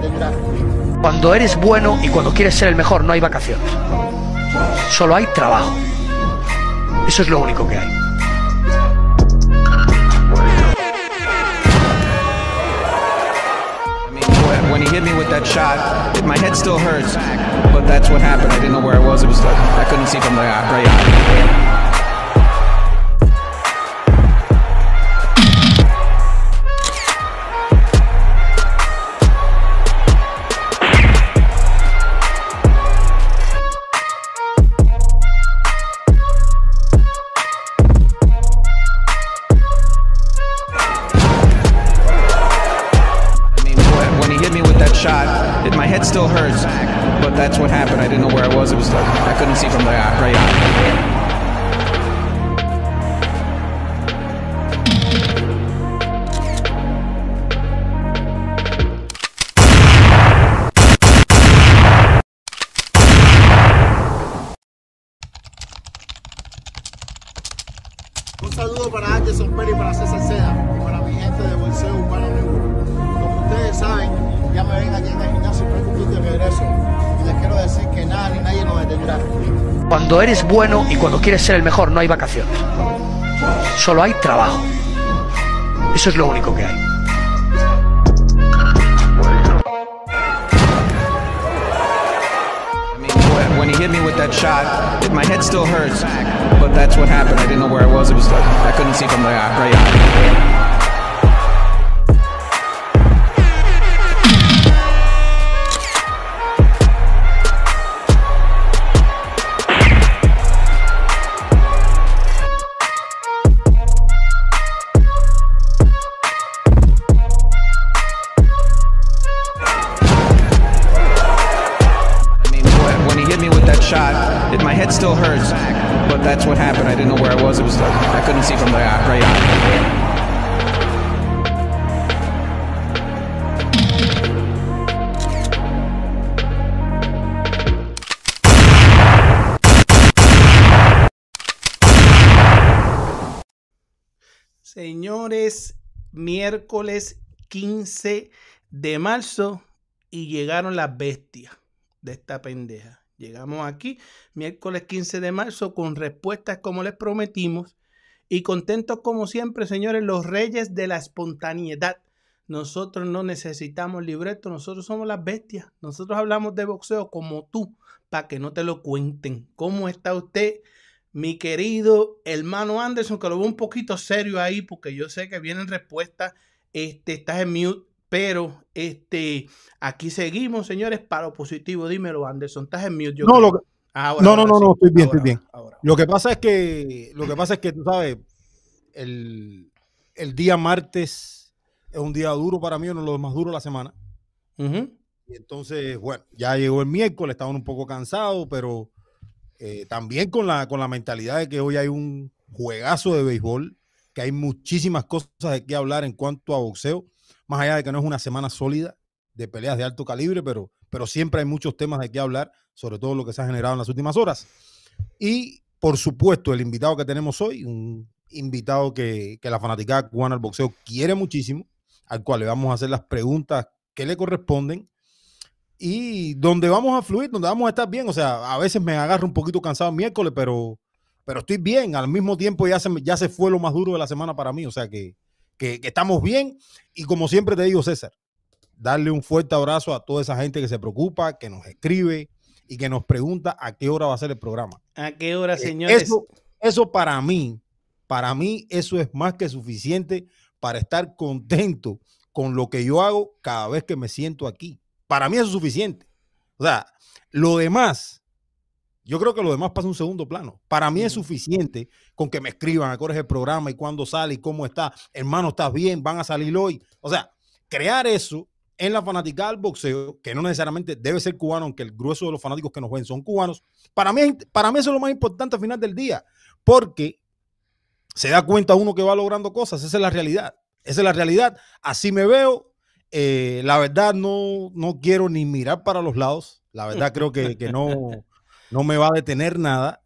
detendrá. Cuando eres bueno y cuando quieres ser el mejor no hay vacaciones. Solo hay trabajo. Eso es lo único que hay. When- he hit me with that shot, my head still hurts, but that's what happened. I didn't know where I was. It was I couldn't see from the right eye. Cuando quieres ser el mejor no hay vacaciones. Solo hay trabajo. Eso es lo único que hay. When- he hit me with that shot, my head still hurts, that's what happened. I couldn't see from the uh. Miércoles 15 de marzo y llegaron las bestias de esta pendeja. Llegamos aquí, miércoles 15 de marzo, con respuestas como les prometimos y contentos como siempre, señores, los reyes de la espontaneidad. Nosotros no necesitamos libreto, nosotros somos las bestias. Nosotros hablamos de boxeo como tú, para que no te lo cuenten. ¿Cómo está usted? mi querido hermano Anderson, que lo veo un poquito serio ahí, porque yo sé que vienen respuestas. Este, estás en mute, pero este, aquí seguimos, señores, para lo positivo. Dímelo, Anderson, estás en mute. Yo No, lo que- Ahora, no, no, ahora no, sí. no, estoy bien, Ahora, estoy bien. Lo que pasa es que, lo que pasa es que tú sabes, el, el día martes es un día duro para mí, uno de los más duros de la semana. Y entonces, bueno, ya llegó el miércoles, estaban un poco cansados, pero eh, también con la, con la mentalidad de que hoy hay un juegazo de béisbol, hay muchísimas cosas de qué hablar en cuanto a boxeo, más allá de que no es una semana sólida de peleas de alto calibre, pero, pero siempre hay muchos temas de qué hablar, sobre todo lo que se ha generado en las últimas horas. Y, por supuesto, el invitado que tenemos hoy, un invitado que, que la fanaticada cubana del boxeo quiere muchísimo, al cual le vamos a hacer las preguntas que le corresponden y donde vamos a fluir, donde vamos a estar bien. O sea, a veces me agarro un poquito cansado el miércoles, pero, pero estoy bien. Al mismo tiempo ya se, ya se fue lo más duro de la semana para mí. O sea que, que, que estamos bien. Y como siempre te digo, César, darle un fuerte abrazo a toda esa gente que se preocupa, que nos escribe y que nos pregunta a qué hora va a ser el programa. ¿A qué hora, Eh, señores? Eso, eso para mí, para mí, eso es más que suficiente para estar contento con lo que yo hago cada vez que me siento aquí. Para mí eso es suficiente. O sea, lo demás, yo creo que lo demás pasa a un segundo plano. Para mí es suficiente con que me escriban a es el programa y cuándo sale y cómo está. Hermano, ¿estás bien? ¿Van a salir hoy? O sea, crear eso en la fanaticada del boxeo, que no necesariamente debe ser cubano, aunque el grueso de los fanáticos que nos ven son cubanos, para mí, para mí eso es lo más importante al final del día, porque se da cuenta uno que va logrando cosas, esa es la realidad, esa es la realidad, así me veo, eh, la verdad no, no quiero ni mirar para los lados, la verdad creo que, que no, no me va a detener nada,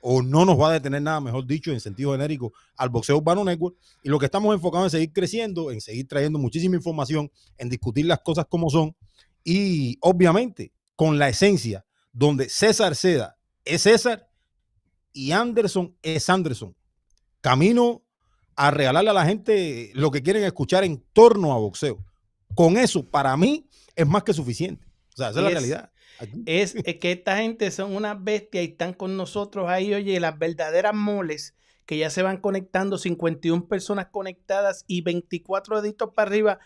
o no nos va a detener nada, mejor dicho, en sentido genérico, al Boxeo Urbano Network, y lo que estamos enfocados en seguir creciendo, en seguir trayendo muchísima información, en discutir las cosas como son, y obviamente con la esencia donde César Seda es César y Anderson es Anderson. Camino a regalarle a la gente lo que quieren escuchar en torno a boxeo. Con eso, para mí, es más que suficiente. O sea, esa es, la realidad. Es, que esta gente son unas bestias y están con nosotros ahí, oye, las verdaderas moles que ya se van conectando, 51 personas conectadas y 24 deditos para arriba.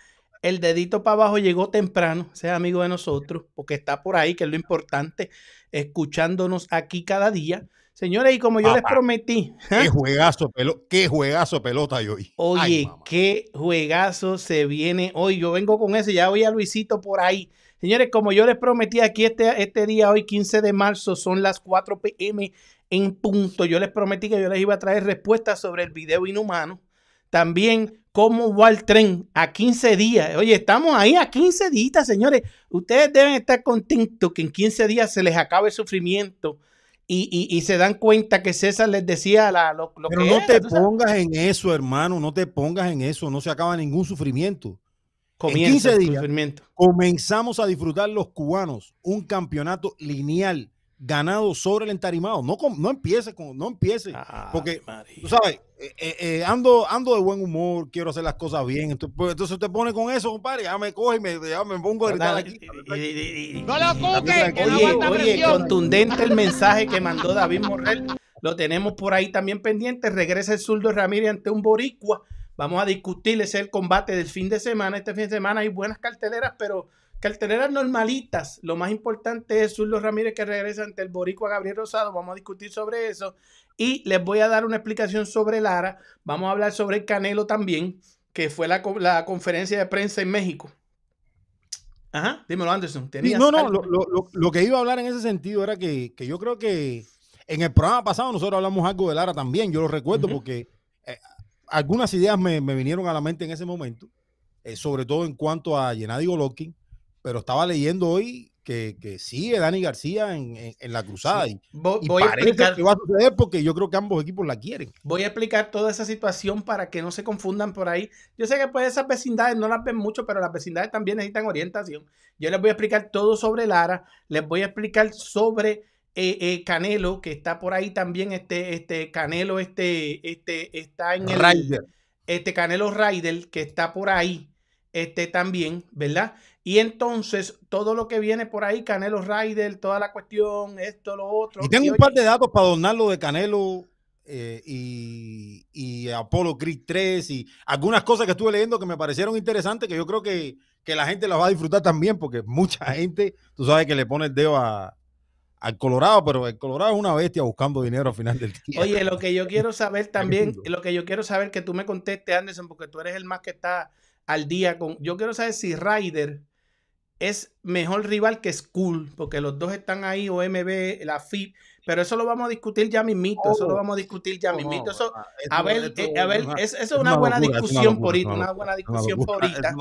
El dedito para abajo llegó temprano, sea amigo de nosotros, porque está por ahí, que es lo importante, escuchándonos aquí cada día. Señores, y como yo les prometí. Qué ¿ah? juegazo, qué juegazo pelota hoy. Oye, qué juegazo se viene hoy. Yo vengo con ese, ya voy a Luisito por ahí. Señores, como yo les prometí aquí este, este día, hoy 15 de marzo, son las 4 pm en punto. Yo les prometí que yo les iba a traer respuestas sobre el video inhumano. También cómo va el tren a 15 días. Oye, estamos ahí a 15 días, señores. Ustedes deben estar contentos que en 15 días se les acabe el sufrimiento y, se dan cuenta que César les decía la, lo, Pero no te pongas en eso, hermano, no te pongas en eso, no se acaba ningún sufrimiento. Comienza en 15 días comenzamos a disfrutar los cubanos un campeonato lineal ganado sobre el entarimado. No, no empiece, con, no empiece. Ah, porque, tú sabes, eh, eh, eh, ando, ando de buen humor, quiero hacer las cosas bien. Entonces, pues, entonces te pone con eso, compadre, ya me coge y me, ya me pongo a gritar aquí. No lo cuque, que oye, oye, contundente el mensaje que mandó David Morrell. Lo tenemos por ahí también pendiente. Regresa el zurdo Ramírez ante un boricua. Vamos a discutir ese el combate del fin de semana. Este fin de semana hay buenas carteleras, pero Carteleras normalitas. Lo más importante es Zurdo Ramírez que regresa ante el Boricua Gabriel Rosado. Vamos a discutir sobre eso. Y les voy a dar una explicación sobre Lara. Vamos a hablar sobre el Canelo también, que fue la, conferencia de prensa en México. Ajá, dímelo, Anderson. no, no, lo, que iba a hablar en ese sentido era que, yo creo que en el programa pasado nosotros hablamos algo de Lara también. Yo lo recuerdo porque algunas ideas me, vinieron a la mente en ese momento, eh, sobre todo en cuanto a Gennady Golovkin pero estaba leyendo hoy que, que sigue Dani García en, la cruzada. Y, voy, a explicar que va a suceder porque yo creo que ambos equipos la quieren. Voy a explicar toda esa situación para que no se confundan por ahí. Yo sé que pues esas vecindades no las ven mucho, pero las vecindades también necesitan orientación. Yo les voy a explicar todo sobre Lara, les voy a explicar sobre eh, eh, Canelo, que está por ahí también, este, este Canelo, este, este, está en el... Rider. Este Canelo Ryder, que está por ahí, este también, ¿verdad? Y entonces todo lo que viene por ahí, Canelo Ryder, toda la cuestión, esto, lo otro. Y tengo un par de datos para donarlo de Canelo eh, y, y, Apollo Creed 3 y algunas cosas que estuve leyendo que me parecieron interesantes, que yo creo que, la gente las va a disfrutar también, porque mucha gente, tú sabes que le pone el dedo al Colorado, pero el Colorado es una bestia buscando dinero al final del día. Oye, lo que yo quiero saber también, lo que yo quiero saber que tú me contestes, Anderson, porque tú eres el más que está al día con. Yo quiero saber si Ryder es mejor rival que School, porque los dos están ahí, OMB, la FIP, pero eso lo vamos a discutir ya mismito, eso lo oh. vamos a discutir ya mismito. Eso, a ver, eh, a ver, eso es una buena discusión por ahorita, una buena discusión por ahorita.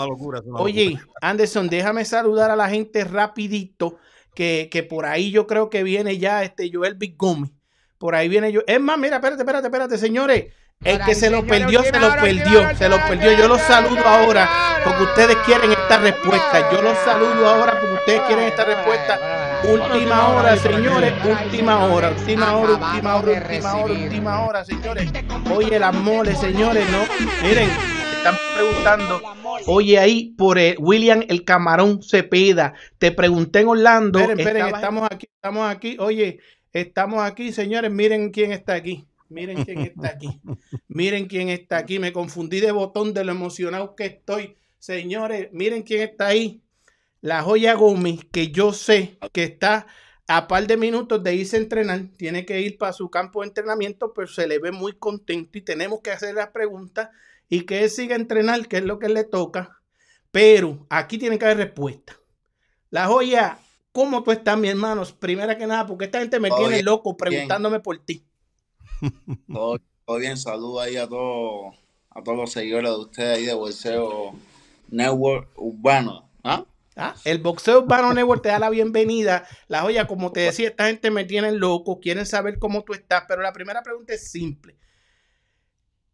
Oye, Anderson, déjame saludar a la gente rapidito, que, que por ahí yo creo que viene ya este Joel Big Gumi. Por ahí viene yo. Es más, mira, espérate, espérate, espérate, señores. El que se lo perdió, se lo perdió, se lo perdió. Yo los saludo ahora porque ustedes quieren esta respuesta. Yo los saludo ahora porque ustedes quieren esta respuesta. Última hora, señores, última hora, última hora, última hora, última hora, última hora, señores. Oye, las moles, señores, no. Miren, están preguntando. Oye, ahí por William el Camarón Cepeda. Te pregunté en Orlando. Esperen, esperen, estamos aquí, estamos aquí. Oye, estamos aquí, señores. Miren quién está aquí. Miren quién está aquí. Miren quién está aquí. Me confundí de botón de lo emocionado que estoy. Señores, miren quién está ahí. La joya Gómez, que yo sé que está a par de minutos de irse a entrenar, tiene que ir para su campo de entrenamiento, pero se le ve muy contento y tenemos que hacer las preguntas y que él siga a entrenar, que es lo que le toca. Pero aquí tiene que haber respuesta. La joya, ¿cómo tú estás, mi hermano? Primera que nada, porque esta gente me tiene loco preguntándome por ti. Todo, bien, saludo ahí a todos, a todos los seguidores de ustedes ahí de Boxeo Network Urbano. ¿Ah? ¿Ah? El Boxeo Urbano Network te da la bienvenida. La joya, como te decía, esta gente me tiene loco, quieren saber cómo tú estás, pero la primera pregunta es simple.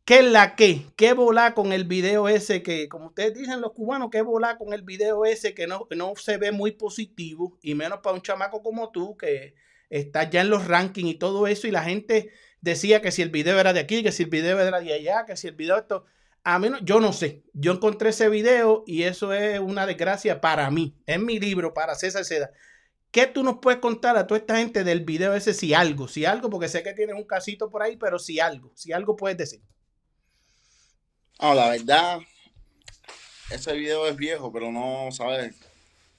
¿Qué es la que? ¿Qué volá con el video ese que, como ustedes dicen los cubanos, qué volá con el video ese que no, no se ve muy positivo y menos para un chamaco como tú que está ya en los rankings y todo eso y la gente decía que si el video era de aquí, que si el video era de allá, que si el video esto... A mí no, yo no sé. Yo encontré ese video y eso es una desgracia para mí. Es mi libro para César Seda. ¿Qué tú nos puedes contar a toda esta gente del video ese? Si algo, si algo, porque sé que tienes un casito por ahí, pero si algo, si algo puedes decir. No, la verdad, ese video es viejo, pero no, ¿sabes?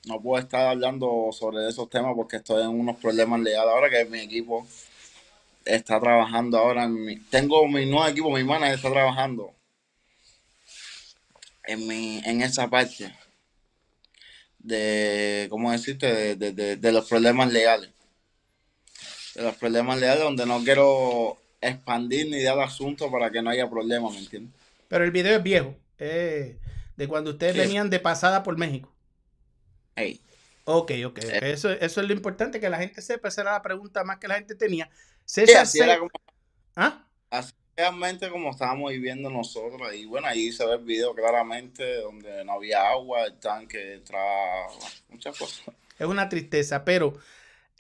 No puedo estar hablando sobre esos temas porque estoy en unos problemas legales ahora que mi equipo está trabajando ahora. Tengo mi nuevo equipo, mi manager está trabajando en, mi, en esa parte de, ¿cómo decirte? De, de, de, de los problemas legales. De los problemas legales donde no quiero expandir ni dar asunto para que no haya problemas, ¿me entiendes? Pero el video es viejo. eh, de cuando ustedes Sí. venían de pasada por México. Hey, Ok, ok. Eh. Eso, eso es lo importante, que la gente sepa. Esa era la pregunta más que la gente tenía. sí, César, así Se- era como, ¿Ah? así realmente como estábamos viviendo nosotros. Y bueno, ahí se ve el video claramente donde no había agua, el tanque entraba, muchas cosas. Es una tristeza, pero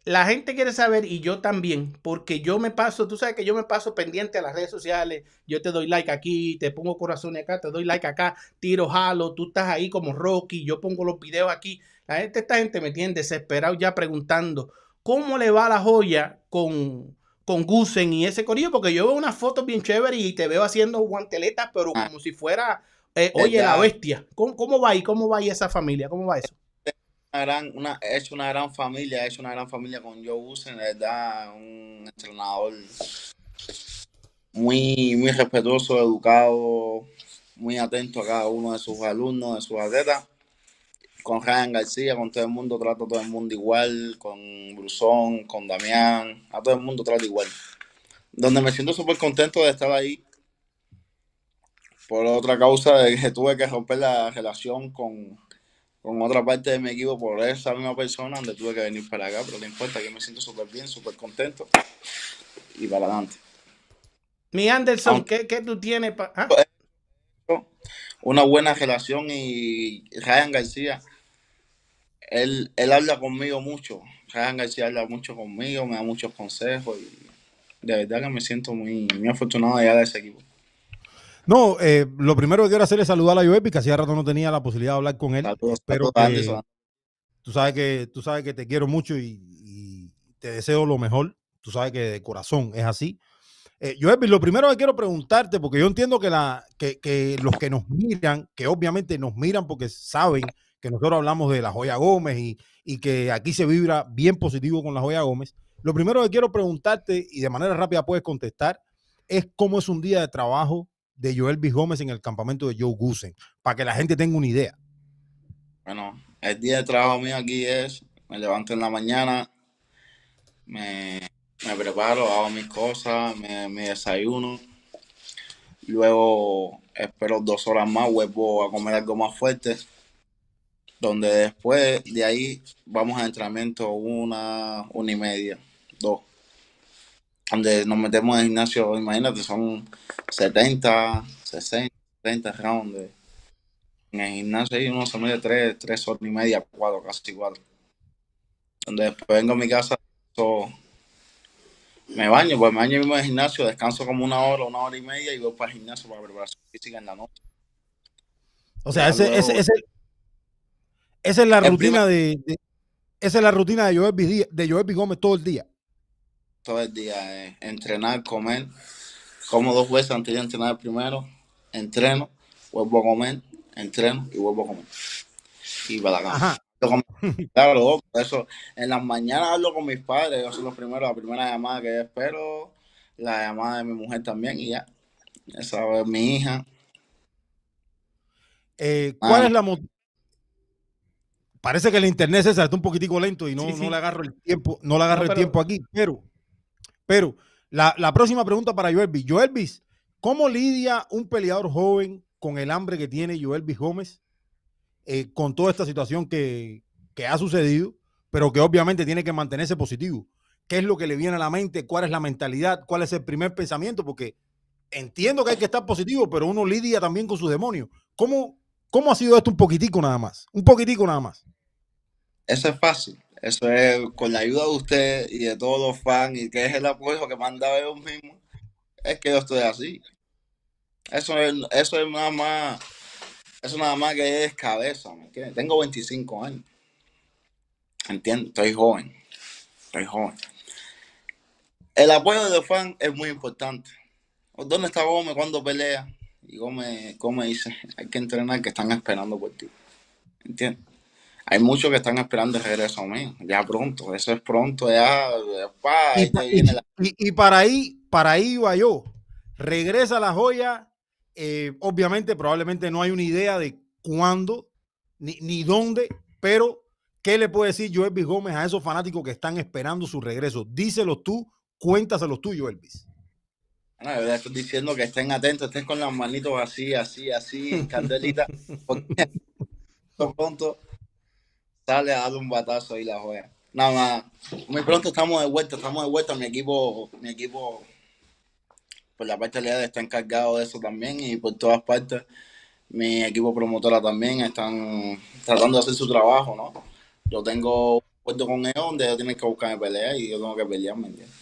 la gente quiere saber y yo también, porque yo me paso, tú sabes que yo me paso pendiente a las redes sociales, yo te doy like aquí, te pongo corazones acá, te doy like acá, tiro jalo, tú estás ahí como Rocky, yo pongo los videos aquí. La gente, esta gente me tiene desesperado ya preguntando, ¿cómo le va la joya con, con Gusen y ese corillo? Porque yo veo unas fotos bien chéveres y te veo haciendo guanteletas, pero Ah. como si fuera, eh, oye, la bestia. ¿Cómo, ¿Cómo va ahí? ¿Cómo va ahí esa familia? ¿Cómo va eso? Una gran, una, hecho una gran familia, hecho una gran familia con Joe Usen, la verdad, un entrenador muy, muy respetuoso, educado, muy atento a cada uno de sus alumnos, de sus atletas. Con Ryan García, con todo el mundo, trato a todo el mundo igual, con Brusón, con Damián, a todo el mundo trato igual. Donde me siento súper contento de estar ahí, por otra causa de que tuve que romper la relación con, con otra parte de mi equipo por esa misma persona, donde tuve que venir para acá, pero no importa, que me siento súper bien, súper contento y para adelante. Mi Anderson, Aunque- ¿qué, qué tú tienes? pa- ah? Una buena relación y Ryan García, él, él habla conmigo mucho, Ryan García habla mucho conmigo, me da muchos consejos y de verdad que me siento muy, muy afortunado de llegar a ese equipo. No, eh, lo primero que quiero hacer es saludar a Joepi, que hacía rato no tenía la posibilidad de hablar con él. Saludos, Espero saludos, que tú sabes que tú sabes que te quiero mucho y, y te deseo lo mejor. Tú sabes que de corazón es así. Eh, Joepi, lo primero que quiero preguntarte, porque yo entiendo que, la, que, que los que nos miran, que obviamente nos miran porque saben que nosotros hablamos de la Joya Gómez y, que aquí se vibra bien positivo con la Joya Gómez. Lo primero que quiero preguntarte, y de manera rápida puedes contestar, es cómo es un día de trabajo de Joel B. Gómez en el campamento de Joe Gusen, para que la gente tenga una idea. Bueno, el día de trabajo mío aquí es, me levanto en la mañana, me, me preparo, hago mis cosas, me, mi desayuno, luego espero dos horas más, vuelvo a comer algo más fuerte, donde después de ahí vamos a entrenamiento una, una y media, dos, donde nos metemos en el gimnasio, imagínate, son 70, 60, 30 rounds de, en el gimnasio ahí uno se mete tres, tres horas y media, cuatro, casi cuatro. Donde después vengo a mi casa, so- me baño, pues me baño mismo en el gimnasio, descanso como una hora, una hora y media y voy para el gimnasio para preparación física en la noche. O sea, ese, ese- ese- esa es la El rutina de, de- esa es la rutina de Joel B. De Joel B. Gómez todo el día. Todo el día, eh, entrenar, comer, como dos veces antes de entrenar primero, entreno, vuelvo a comer, entreno y vuelvo a comer. Y para la cama. Claro, eso en las mañanas hablo con mis padres, ellos son los primeros, la primera llamada que yo espero, la llamada de mi mujer también y ya. Esa es mi hija. Eh, ¿Cuál Ah. es la Parece que el internet César, está un poquitico lento y no, Sí, no le agarro el tiempo, no le agarro No, el tiempo aquí, pero, pero la, la próxima pregunta para Joelvis. Joelvis, ¿cómo lidia un peleador joven con el hambre que tiene Joelvis Gómez eh, con toda esta situación que, que ha sucedido, pero que obviamente tiene que mantenerse positivo? ¿Qué es lo que le viene a la mente? ¿Cuál es la mentalidad? ¿Cuál es el primer pensamiento? Porque entiendo que hay que estar positivo, pero uno lidia también con sus demonios. ¿Cómo, ¿Cómo ha sido esto un poquitico nada más? Un poquitico nada más. Eso es fácil. Eso es con la ayuda de usted y de todos los fans y que es el apoyo que me han ellos mismos. Es que yo estoy así. Eso es, eso es nada más, eso nada más que es cabeza, ¿me entiendes? Tengo 25 años. Entiendo, estoy joven. Estoy joven. El apoyo de los fans es muy importante. ¿Dónde está Gómez cuando pelea? Y Gómez, Gómez dice, hay que entrenar que están esperando por ti. ¿Entiendes? Hay muchos que están esperando el regreso mío. Ya pronto, eso es pronto, ya. pa, Y, ahí pa- te y- viene la- y- y para ahí, para ahí iba yo. Regresa la joya. eh, obviamente, probablemente no hay una idea de cuándo ni, ni dónde, pero ¿qué le puede decir Joelvis Gómez a esos fanáticos que están esperando su regreso? Díselos tú, cuéntaselos tú, Joelvis. Bueno, yo estoy diciendo que estén atentos, estén con las manitos así, así, así, candelita, porque pronto sale a darle un batazo ahí la joya. Nada más, muy pronto estamos de vuelta, estamos de vuelta, mi equipo, mi equipo por la parte legal está encargado de eso también y por todas partes mi equipo promotora también están tratando de hacer su trabajo, ¿no? Yo tengo un acuerdo con ellos donde ellos tienen que buscarme pelea y yo tengo que pelear, ¿me entiendes?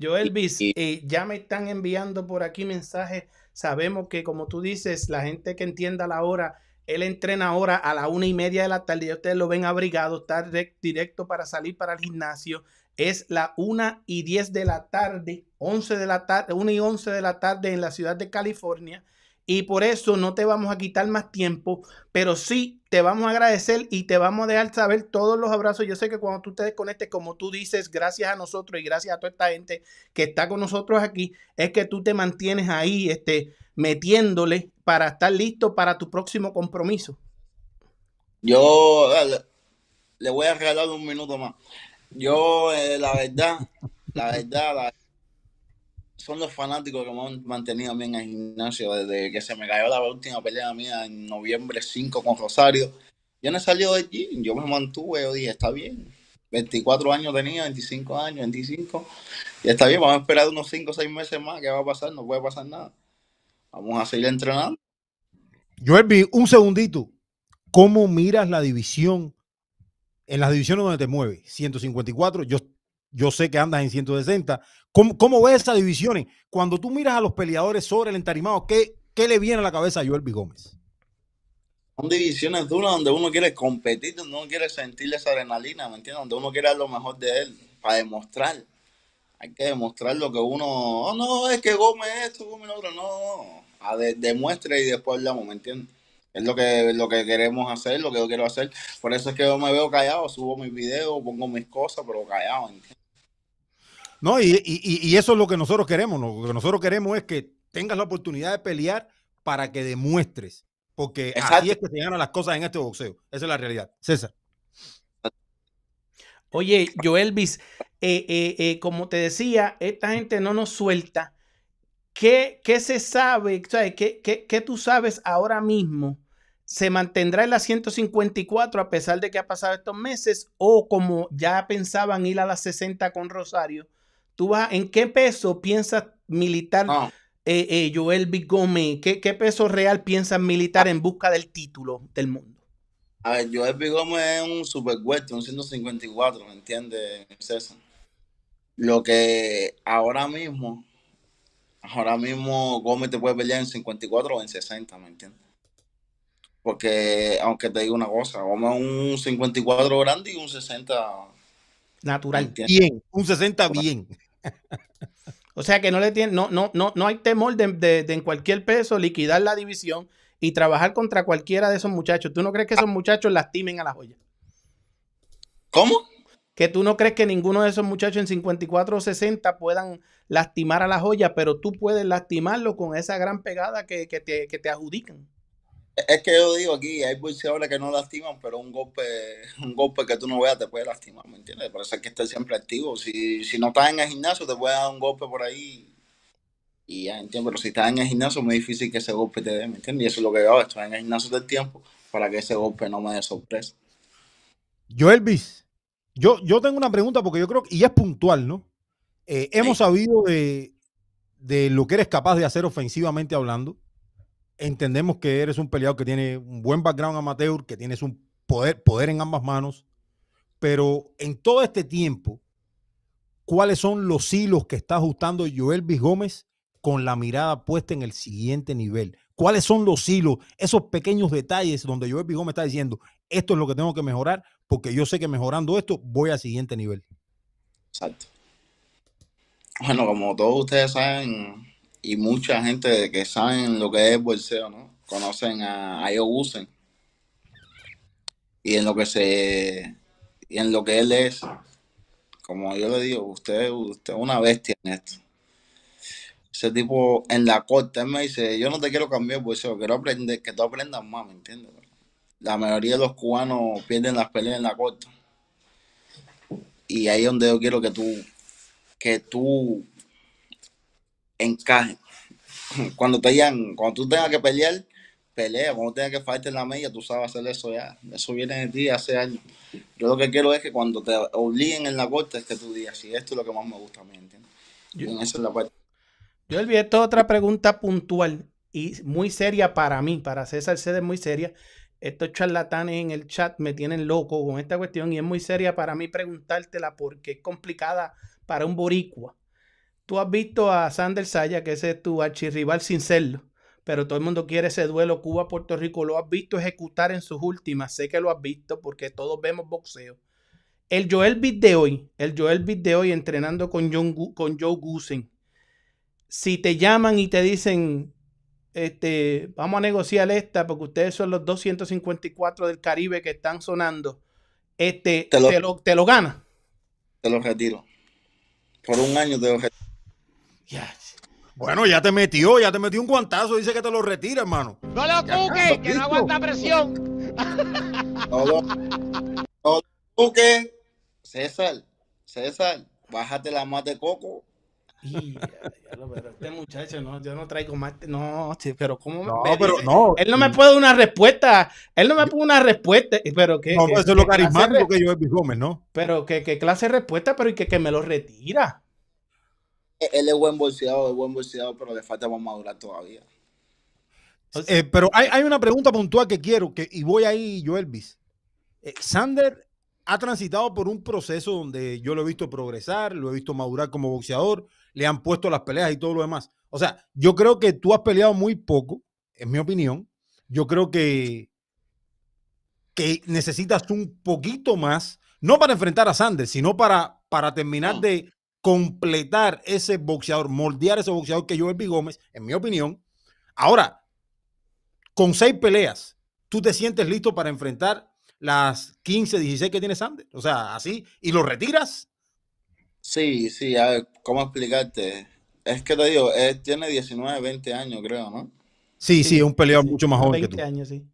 Joelvis, Y- eh, ya me están enviando por aquí mensajes. Sabemos que, como tú dices, la gente que entienda la hora, él entrena ahora a la una y media de la tarde. Ya ustedes lo ven abrigado, está direct- directo para salir para el gimnasio. Es la una y diez de la tarde, 11 de la tarde, una y once de la tarde en la ciudad de California. Y por eso no te vamos a quitar más tiempo, pero sí te vamos a agradecer y te vamos a dejar saber todos los abrazos. Yo sé que cuando tú te desconectes, como tú dices, gracias a nosotros y gracias a toda esta gente que está con nosotros aquí, es que tú te mantienes ahí este, metiéndole para estar listo para tu próximo compromiso. Yo eh, le, voy a regalar un minuto más. Yo, eh, la verdad, la verdad, son los fanáticos que me han mantenido a mí en el gimnasio desde que se me cayó la última pelea mía en noviembre 5 con Rosario. Yo no salido de allí, yo me mantuve, yo dije, está bien. 24 años tenía, 25 años, 25. Y está bien, vamos a esperar unos 5 o 6 meses más. ¿Qué va a pasar? No puede pasar nada. Vamos a seguir entrenando. Joelvis, un segundito. ¿Cómo miras la división en las divisiones donde te mueves? 154, yo, yo sé que andas en 160. ¿Cómo, cómo ves esas divisiones? Cuando tú miras a los peleadores sobre el entarimado, ¿qué, qué le viene a la cabeza a Joelvis Gómez? Son divisiones duras donde uno quiere competir, donde uno quiere sentir esa adrenalina, ¿me entiendes? Donde uno quiere dar lo mejor de él, para demostrar. Hay que demostrar lo que uno, oh no, es que Gómez esto, Gómez lo otro, no, no. De- demuestre y después hablamos, ¿me entiendes? Es lo que, lo que queremos hacer, lo que yo quiero hacer. Por eso es que yo me veo callado, subo mis videos, pongo mis cosas, pero callado, ¿entiendes? No, y, y- y- eso es lo que nosotros queremos. Lo que nosotros queremos es que tengas la oportunidad de pelear para que demuestres. Porque así Exacto. es que se ganan las cosas en este boxeo. Esa es la realidad. César. Oye, Joelvis, eh, eh, eh, como te decía, esta gente no nos suelta. ¿Qué, qué se sabe? ¿Sabes? ¿Qué, qué, qué tú sabes ahora mismo? ¿Se mantendrá en la 154 a pesar de que ha pasado estos meses? ¿O como ya pensaban ir a las 60 con Rosario? ¿Tú vas, ¿En qué peso piensas militar No, eh, eh, Joel Big Gómez? ¿Qué, ¿Qué peso real piensas militar en busca del título del mundo? A ver, Joel. Gómez es un super huerto, un 154, ¿me entiendes, César? Lo que ahora mismo, ahora mismo Gómez te puede pelear en 54 o en 60, ¿me entiendes? Porque, aunque te digo una cosa, Gómez es un 54 grande y un 60, ¿me Natural. Bien, un 60 bien. O sea que no le tiene, no, no, no, no hay temor de, de- de en cualquier peso liquidar la división y trabajar contra cualquiera de esos muchachos. ¿Tú no crees que esos muchachos lastimen a la joya? ¿Cómo? Que tú no crees que ninguno de esos muchachos en 54 o 60 puedan lastimar a la joya, pero tú puedes lastimarlo con esa gran pegada que, que te, que te adjudican. Es que yo digo aquí, hay boxeadores que no lastiman, pero un golpe, un golpe que tú no veas te puede lastimar, ¿me entiendes? Por eso hay que estar siempre activo. Si, si no estás en el gimnasio, te puede dar un golpe por ahí y ya, ¿entiendes? Pero si estás en el gimnasio, es muy difícil que ese golpe te dé, ¿me entiendes? Y eso es lo que yo hago, estoy en el gimnasio del tiempo para que ese golpe no me dé sorpresa. Joelvis, yo, yo tengo una pregunta porque yo creo que, y es puntual, ¿no? Eh, hemos Sí. sabido de, de lo que eres capaz de hacer ofensivamente hablando. Entendemos que eres un peleador que tiene un buen background amateur, que tienes un poder, poder en ambas manos, pero en todo este tiempo, ¿cuáles son los hilos que está ajustando Joel B. Gómez con la mirada puesta en el siguiente nivel? ¿Cuáles son los hilos, esos pequeños detalles donde Joel B. Gómez está diciendo, esto es lo que tengo que mejorar, porque yo sé que mejorando esto voy al siguiente nivel? Exacto. Bueno, como todos ustedes saben, y mucha gente que saben lo que es bolseo, ¿no? Conocen a, a. Y en lo que se. Y en lo que él es, como yo le digo, usted, usted es una bestia en esto. Ese tipo en la corte, él me dice, yo no te quiero cambiar bolseo, quiero aprender, que tú aprendas más, ¿me entiendes? La mayoría de los cubanos pierden las peleas en la corte. Y ahí es donde yo quiero que tú que tú encajes. Cuando te digan, cuando tú tengas que pelear, pelea. Cuando tengas que fallarte en la media, tú sabes hacer eso ya. Eso viene de ti hace años. Yo lo que quiero es que cuando te obliguen en la corte es que tú digas, si esto es lo que más me gusta a mí, ¿entiendes? Yo, esa es la parte. Yo olvidé otra pregunta puntual y muy seria para mí, para César Cedes muy seria. Estos charlatanes en el chat me tienen loco con esta cuestión y es muy seria para mí preguntártela porque es complicada para un boricua. Tú has visto a Sander Saya, que ese es tu archirrival sin serlo, pero todo el mundo quiere ese duelo Cuba-Puerto Rico. Lo has visto ejecutar en sus últimas. Sé que lo has visto porque todos vemos boxeo. El Joel Beat de hoy, el Joel Beat de hoy entrenando con, John, con Joe Gusen. Si te llaman y te dicen, este, vamos a negociar esta porque ustedes son los 254 del Caribe que están sonando, este, te lo, te lo, te lo gana. Te lo retiro. Por un año te lo Bueno, ya te metió, ya te metió un guantazo. Dice que te lo retira, hermano. No lo cuque, que no aguanta presión. No lo, no. César, César, bájate la más de coco. Pero este muchacho, no, yo no traigo más. No, pero ¿cómo no, pero no. Él no me puede dar una respuesta. Él no me puede una respuesta. Pero que. No, pues eso es lo carismático que yo es Gómez, ¿no? Pero que, clase de respuesta, pero y que, que me lo retira. Él es buen bolseador, es buen bolseador, pero le falta más madurar todavía. Eh, pero hay, hay, una pregunta puntual que quiero, que, y voy ahí, yo, Elvis. Eh, Sander ha transitado por un proceso donde yo lo he visto progresar, lo he visto madurar como boxeador, le han puesto las peleas y todo lo demás. O sea, yo creo que tú has peleado muy poco, en mi opinión. Yo creo que, que necesitas un poquito más, no para enfrentar a Sanders, sino para, para terminar de completar ese boxeador, moldear ese boxeador que Joel B. Gómez, en mi opinión. Ahora, con seis peleas, ¿tú te sientes listo para enfrentar las 15, 16 que tiene Sanders? O sea, así, y lo retiras. Sí, sí, a ver, ¿cómo explicarte? Es que te digo, él tiene 19, 20 años, creo, ¿no? Sí, sí, es un peleador mucho más joven 20 años, sí.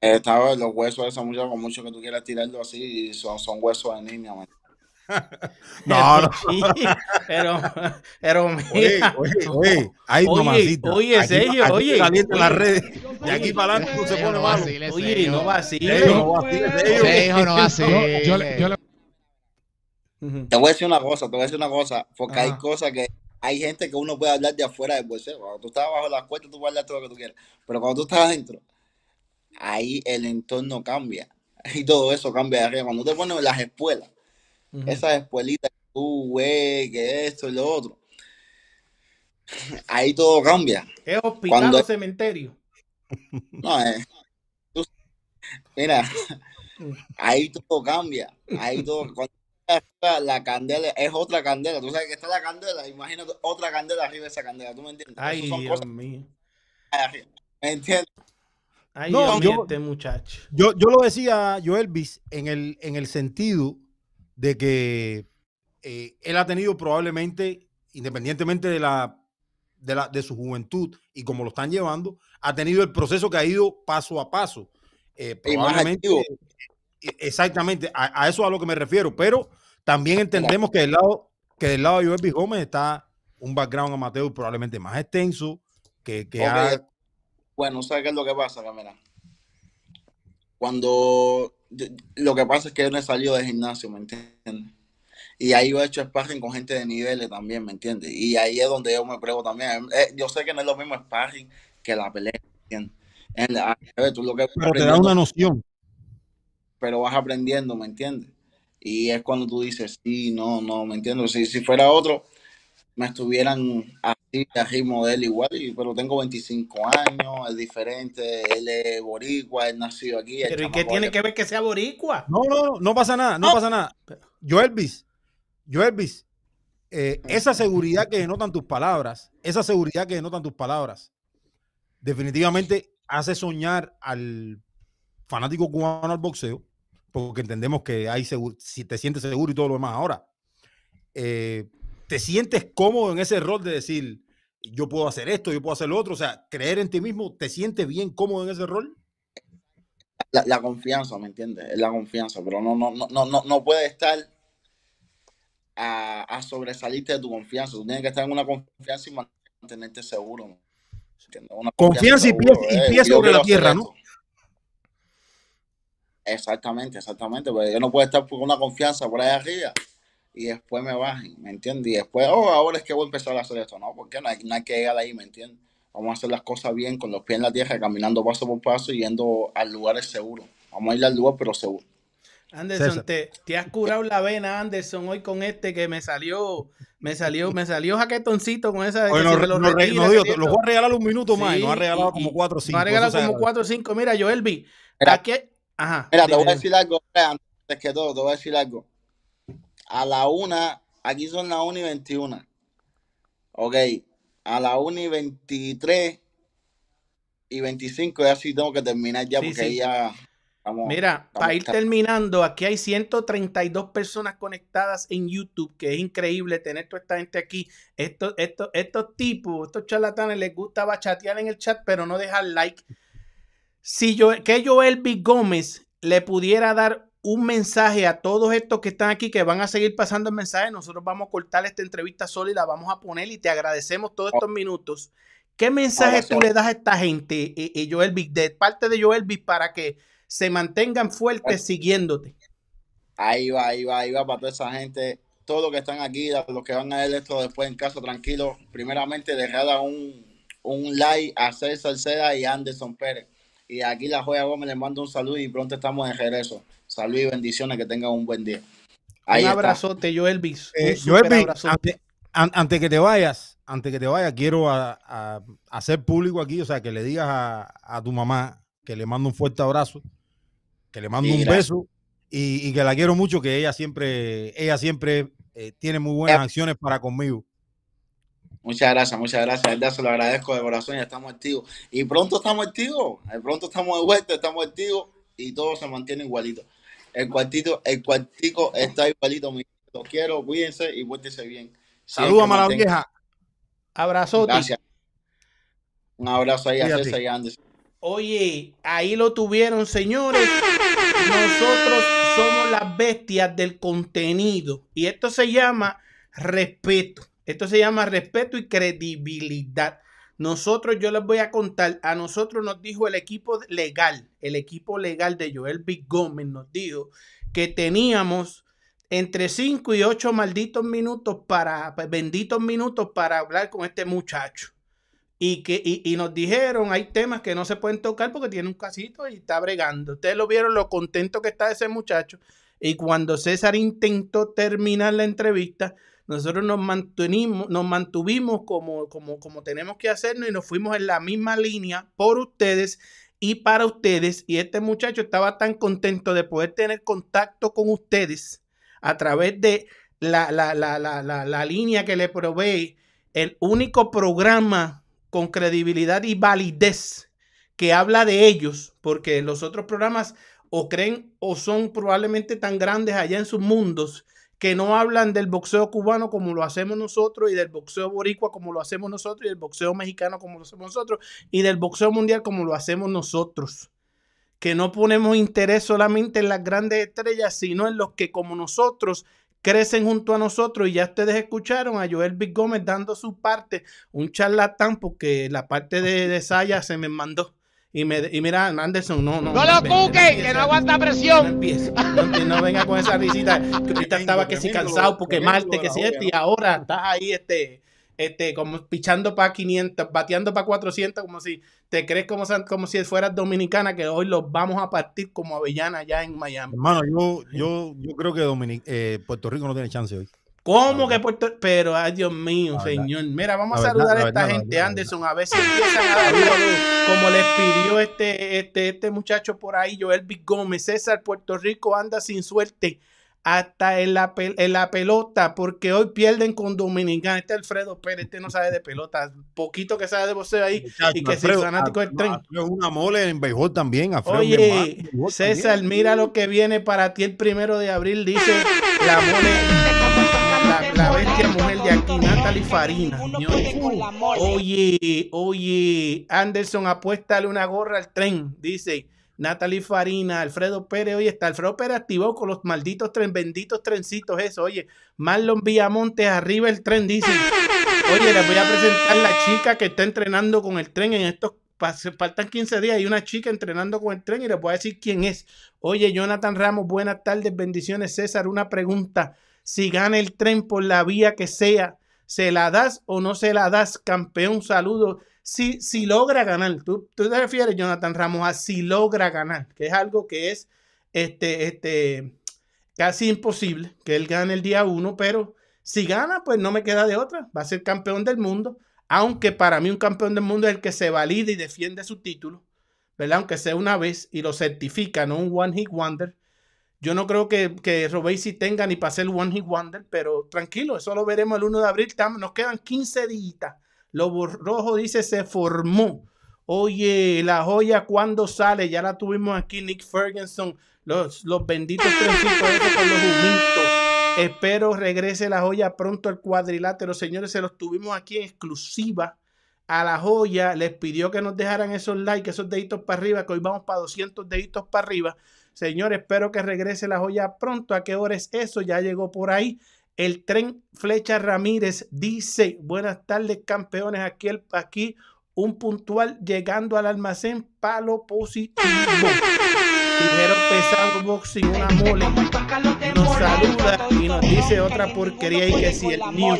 Estaba los huesos de esa muchacha, con mucho que tú quieras tirarlo así, son, son huesos de niña, man. no, no. pero, pero oye, oye, oye, ahí oye, oye, serio, oye. Caliente las redes. Y aquí para adelante no se pone malo. Oye, no vacile. No vacile, no vacile. Yo, yo, te voy a decir una cosa, te voy a decir una cosa, porque hay cosas que hay gente que uno puede hablar de afuera del bolseo. Cuando tú estás bajo las cuentas, tú puedes hablar todo lo que tú quieras. Pero cuando tú estás adentro, ahí el entorno cambia. Y todo eso cambia de arriba. Cuando te pones las espuelas, esas espuelitas que tú, güey, que esto y lo otro, ahí todo cambia. ¿Es hospital Cuando... o cementerio? No, es. Mira, mm. ahí todo cambia. Ahí todo. Cuando la candela es otra candela. Tú sabes que está la candela, imagínate otra candela arriba de esa candela. ¿Tú me entiendes? Ay, Dios mío. ¿Me entiendes? Ay, no, yo, este muchacho. Yo, yo lo decía, yo Elvis, en el, en el sentido de que eh, él ha tenido probablemente, independientemente de la, de la de su juventud y como lo están llevando, ha tenido el proceso que ha ido paso a paso. Eh, probablemente, e, exactamente, a, eso a lo que me refiero, pero también entendemos que del lado, que del lado de Joel Gómez está un background amateur probablemente más extenso, que, que Bueno, ¿sabes qué es lo que pasa, Camila? Cuando lo que pasa es que él no salió del gimnasio, ¿me entiendes? Y ahí yo he hecho sparring con gente de niveles también, ¿me entiendes? Y ahí es donde yo me pruebo también. Eh, yo sé que no es lo mismo sparring que la pelea, ¿me entiendes? tú lo que pero te da una noción. Pero vas aprendiendo, ¿me entiendes? Y es cuando tú dices, sí, no, no, ¿me entiendes? Si, si fuera otro, me estuvieran así, a ritmo de él igual, pero tengo 25 años, es diferente, él es boricua, él nació aquí. Pero ¿y qué tiene que ver que sea boricua? No, no, no pasa nada, no, pasa nada. Joelvis, Joelvis, eh, esa seguridad que denotan tus palabras, esa seguridad que denotan tus palabras, definitivamente hace soñar al fanático cubano al boxeo, porque entendemos que hay si te sientes seguro y todo lo demás. Ahora, eh, te sientes cómodo en ese rol de decir, yo puedo hacer esto, yo puedo hacer lo otro, o sea, creer en ti mismo, ¿te sientes bien cómodo en ese rol? La, confianza, ¿me entiendes? Es la confianza, pero no, no, no, no, no puede estar a, a, sobresalirte de tu confianza. Tú tienes que estar en una confianza y mantenerte seguro. confianza, y pie, eh, sobre la tierra, ¿no? Exactamente, exactamente. Pero yo no puedo estar con una confianza por ahí arriba y después me bajen, ¿me entiendes? Y después, oh, ahora es que voy a empezar a hacer esto, ¿no? Porque no hay, no hay que llegar ahí, ¿me entiendes? Vamos a hacer las cosas bien, con los pies en la tierra, caminando paso por paso y yendo a lugares seguros. Vamos a ir al lugar, pero seguro. Anderson, te, te, has curado la vena, Anderson, hoy con este que me salió, me salió, me salió jaquetoncito con esa. Bueno, no, lo, lo voy a regalar un minuto más, no ha regalado como cuatro o cinco. Me ha regalado como cuatro o cinco. Mira, Joelvi, aquí, ajá. Mira, te voy a decir algo, antes que todo, te voy a decir algo a la una, aquí son las 1 y 21. Ok, a la 1 y 23 y 25 ya sí tengo que terminar ya porque ya... Mira, para ir terminando, aquí hay 132 personas conectadas en YouTube, que es increíble tener toda esta gente aquí. Estos, estos, estos tipos, estos charlatanes les gusta bachatear en el chat, pero no dejar like. Si yo, que Joel B. Gómez le pudiera dar un mensaje a todos estos que están aquí, que van a seguir pasando el mensaje. Nosotros vamos a cortar esta entrevista sola y la vamos a poner y te agradecemos todos estos minutos. ¿Qué mensaje tú le das a esta gente, eh, eh, Joel Big, de parte de Joel Big, para que se mantengan fuertes siguiéndote? Ahí va, ahí va, ahí va para toda esa gente, todos los que están aquí, los que van a ver esto después en casa, tranquilo. Primeramente, dejad un, un like a César Seda y Anderson Pérez. Y aquí la Joya Gómez les mando un saludo y pronto estamos en regreso. Salud y bendiciones, que tengan un buen día. un abrazote, Joelvis. Eh, antes que te vayas, antes que te vayas, quiero hacer público aquí, o sea, que le digas a, tu mamá que le mando un fuerte abrazo, que le mando un beso y, que la quiero mucho, que ella siempre, ella siempre eh, tiene muy buenas acciones para conmigo. Muchas gracias, muchas gracias. verdad, se lo agradezco de corazón. Ya estamos activos. Y pronto estamos activos. Pronto estamos de vuelta, estamos activos y todo se mantiene igualito. El cuartito, el cuartico está igualito. Lo quiero, cuídense y vuéltese bien. Saludos a la vieja. Abrazote. Gracias. Un abrazo ahí a César y Anderson. Oye, ahí lo tuvieron, señores. Nosotros somos las bestias del contenido. Y esto se llama respeto. Esto se llama respeto y credibilidad. Nosotros, yo les voy a contar, a nosotros nos dijo el equipo legal, el equipo legal de Joel Big Gómez nos dijo que teníamos entre 5 y 8 malditos minutos para, benditos minutos para hablar con este muchacho. Y, que, y, nos dijeron, hay temas que no se pueden tocar porque tiene un casito y está bregando. Ustedes lo vieron lo contento que está ese muchacho. Y cuando César intentó terminar la entrevista, nosotros nos mantuvimos, como, como tenemos que hacernos y nos fuimos en la misma línea por ustedes y para ustedes. Y este muchacho estaba tan contento de poder tener contacto con ustedes a través de la, la, la, la línea que le provee el único programa con credibilidad y validez que habla de ellos, porque los otros programas o creen o son probablemente tan grandes allá en sus mundos que no hablan del boxeo cubano como lo hacemos nosotros y del boxeo boricua como lo hacemos nosotros y del boxeo mexicano como lo hacemos nosotros y del boxeo mundial como lo hacemos nosotros. Que no ponemos interés solamente en las grandes estrellas, sino en los que como nosotros crecen junto a nosotros y ya ustedes escucharon a Joel Big Gómez dando su parte, un charlatán porque la parte de, de Saya se me mandó Y, me, y mira, Anderson, no, no. No lo cuque, que no aguanta No presión. empiece. No, no venga con esa risita. Que ahorita estaba que si cansado porque Marte, que si este, y ahora estás ahí, este, este, como pichando para 500, bateando para 400, como si te crees como, como si fueras dominicana, que hoy los vamos a partir como avellana allá en Miami. Hermano, yo, yo, yo creo que Dominic- eh, Puerto Rico no tiene chance hoy. ¿Cómo que Puerto Pero, ay Dios mío, señor. Mira, vamos a saludar a esta gente, Anderson, a ver si empiezan a dar como les pidió este, este, este muchacho por ahí, Joel Big Gómez. César, Puerto Rico anda sin suerte hasta en la, pel- en la pelota, porque hoy pierden con Dominicana. Este Alfredo Pérez, este no sabe de pelota. Poquito que sabe de boxeo ahí. Muchacho, y que Alfredo, fanático del Alfredo- tren. Es una mole en béisbol también. Alfredo es hermano Oye, César, también. mira lo que viene para ti el primero de abril, dice la mole, Natalie Farina. Oye, oye, Anderson, apuéstale una gorra al tren, dice Natalie Farina, Alfredo Pérez, oye, está Alfredo Pérez activó con los malditos tren, benditos trencitos, eso, oye, Marlon Villamonte, arriba el tren, dice. Oye, les voy a presentar la chica que está entrenando con el tren en estos faltan 15 días y una chica entrenando con el tren y les voy a decir quién es. Oye, Jonathan Ramos, buenas tardes, bendiciones, César. Una pregunta: si gana el tren por la vía que sea, ¿se la das o no se la das, campeón? Saludos. Si, si logra ganar, ¿tú, tú te refieres, Jonathan Ramos, a si logra ganar, que es algo que es este, este, casi imposible que él gane el día uno, pero si gana, pues no me queda de otra. Va a ser campeón del mundo. Aunque para mí un campeón del mundo es el que se valida y defiende su título, ¿verdad? Aunque sea una vez y lo certifica, no un One Hit Wonder. Yo no creo que, que tenga ni para ser One Hit Wonder, pero tranquilo, eso lo veremos el 1 de abril. Tam- Nos quedan 15 días. Lo rojo dice se formó. Oye, la joya cuando sale, ya la tuvimos aquí, Nick Ferguson, los, los benditos trencitos esos con los humitos. Espero regrese la joya pronto al cuadrilátero. Señores, se los tuvimos aquí en exclusiva a la joya. Les pidió que nos dejaran esos likes, esos deditos para arriba, que hoy vamos para 200 deditos para arriba. Señores, espero que regrese la joya pronto. ¿A qué hora es eso? Ya llegó por ahí. El tren Flecha Ramírez dice, buenas tardes campeones, aquí, el, aquí un puntual llegando al almacén, palo positivo. Tijero pesado, boxing, una mole. Nos saluda y nos dice otra porquería y que si el new.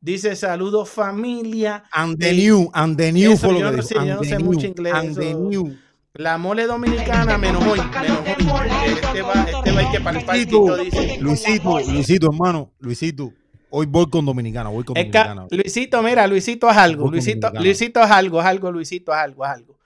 Dice saludos familia. And the El- new, and the new Eso fue lo no sé, yo and no the sé new, mucho inglés, and the new. La mole dominicana menos hoy, menos hoy. Este va, este va a ir que para el dice. Luisito, Luisito, hermano, Luisito, hoy voy con Dominicana, voy con Es que, Dominicana. Luisito, mira, Luisito es algo. Luisito. Luisito es algo, es algo, Luisito es algo, es algo.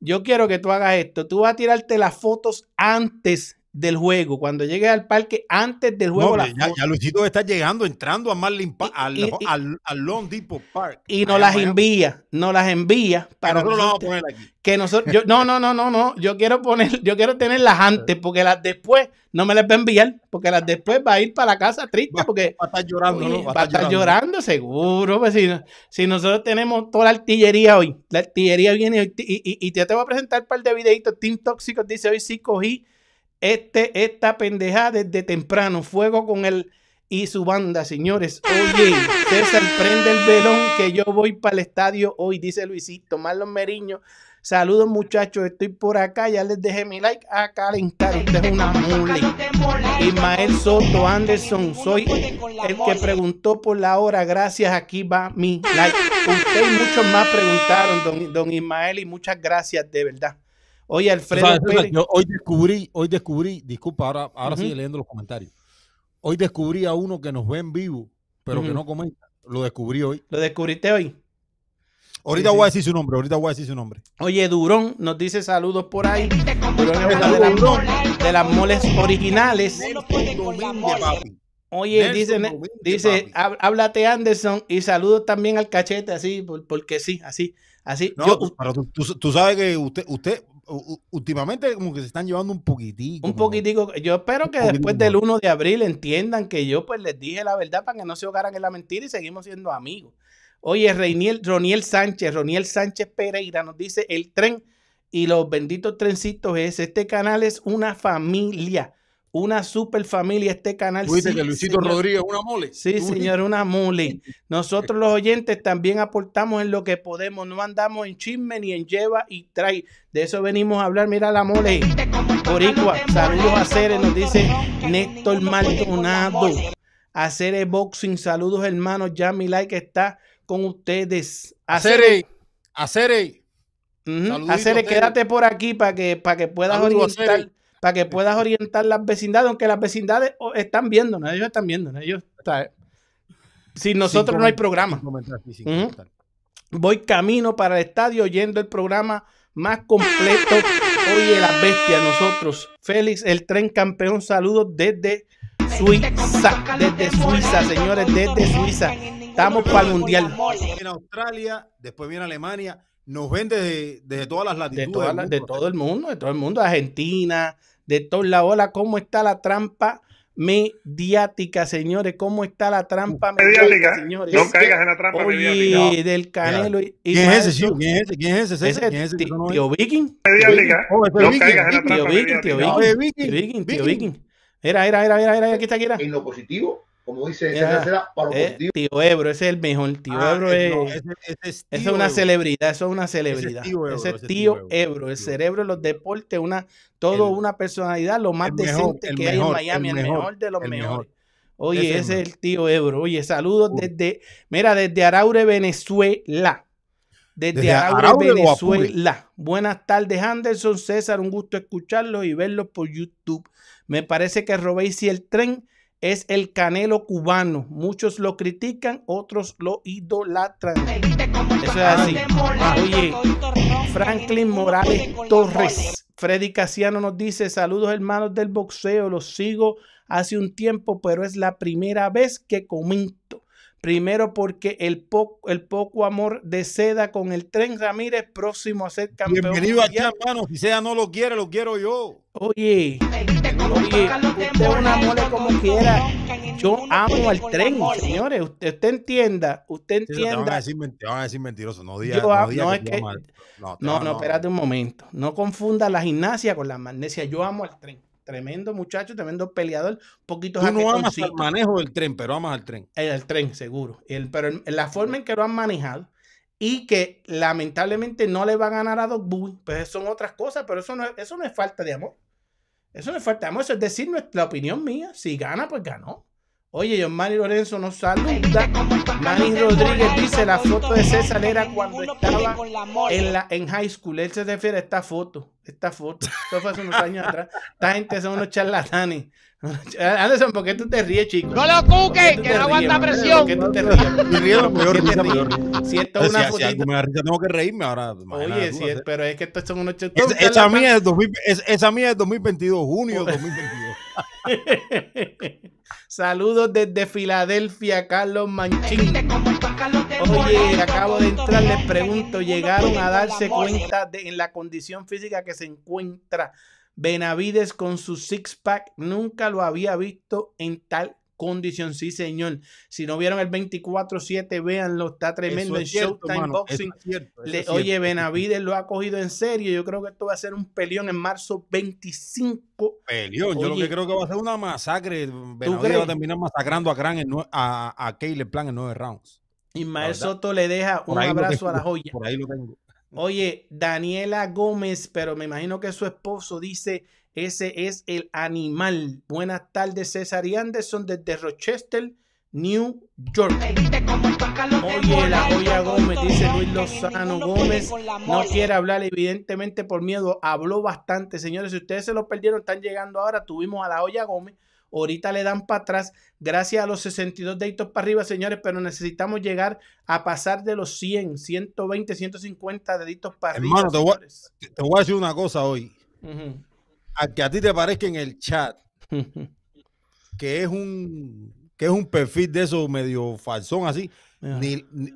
Yo quiero que tú hagas esto. Tú vas a tirarte las fotos antes del juego. Cuando llegues al parque, antes del No, juego. las ya, ya Luisito está llegando, entrando a Marlin Park, al, y- y- al, al Long Depot Park. y nos las envía, nos las envía Que para nosotros lo vamos a nosotros- poner aquí. que nosotros, yo, no, no, no, no, no, yo quiero poner, yo quiero tenerlas antes, porque las después no me las va a enviar, porque las después va a ir para la casa triste, porque Va a estar llorando, Oye, ¿no? va a estar llorando, seguro. Pues si, no- si nosotros tenemos toda la artillería hoy, la artillería viene hoy, y, y, y te voy a presentar un par de videitos. Team Tóxicos dice: Hoy sí cogí este, esta pendejada desde temprano. Fuego con él y su banda, señores. Oye, César, prende el velón que yo voy para el estadio hoy, dice Luisito. Marlon Meriño. Saludos muchachos, estoy por acá, ya les dejé mi like a calentar, usted es una mule. Ismael Soto Anderson, soy el que preguntó por la hora, gracias, aquí va mi like. Usted y muchos más preguntaron, don, don Ismael, y muchas gracias, de verdad. Oye, Alfredo César, Pérez, yo hoy descubrí, hoy descubrí, disculpa, ahora, ahora Ujú. sigue leyendo los comentarios. Hoy descubrí a uno que nos ve en vivo, pero que no comenta. Lo descubrí hoy. lo descubriste hoy. Ahorita Sí, voy a decir su nombre, ahorita voy a decir su nombre. Oye, Durón nos dice saludos por ahí. Durón es una de las, de las moles originales. Oye, Nelson dice, Domínguez, dice, papi. háblate Anderson y saludos también al cachete, así, por- porque sí, así, así. No, Yo- pero tú, tú- tú sabes que usted, usted, últimamente como que se están llevando un poquitico. Un como- poquitico. Yo espero que después del más. 1 de abril entiendan que yo pues les dije la verdad para que no se ahogaran en la mentira y seguimos siendo amigos. Oye, Reiniel, Roniel Sánchez, Roniel Sánchez Pereira nos dice el tren y los benditos trencitos es, este canal es una familia. Una super familia este canal. Tú dices Sí, que Luisito señor. Rodríguez es una mole. Sí, señor, una mole. Nosotros los oyentes también aportamos en lo que podemos. No andamos en chisme ni en lleva y trae. De eso venimos a hablar. Mira la mole. Boricua, saludos a Cere, nos dice Néstor Maldonado. A Cere Boxing, saludos hermanos. Ya mi like está con ustedes. A Cere, Acere, Acere. ujú, saludito, a Cere, Cere. quédate por aquí para que, para que puedas orientar. Para que puedas orientar las vecindades, aunque las vecindades oh, están viéndonos, ellos están viéndonos, ellos está- Sin nosotros Sin no hay programa. sin Ujú. comentar. Voy camino para el estadio oyendo el programa más completo. Oye, las bestias, nosotros. Félix, el tren campeón, saludos desde Suiza. Desde Suiza, señores, desde Suiza. Estamos para el mundial. En Australia, después viene Alemania. Nos ven desde, desde todas las De, latitudes. toda la- de todo el mundo, de todo el mundo, Argentina, de todos lados. Hola, ¿cómo está la trampa mediática, señores? ¿Cómo está la trampa mediática, mediática. señores? No caigas en la trampa mediática. Oye, del Canelo y, y ¿Quién es ese? ¿Quién es ese? ¿Quién es ese? ¿Quién es ese? tío Viking. Mediática. Oh, No caigas en la trampa Viking, tío mediática. Viking. Tío Viking, tío Viking. Era, era, era, era, aquí está, aquí está. en lo positivo, como dice Cera, para lo Eh, tío Ebro, ese es el mejor. Tío Ah, Ebro eh, es. no, ese- ese es Esa es tío una Ebro. celebridad, eso es una celebridad. tío Ebro, ese es ese tío tío Ebro, Ebro, el tío. cerebro de los deportes, una, todo El- una personalidad, lo más mejor, decente que hay en Miami, el el mejor, de los mejores. mejor. Oye, Ese ese es es el tío Ebro. Oye, saludos Uy. desde, mira, desde Araure, Venezuela. Desde, ¿Desde Araure? Venezuela. Buenas tardes, Anderson, César, un gusto escucharlos y verlos por YouTube. Me parece que Robéis y el tren es el canelo cubano. Muchos lo critican, otros lo idolatran. Eso es así. Oye, Franklin Morales Torres. Freddy Casiano nos dice: Saludos, hermanos del boxeo. Los sigo hace un tiempo, pero es la primera vez que comento. Primero porque el, po- el poco amor de seda con el tren Ramírez, próximo a ser campeón. Bienvenido a mundial. Chan, mano. Si sea no lo quiere, lo quiero yo. Oye, oye, usted una mole como quiera. Yo amo al tren, señores. Usted, usted entienda, usted Sí, Te van, a entienda. decir, te van a decir mentiroso. No digas no, digas no, que es que- no, te No, espérate un momento. No confunda la gimnasia con la magnesia. Yo amo al tren. Tremendo muchacho, tremendo peleador. Poquito Tú no amas al manejo del tren, pero amas al tren. El, el tren, seguro. El, pero la forma en que lo han manejado y que lamentablemente no le va a ganar a Doc Bowie, pues son otras cosas, pero eso no, es- eso no es falta de amor. Eso no es falta de amor, eso es decir nuestra opinión mía. Si gana, pues ganó. Oye, John Manny Lorenzo nos saluda. Manny Rodríguez dice la foto de César era cuando estaba en, la, en high school. Él se refiere a esta foto. Esta foto. Esto fue hace unos años atrás. Esta gente son unos charlatanes. Anderson, ¿por qué tú te ríes, chico? No lo ¿Por qué cuques, que no aguanta presión. ¿Por qué tú te ríes? Estoy riendo, ¿Por peor risa, ríes? peor Si esto es Si, una si algo fotito. me da risa, tengo que reírme ahora. Oye, sí, es- hacer- pero es que estos son unos ch- Esa, esa mía es 2000 es- esa mía es 2022, junio de 2022. Saludos desde Filadelfia, Carlos Manchín. Oye, acabo de entrar, les pregunto, ¿llegaron a darse cuenta de en la condición física que se encuentra Benavides con su six-pack? Nunca lo había visto en tal condición, sí señor. Si no vieron el 24-7, véanlo, está tremendo en es cierto, Showtime mano, Boxing. es cierto, Le- oye, Benavides lo ha cogido en serio. Yo creo que esto va a ser un peleón en marzo 25. Peleón, yo lo que creo que va a ser una masacre. Benavides va a terminar masacrando a Gran en a, a Caleb Plan en nueve rounds. Ismael. Soto le deja un abrazo a la joya. Por ahí lo tengo. Oye, Daniela Gómez, pero me imagino que su esposo dice, ese es el animal. Buenas tardes, César y Anderson desde Rochester, New York. Oye, la joya Gómez, dice Luis Lozano Gómez, no quiere hablar evidentemente por miedo, habló bastante, señores, si ustedes se lo perdieron, están llegando ahora, tuvimos a la joya Gómez, ahorita le dan para atrás, gracias a los 62 deditos para arriba, señores, pero necesitamos llegar a pasar de los 100, 120, 150 deditos para arriba, Hermano, te voy, a- señores. te- voy a decir una cosa hoy. Ujú. A que a ti te parezca en el chat que es un que es un perfil de esos medio falsón así, ni, ni-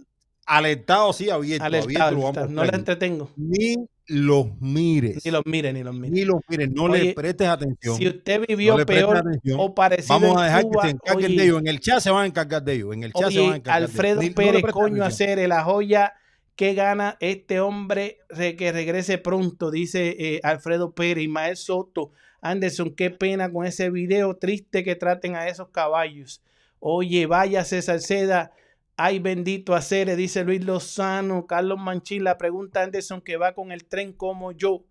alertado así abierto, Alertado, abierto alertado. no le entretengo, ni los mires. ni los mire, ni los mire. Ni los mires, no Oye, le prestes atención. Si usted vivió no peor atención. o parecido Vamos a dejar Cuba, que se encarguen oye, de ellos. En el chat se van a encargar de ellos. En el chat se van a encargar Alfredo de ellos. Ni- Pérez, coño, hacer la joya que gana este hombre re- que regrese pronto, dice eh, Alfredo Pérez, Ismael Soto. Anderson, qué pena con ese video triste que traten a esos caballos. Oye, vaya César Seda. Ay, bendito hacer, dice Luis Lozano. Carlos Manchín, la pregunta Anderson que va con el tren como yo.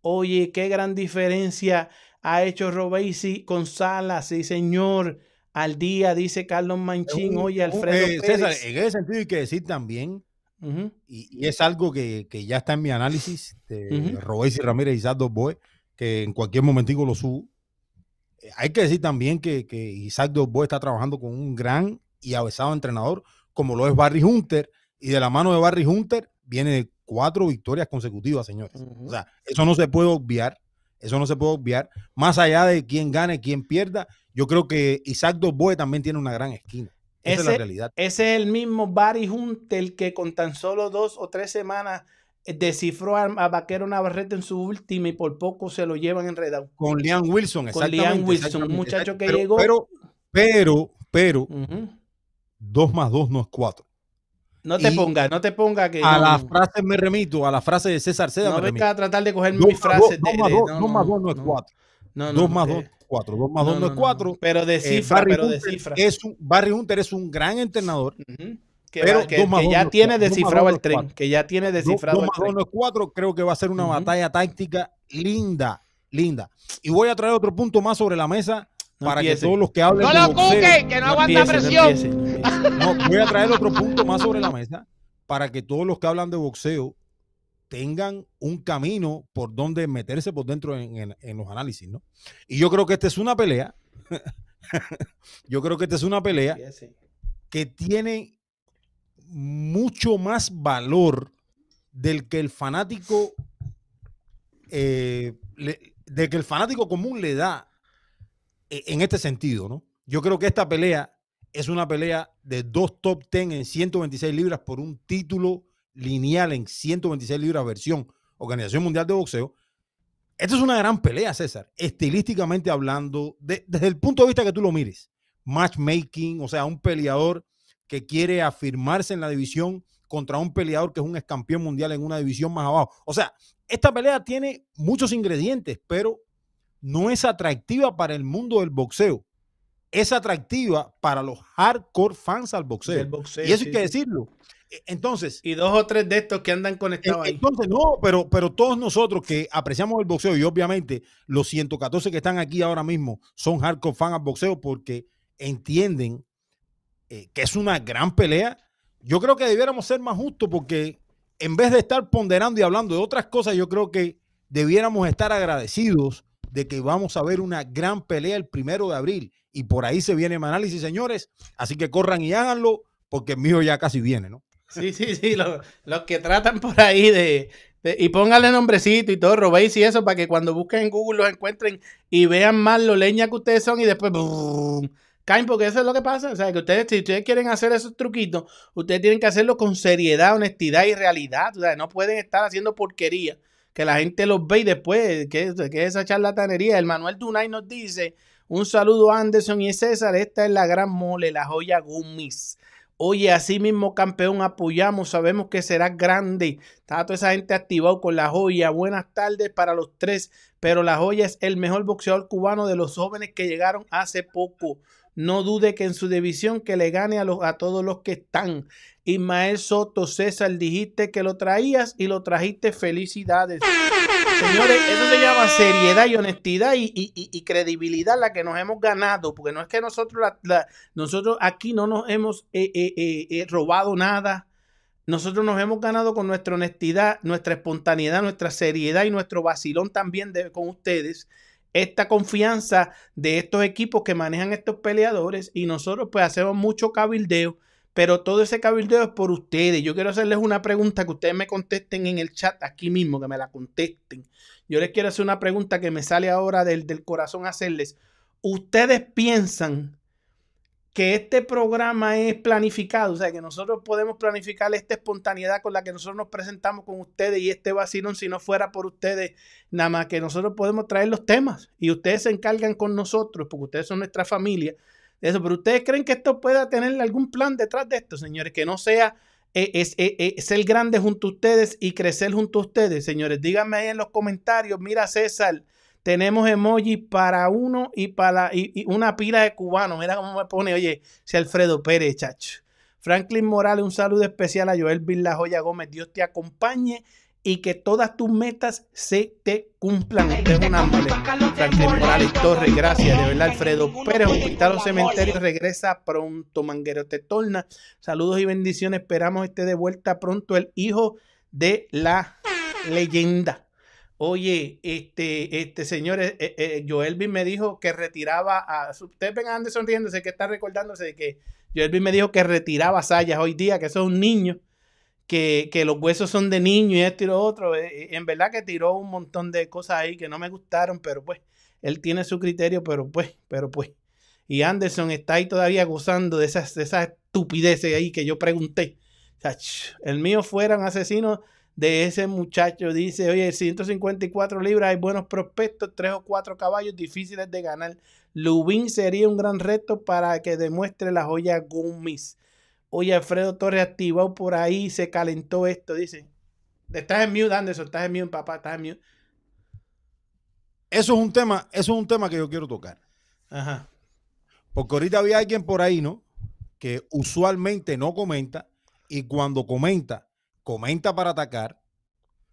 Oye, qué gran diferencia ha hecho Robesi con Salas, sí, señor. Al día, dice Carlos Manchín. Oye, Alfredo. Eh, César, en ese sentido hay que decir también, Y, y es algo que, que ya está en mi análisis de Ujú. Robesi Ramírez y Boy, que en cualquier momentico lo subo. Eh, Hay que decir también que, que Isaac Dos Boy está trabajando con un gran y avesado entrenador, como lo es Barry Hunter, y de la mano de Barry Hunter viene cuatro victorias consecutivas, señores. O sea, eso no se puede obviar. Eso no se puede obviar. Más allá de quién gane, quién pierda, yo creo que Isaac Dos Boy también tiene una gran esquina. Esa es la Ese- realidad. Ese es el mismo Barry Hunter que con tan solo dos o tres semanas eh, descifró a, a Vaquero Navarrete en su última y por poco se lo llevan enredado. Con Liam Wilson, Con Liam exactamente. Wilson, un exactamente, muchacho que pero- llegó- Pero, pero, pero, dos más dos no es cuatro. No te pongas, no te pongas que A no, la frase me remito, a la frase de César Seda No me vengas a tratar de coger Dos mis dos- frases. dos de- más de- dos- no, dos más no, dos no es cuatro. No, Dos más que- dos, cuatro. Dos más no, dos no es no, no. cuatro. Pero Eh, descifra, Barry pero Hunter descifra. Es un, Barry Hunter es un gran entrenador. Ujú. Que, pero que- dos que dos ya es tiene. Dos descifrado dos el es tren. cuatro. Que ya tiene Dos, descifrado dos el más dos tren. no es cuatro. Creo que va a ser una Ujú. batalla táctica linda, linda. Y voy a traer otro punto más sobre la mesa No para empiece. que todos los que hablen No de lo boxeo- cuque, que no, No aguanta empiece, no presión. empiece, no empiece. No, voy a traer otro punto más sobre la mesa para que todos los que hablan de boxeo tengan un camino por donde meterse por dentro en, en- en los análisis, ¿no? Y yo creo que esta es una pelea. yo creo que esta es una pelea que tiene mucho más valor del que el fanático eh, le- del que el fanático común le da eh, en este sentido, ¿no? Yo creo que esta pelea es una pelea de dos top 10 en 126 libras por un título lineal en 126 libras versión Organización Mundial de Boxeo. Esta es una gran pelea, César, estilísticamente hablando, de- desde el punto de vista que tú lo mires. Matchmaking, o sea, un peleador que quiere afirmarse en la división contra un peleador que es un ex campeón mundial en una división más abajo. O sea, esta pelea tiene muchos ingredientes, pero no es atractiva para el mundo del boxeo. Es atractiva para los hardcore fans al boxeo. Y eso sí, hay que decirlo. Entonces, Y dos o tres de estos que andan conectados eh, ahí. entonces, no, pero, pero todos nosotros que apreciamos el boxeo y obviamente los 114 que están aquí ahora mismo son hardcore fans al boxeo porque entienden eh, que es una gran pelea. Yo creo que debiéramos ser más justos porque en vez de estar ponderando y hablando de otras cosas, yo creo que debiéramos estar agradecidos de que vamos a ver una gran pelea el primero de abril. Y por ahí se viene mi análisis, señores. Así que corran y háganlo porque el mío ya casi viene, ¿no? Sí, sí, sí, los, los que tratan por ahí de, y pónganle nombrecito y todo, robéis y eso, para que cuando busquen en Google los encuentren y vean más lo leña que ustedes son y después caen, porque eso es lo que pasa. O sea, que ustedes, si ustedes quieren hacer esos truquitos, ustedes tienen que hacerlo con seriedad, honestidad y realidad. No pueden estar haciendo porquería. Que la gente los ve y después, que, que esa charlatanería. El Manuel Dunay nos dice: Un saludo Anderson y César. Esta es la gran mole, la joya Gummis. Oye, así mismo, campeón, apoyamos, sabemos que será grande. Está toda esa gente activado con la joya. Buenas tardes para los tres, pero la joya es el mejor boxeador cubano de los jóvenes que llegaron hace poco. No dude que en su división que le gane a, los, a todos los que están. Ismael Soto, César, dijiste que lo traías y lo trajiste. Felicidades. Señores, eso se llama seriedad y honestidad y, y- y- credibilidad la que nos hemos ganado, porque no es que nosotros, nosotros aquí no nos hemos eh, eh, eh, robado nada. Nosotros nos hemos ganado con nuestra honestidad, nuestra espontaneidad, nuestra seriedad y nuestro vacilón también de- con ustedes. Esta confianza de estos equipos que manejan estos peleadores y nosotros pues hacemos mucho cabildeo, pero todo ese cabildeo es por ustedes. Yo quiero hacerles una pregunta que ustedes me contesten en el chat aquí mismo, que me la contesten. Yo les quiero hacer una pregunta que me sale ahora del, del corazón hacerles. ¿Ustedes piensan que este programa es planificado? O sea, que nosotros podemos planificar esta espontaneidad con la que nosotros nos presentamos con ustedes y este vacilón, si no fuera por ustedes, nada más que nosotros podemos traer los temas y ustedes se encargan con nosotros, porque ustedes son nuestra familia. Eso, pero ustedes creen que esto pueda tener algún plan detrás de esto, señores, que no sea eh, es, eh, eh, ser grande junto a ustedes y crecer junto a ustedes, señores. Díganme ahí en los comentarios, mira César, Tenemos emojis para uno y para y, una pila de cubanos. Mira cómo me pone, oye, si Alfredo Pérez, chacho. Franklin Morales, un saludo especial a Joel La Joya Gómez. Dios te acompañe y que todas tus metas se te cumplan. Usted es un. Franklin Morales Torres, gracias. De verdad, Alfredo Pérez, Hospital o Cementerio, regresa pronto. Manguero te torna. Saludos y bendiciones. Esperamos esté de vuelta pronto el hijo de la leyenda. Oye, este, este señor, eh, eh, Joelvin me dijo que retiraba a. Ustedes vengan sonriéndose que está recordándose de que Joelvin me dijo que retiraba sayas hoy día, que eso es niño que, los huesos son de niño y esto y lo otro. Eh, eh, en verdad que tiró un montón de cosas ahí que no me gustaron, pero pues él tiene su criterio, pero pues, pero pues. Y Anderson está ahí todavía gozando de esas, de esas estupideces ahí que yo pregunté. el mío fuera un asesino de ese muchacho. Dice, oye, 154 libras, hay buenos prospectos, tres o cuatro caballos difíciles de ganar. Lubin sería un gran reto para que demuestre la joya Gummis. Oye, Alfredo Torres activado por ahí, se calentó esto, dice. Estás en mute, Anderson, estás en mute, papá, estás en mute. Eso es un tema, eso es un tema que yo quiero tocar. Ajá. Porque ahorita había alguien por ahí, ¿no? Que usualmente no comenta y cuando comenta, comenta para atacar,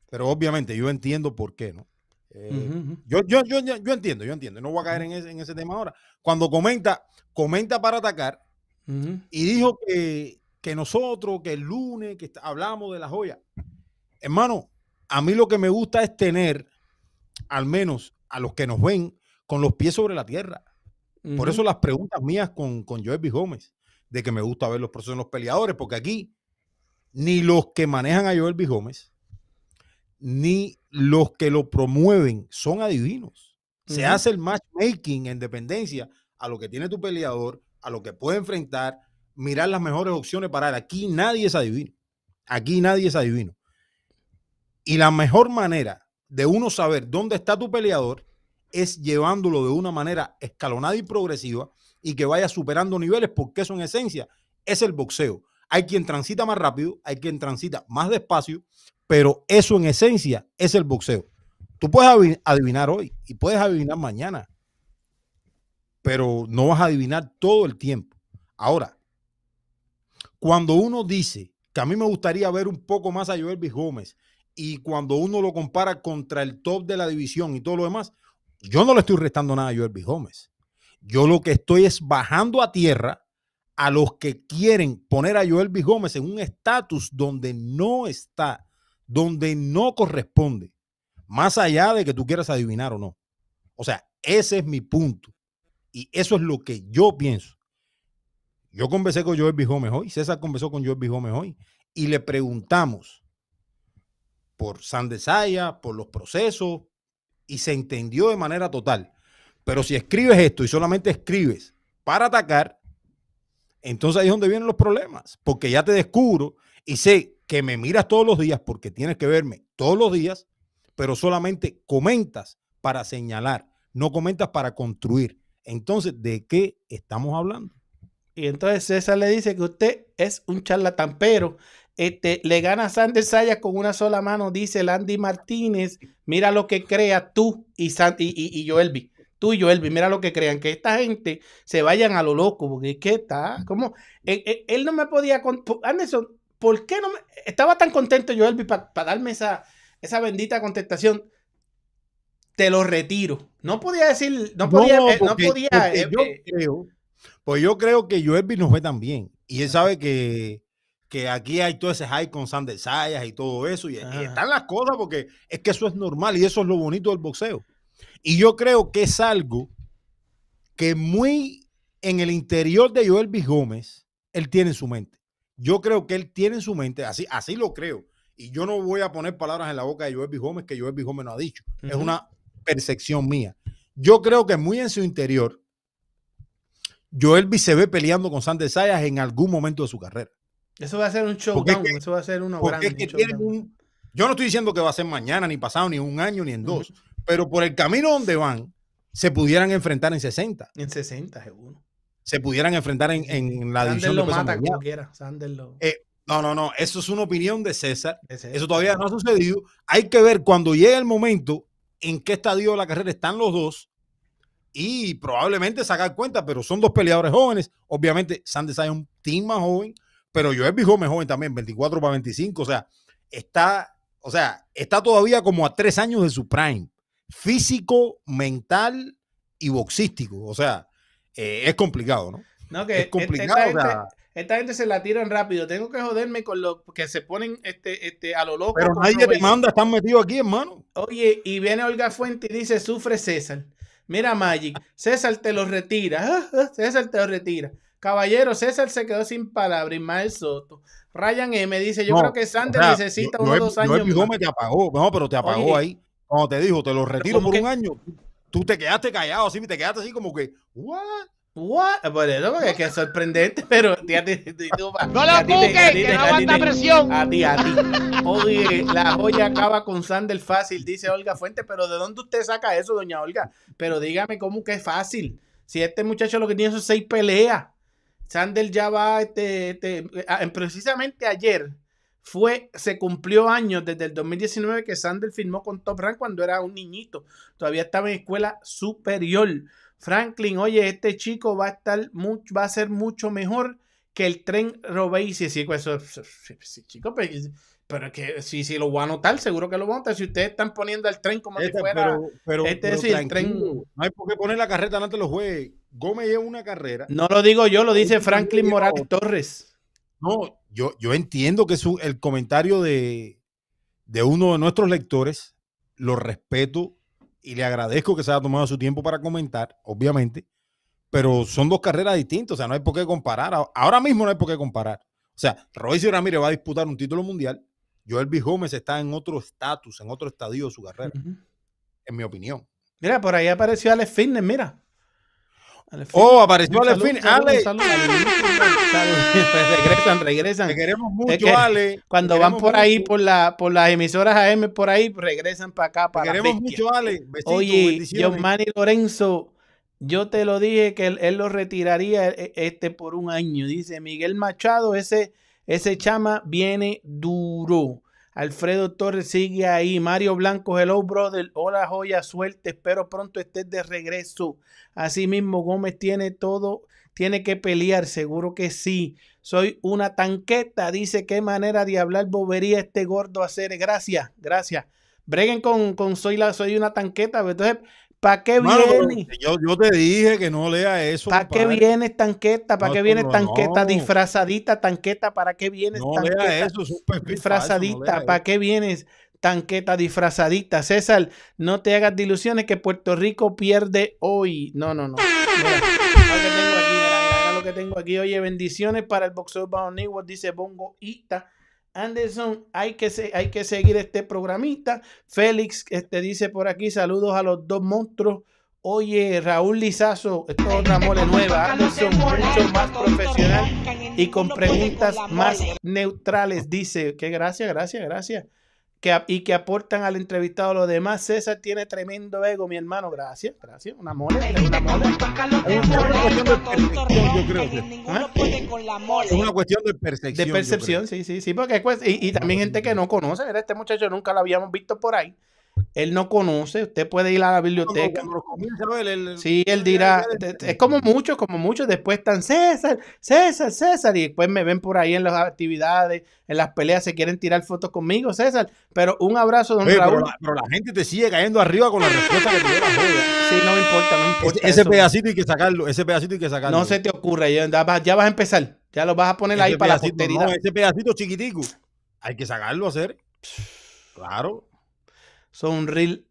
pero obviamente yo entiendo por qué, ¿no? Eh, yo, yo, yo, yo, entiendo, yo entiendo, no voy a caer en ese, en ese tema ahora. Cuando comenta, comenta para atacar y dijo que, nosotros, que el lunes, que hablamos de la joya. Hermano, a mí lo que me gusta es tener, al menos a los que nos ven, con los pies sobre la tierra. Por eso las preguntas mías con, con Joel B. Gómez, de que me gusta ver los procesos en los peleadores, porque aquí ni los que manejan a Joel B. Gómez, ni los que lo promueven son adivinos. Se hace el matchmaking en dependencia a lo que tiene tu peleador, a lo que puede enfrentar, mirar las mejores opciones para él. Aquí nadie es adivino. Aquí nadie es adivino. Y la mejor manera de uno saber dónde está tu peleador es llevándolo de una manera escalonada y progresiva y que vaya superando niveles, porque eso en esencia es el boxeo. Hay quien transita más rápido, hay quien transita más despacio, pero eso en esencia es el boxeo. Tú puedes adivinar hoy y puedes adivinar mañana, pero no vas a adivinar todo el tiempo. Ahora, cuando uno dice que a mí me gustaría ver un poco más a Joel B. Gómez y cuando uno lo compara contra el top de la división y todo lo demás, yo no le estoy restando nada a Joel B. Gómez. Yo lo que estoy es bajando a tierra a los que quieren poner a Joel B. Gómez en un estatus donde no está, donde no corresponde, más allá de que tú quieras adivinar o no. O sea, ese es mi punto. Y eso es lo que yo pienso. Yo conversé con Joel B. Gómez hoy, César conversó con Joel B. Hoy, y le preguntamos por Sandesaya, por los procesos, y se entendió de manera total. Pero si escribes esto y solamente escribes para atacar, entonces ahí es donde vienen los problemas, porque ya te descubro y sé que me miras todos los días porque tienes que verme todos los días, pero solamente comentas para señalar, no comentas para construir. Entonces, ¿de qué estamos hablando? Y entonces César le dice que usted es un charlatán, pero este, le gana a Sander Sayas con una sola mano, dice Landy Martínez. Mira lo que crea tú y, San, y, y, y. Tú y Joelby, mira lo que crean, que esta gente se vayan a lo loco, porque es que está, como, él, no me podía, Anderson, ¿por qué no me, estaba tan contento Joelby para darme esa, esa bendita contestación? te lo retiro. No podía decir, no podía, no, eh, podía. Eh, yo eh, creo, pues yo creo que Joelby nos ve también. Y él sabe que, que aquí hay todo ese hype con Sander Sayas y todo eso. Y, están las cosas porque es que eso es normal y eso es lo bonito del boxeo. Y yo creo que es algo que muy en el interior de Joel B. Gómez, él tiene en su mente. Yo creo que él tiene en su mente, así, así lo creo. Y yo no voy a poner palabras en la boca de Joel B. Gómez que Joel B. Gómez no ha dicho. Es una percepción mía. Yo creo que muy en su interior, Joelby se ve peleando con Sander Sayas en algún momento de su carrera. Eso va a ser un showdown, eso va a ser uno grande. yo no estoy diciendo que va a ser mañana, ni pasado, ni un año, ni en dos, pero por el camino donde van, se pudieran enfrentar en 60. En 60, seguro. Se pudieran enfrentar en, en la división lo mata como quiera. Sander lo... Eh, no, no, no. Eso es una opinión de César. Eso todavía no ha sucedido. Hay que ver cuando llegue el momento en qué estadio de la carrera están los dos y probablemente sacar cuenta, pero son dos peleadores jóvenes. Obviamente, Sanders es un team más joven, pero yo es joven, joven también, 24 para 25. O sea, está, o sea, está todavía como a tres años de su prime, físico, mental y boxístico. O sea, eh, es complicado, ¿no? No, que es complicado. Esta, o sea, esta gente se la tiran rápido. Tengo que joderme con lo que se ponen este, este, a lo loco. pero nadie te manda, están metidos aquí, hermano. Oye, y viene Olga Fuente y dice, sufre César. Mira Magic, César te lo retira. Ah, ah, César te lo retira. Caballero, César se quedó sin palabras. Ismael Soto. Ryan M dice, yo No, creo que Sander o sea, necesita yo- unos yo- dos yo años el más. Te apagó, no, pero te apagó Oye. ahí. Cuando te dijo, te lo retiro ¿cómo por que- un año, tú, tú te quedaste callado así, te quedaste así como que, ¿what? What? Por eso, porque es que es sorprendente, pero a ti- tú- tú- No lo busques, que no aguanta presión. A ti, a ti. Oye, la joya acaba con Sander fácil, dice Olga Fuente, pero ¿de dónde usted saca eso, doña Olga? Pero dígame cómo que es fácil. Si este muchacho lo que tiene son seis peleas. Sander ya va, este, este, ah, precisamente ayer fue, se cumplió años desde el 2019 que Sander firmó con Top Rank cuando era un niñito. Todavía estaba en escuela superior. Franklin, oye, este chico va a estar mucho, va a ser mucho mejor que el tren Robesi. Sí, pues sí, sí, chico, pero, pero que si, si lo voy a anotar, seguro que lo voy a anotar. Si ustedes están poniendo al tren como si Este, fuera. pero, pero, este es el tren- No hay por qué poner la carreta delante de los jueces. Gómez lleva una carrera. No lo digo yo, lo dice Franklin Morales. Torres. No, yo, yo entiendo que su, el comentario de, de uno de nuestros lectores lo respeto y le agradezco que se haya tomado su tiempo para comentar, obviamente, pero son dos carreras distintas, o sea, no hay por qué comparar. Ahora mismo no hay por qué comparar. O sea, Royce Ramírez va a disputar un título mundial, Joel B. Gómez está en otro estatus, en otro estadio de su carrera, en mi opinión. Mira, por ahí apareció Alex Fitness, mira. Oh, apareció Ale. saludo. Salud. regresan, regresan. Te queremos Es mucho, que Ale. Cuando Te van por ahí, por, la, por las emisoras AM, por ahí, regresan para acá, Te para la queremos mucho, Ale. Besitos, Oye, Manny Lorenzo, yo te lo dije que él, él lo retiraría eh, este por un año. Dice Miguel Machado, ese, ese chama viene duro. Alfredo Torres sigue ahí. Mario Blanco, hello brother. Hola joya, suerte. Espero pronto estés de regreso. Asimismo, Gómez tiene todo, tiene que pelear, seguro que sí. Soy una tanqueta, dice qué manera de hablar bobería este gordo hacer. Gracias, gracias. Breguen con, con soy la soy una tanqueta. Entonces, ¿para qué Mano, viene? yo, yo te dije que no lea eso. ¿Para qué viene tanqueta? ¿Para No, qué viene no, tanqueta no. disfrazadita? Tanqueta, ¿para qué vienes No tanqueta? lea eso, falso, disfrazadita, lea ¿para qué vienes tanqueta disfrazadita? César, no te hagas ilusiones que Puerto Rico pierde hoy. No, no, no. Mira, lo que tengo aquí, mira, mira, mira lo que tengo aquí. Oye, bendiciones para el boxeo Bajo Network, dice Bongo Ita. Anderson, hay que, hay que seguir este programita. Félix este, dice por aquí, saludos a los dos monstruos. Oye, Raúl Lizazo, esto es otra mole nueva. Anderson, mucho más profesional y con preguntas más neutrales. Dice que gracias, gracias, gracias. Que, y que aportan al entrevistado lo demás. César tiene tremendo ego, mi hermano. Gracias, gracias. Una mole, una mole. Es una cuestión de percepción, yo creo. que- ¿Ah? Es una cuestión de percepción. De percepción, sí, sí, sí. Porque pues, y, y también gente que no conoce. Mira, este muchacho nunca lo habíamos visto por ahí. Él no conoce. Usted puede ir a la biblioteca. A ver, él- Sí, él dirá, es como muchos, como muchos, después están César, César, César, y después me ven por ahí en las actividades, en las peleas, se quieren tirar fotos conmigo, César, pero un abrazo, don Oye, pero, Raúl. la, pero la gente te sigue cayendo arriba con la respuesta que te dio la joya. Sí, no me importa, no me importa. Ese, pedacito hay que sacarlo, ese pedacito hay que sacarlo. No se te ocurre, ya, vas ya vas a empezar, ya lo vas a poner ahí para la posteridad. no, ese pedacito chiquitico, hay que sacarlo a hacer. Claro. Eso es un reel,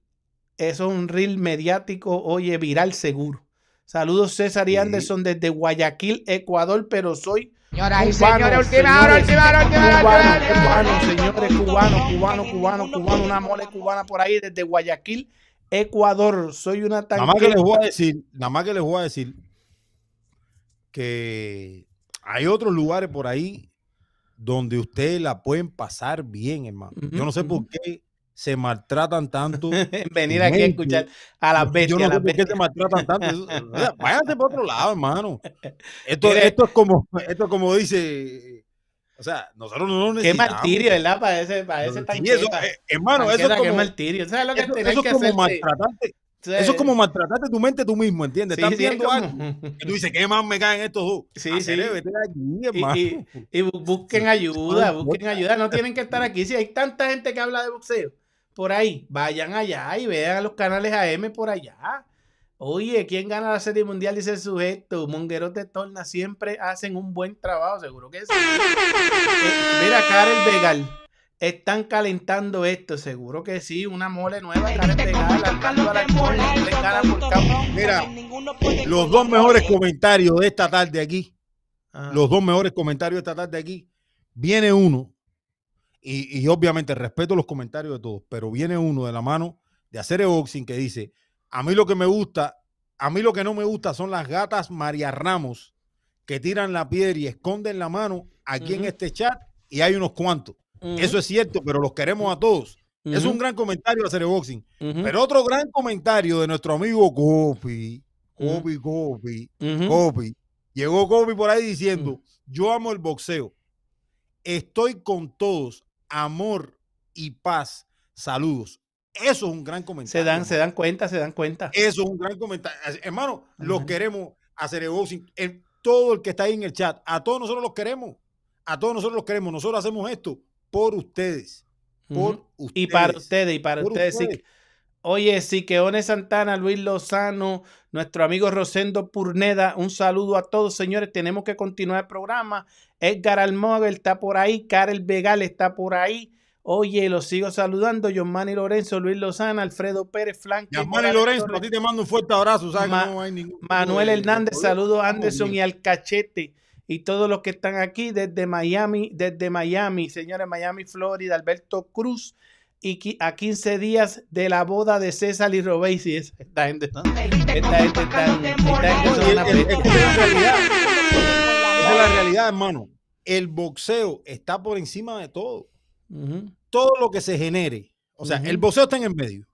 eso es un reel mediático, oye, viral seguro. Saludos César y Sí. Anderson desde Guayaquil, Ecuador, pero soy Señoras y cubano, señores, última hora, última hora, última hora, cubano, señores, cubano, cubano, cubano, cubano, una mole cubana por ahí desde Guayaquil, Ecuador. Soy una Nada más que les voy a decir, nada más que les voy a decir que hay otros lugares por ahí donde ustedes la pueden pasar bien, hermano. Yo no sé por qué se maltratan tanto. Venir aquí a escuchar a las Yo bestias, no a sé por qué se maltratan tanto. Váyanse para otro lado, hermano. Esto, esto es como, esto es como dice O sea, nosotros no lo Qué necesitamos. martirio, ¿verdad? Para ese, para ese tanqueta. eso, eh, hermano, eso es qué como, martirio. ¿Sabes lo que eso, es como maltratarte. Sí, Eso es como maltratarte tu mente tú mismo, ¿entiendes? sí, Estás sí, es viendo como- algo que tú dices, ¿qué más me caen estos dos? Sí, Hacer, sí. vete de aquí, Y, hermano. y- y bu- busquen ayuda, no busquen ayuda. No tienen que estar aquí. Si hay tanta gente que habla de boxeo por ahí, vayan allá y vean los canales AM por allá. Oye, ¿quién gana la Serie Mundial? Dice el sujeto. Mongueros de Torna siempre hacen un buen trabajo, seguro que sí. Eh, mira, Karel Vegal. Están calentando esto, seguro que sí. Una mole nueva, Karel Vegal. Mira, los dos mejores comentarios de esta tarde aquí, Ah, los dos mejores comentarios de esta tarde aquí, viene uno, y, y obviamente respeto los comentarios de todos, pero viene uno de la mano de hacer boxing que dice, a mí lo que me gusta, a mí lo que no me gusta son las gatas María Ramos que tiran la piedra y esconden la mano aquí en este chat y hay unos cuantos. Eso es cierto, pero los queremos a todos. Es un gran comentario de hacer boxing. ujú, Pero otro gran comentario de nuestro amigo. Copi, Copi, ujú. Copi. Llegó Copi por ahí diciendo, yo amo el boxeo. Estoy con todos. Amor y paz. Saludos. Eso es un gran comentario. Se dan, hermano. se dan cuenta, se dan cuenta. Eso es un gran comentario. Hermano, los queremos hacer boxing. El- todo el que está ahí en el chat, a todos nosotros los queremos. A todos nosotros los queremos. Nosotros hacemos esto por ustedes. Por ustedes. Y para ustedes, y para Por ustedes. sí. Oye, Siqueone Santana, Luis Lozano, nuestro amigo Rosendo Purneda, un saludo a todos, señores. Tenemos que continuar el programa. Edgar Almóvil está por ahí, Karel Vegal está por ahí. Oye, los sigo saludando. Giovanni Lorenzo, Luis Lozano, Alfredo Pérez, Flanque. Morales Lorenzo, a ti te mando un fuerte abrazo. ¿sabes? Ma- no hay ningún Manuel de- de Hernández, saludos a Anderson y al Cachete y todos los que están aquí desde Miami, desde Miami, señores, Miami, Florida, Alberto Cruz y a 15 días de la boda de César y es- esta gente, ¿no? Esta gente es- esa la realidad. Esa es la realidad, hermano. El boxeo está por encima de todo. Todo lo que se genere. O sea, el boxeo está en el medio.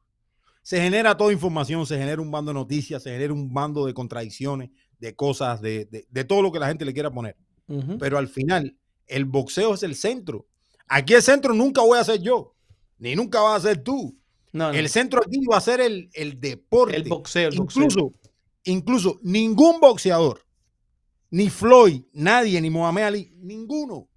Se genera toda información, se genera un bando de noticias, se genera un bando de contradicciones, de cosas, de, de- de todo lo que la gente le quiera poner. Pero al final, el boxeo es el centro. Aquí el centro nunca voy a ser yo, ni nunca vas a ser tú. No, no, El centro aquí va a ser el, el deporte. el boxeo, el boxeo. incluso, incluso ningún boxeador, ni Floyd, nadie, ni Mohamed Ali, ninguno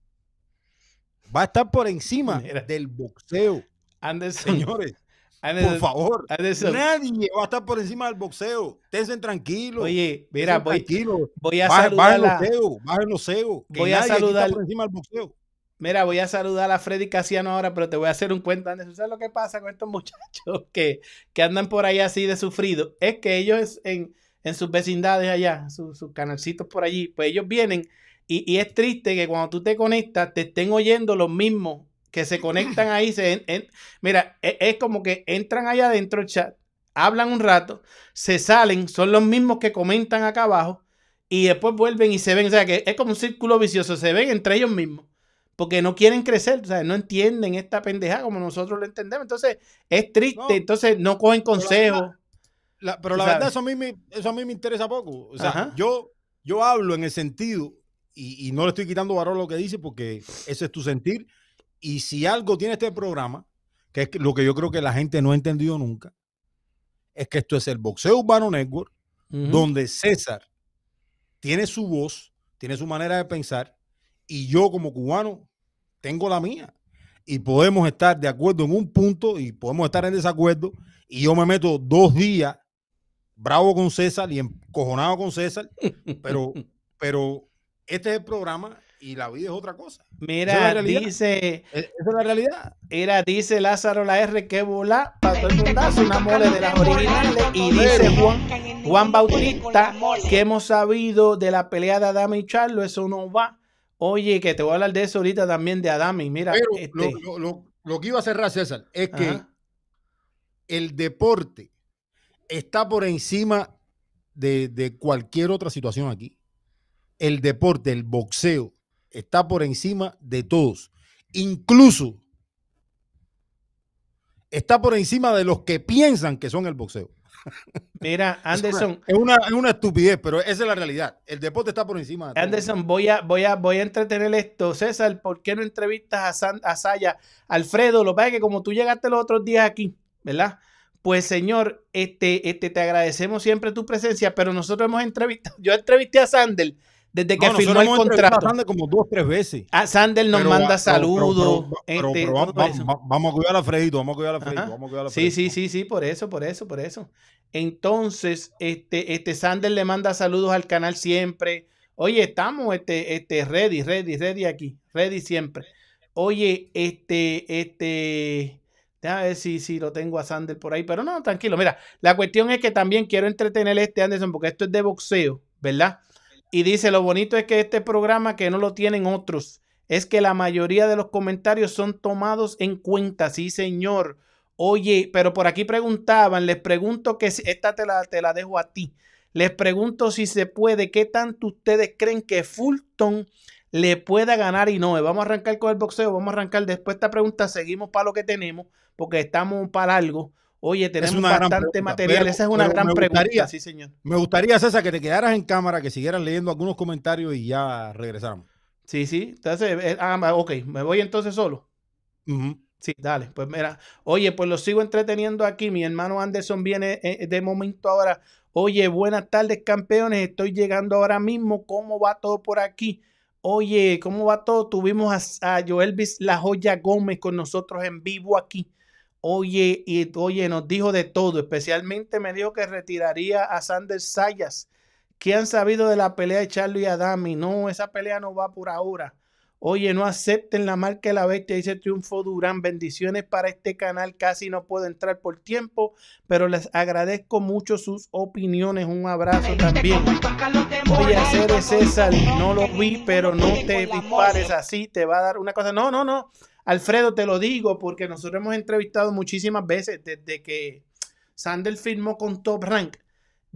va a estar por encima Mira. del boxeo, Anderson, señores. Anderson, Por favor, Anderson. nadie va a estar por encima del boxeo. Estén tranquilos. Oye, mira, voy, tranquilos. voy a saludar bajen los a, egos, bajen los egos, que Voy a saludar- por encima del boxeo. Mira, voy a saludar a Freddy Casiano ahora, pero te voy a hacer un cuento. Anderson. ¿Sabes lo que pasa con estos muchachos que, que andan por ahí así de sufridos? Es que ellos en, en sus vecindades allá, sus, sus canalcitos por allí, pues ellos vienen y, y es triste que cuando tú te conectas te estén oyendo los mismos que se conectan ahí. Mira, es, es como que entran allá adentro el chat, hablan un rato, se salen, son los mismos que comentan acá abajo y después vuelven y se ven. O sea, que es como un círculo vicioso, se ven entre ellos mismos porque no quieren crecer, o sea, no entienden esta pendeja como nosotros lo entendemos. Entonces, es triste, No, entonces no cogen consejos. pero la sabes. verdad, eso a, mí me, eso a mí me interesa poco. O sea, Ajá. yo, yo hablo en el sentido, y, y no le estoy quitando valor a lo que dice, porque ese es tu sentir. Y si algo tiene este programa, que es lo que yo creo que la gente no ha entendido nunca, es que esto es el Boxeo Urbano Network, donde César tiene su voz, tiene su manera de pensar, y yo como cubano tengo la mía. Y podemos estar de acuerdo en un punto y podemos estar en desacuerdo. Y yo me meto dos días bravo con César y encojonado con César, pero, pero este es el programa y la vida es otra cosa. Esa es la Mira, dice, E- Esa es la realidad. mira, dice Lázaro la R que volá para todo el mundazo, una mole de las originales. Y dice Juan, Juan Bautista que hemos sabido de la pelea de Adame y Charlo, eso no va. Oye, que te voy a hablar de eso ahorita también de Adame. Mira, Pero este, lo, lo- lo- lo que iba a cerrar César es que el deporte está por encima de, de cualquier otra situación aquí. El deporte, el boxeo, está por encima de todos. Incluso está por encima de los que piensan que son el boxeo. Mira, Anderson, Es una, es una estupidez, pero esa es la realidad. El deporte está por encima de. Anderson, voy a, voy a, voy a entretener esto. César, ¿por qué no entrevistas a, San- a Saya? Alfredo, lo que pasa es que como tú llegaste los otros días aquí, ¿verdad? Pues señor, este, este, te agradecemos siempre tu presencia, pero nosotros hemos entrevistado, yo entrevisté a Sandel desde que No, firmó el entrevistado a contrato. Sander como dos, tres veces. A Sandel nos Pero, manda ah, saludos. pero- pero- este, vamos, a cuidar a Fredito, vamos a cuidar a Fredito, vamos a cuidar a Sí, Fredito. sí, sí, sí, por eso, por eso, por eso. Entonces, este, este Sander le manda saludos al canal siempre. Oye, estamos este, este, ready, ready, ready aquí, ready siempre. Oye, este, este, déjame ver si, si lo tengo a Sander por ahí, pero no, tranquilo. Mira, la cuestión es que también quiero entretener a este Anderson porque esto es de boxeo, ¿verdad? Y dice, lo bonito es que este programa que no lo tienen otros, es que la mayoría de los comentarios son tomados en cuenta, sí, señor. Oye, pero por aquí preguntaban, les pregunto que si, esta te la, te la dejo a ti. Les pregunto si se puede, ¿qué tanto ustedes creen que Fulton le pueda ganar y no? Vamos a arrancar con el boxeo, vamos a arrancar después de esta pregunta, seguimos para lo que tenemos, porque estamos para algo. Oye, tenemos bastante material, pero- esa es una gran pregunta, sí, señor. Me gustaría, César, que te quedaras en cámara, que siguieras leyendo algunos comentarios y ya regresamos. Sí, sí, entonces, eh, ah, ok, me voy entonces solo. Sí, dale, pues mira, oye, pues lo sigo entreteniendo aquí. Mi hermano Anderson viene eh, de momento ahora. Oye, buenas tardes, campeones. Estoy llegando ahora mismo. ¿Cómo va todo por aquí? Oye, ¿cómo va todo? Tuvimos a, a Joelvis La Joya Gómez con nosotros en vivo aquí. Oye, y oye, nos dijo de todo. Especialmente me dijo que retiraría a Sanders Sayas. ¿Qué han sabido de la pelea de Charlie Adami? No, esa pelea no va por ahora. Oye, no acepten la marca de la bestia, dice Triunfo Durán. Bendiciones para este canal. Casi no puedo entrar por tiempo, pero les agradezco mucho sus opiniones. Un abrazo también. Oye, hacer de César, no lo vi, pero no te dispares así, te va a dar una cosa. No, no, no. Alfredo, te lo digo porque nosotros hemos entrevistado muchísimas veces desde que Sandel firmó con Top Rank.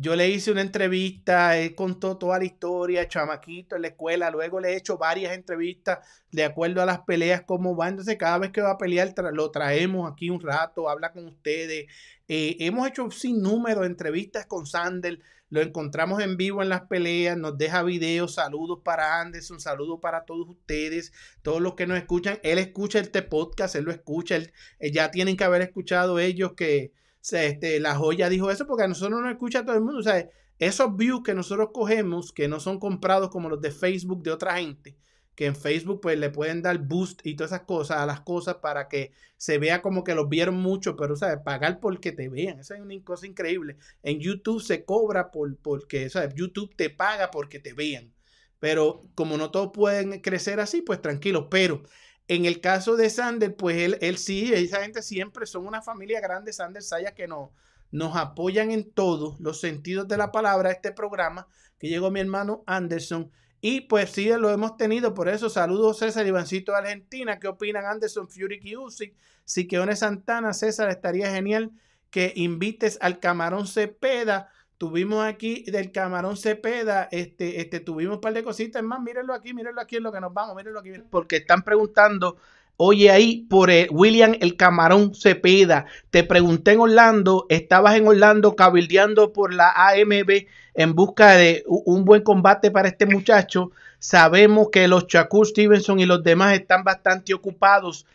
Yo le hice una entrevista, él contó toda la historia, chamaquito en la escuela, luego le he hecho varias entrevistas de acuerdo a las peleas, cómo va. Entonces, cada vez que va a pelear, lo traemos aquí un rato, habla con ustedes. Eh, hemos hecho un sinnúmero de entrevistas con Sandel, lo encontramos en vivo en las peleas, nos deja videos, saludos para Anderson, saludos para todos ustedes, todos los que nos escuchan. Él escucha este podcast, él lo escucha, él- eh, ya tienen que haber escuchado ellos que sea, este, la joya dijo eso porque a nosotros nos escucha todo el mundo. O sea, esos views que nosotros cogemos, que no son comprados como los de Facebook de otra gente, que en Facebook pues le pueden dar boost y todas esas cosas a las cosas para que se vea como que los vieron mucho, pero ¿sabes? pagar porque te vean, esa es una cosa increíble. En YouTube se cobra por, porque, ¿sabes? YouTube te paga porque te vean. Pero como no todos pueden crecer así, pues tranquilo. Pero en el caso de Sander, pues él, él sí, esa gente siempre son una familia grande, Sander Saya, que nos, nos apoyan en todos los sentidos de la palabra, este programa, que llegó mi hermano Anderson. Y pues sí, lo hemos tenido, por eso saludos César Ivancito de Argentina. ¿Qué opinan Anderson, Fury Usyk? Siqueone Santana, César, estaría genial que invites al Camarón Cepeda. Tuvimos aquí del Camarón Cepeda, este, este, tuvimos un par de cositas más. Mírenlo aquí, mírenlo aquí en lo que nos vamos, mírenlo aquí. Porque están preguntando, oye, ahí por eh, William el Camarón Cepeda. Te pregunté en Orlando, estabas en Orlando cabildeando por la AMB en busca de un buen combate para este muchacho. Sabemos que los Shakur Stevenson y los demás están bastante ocupados.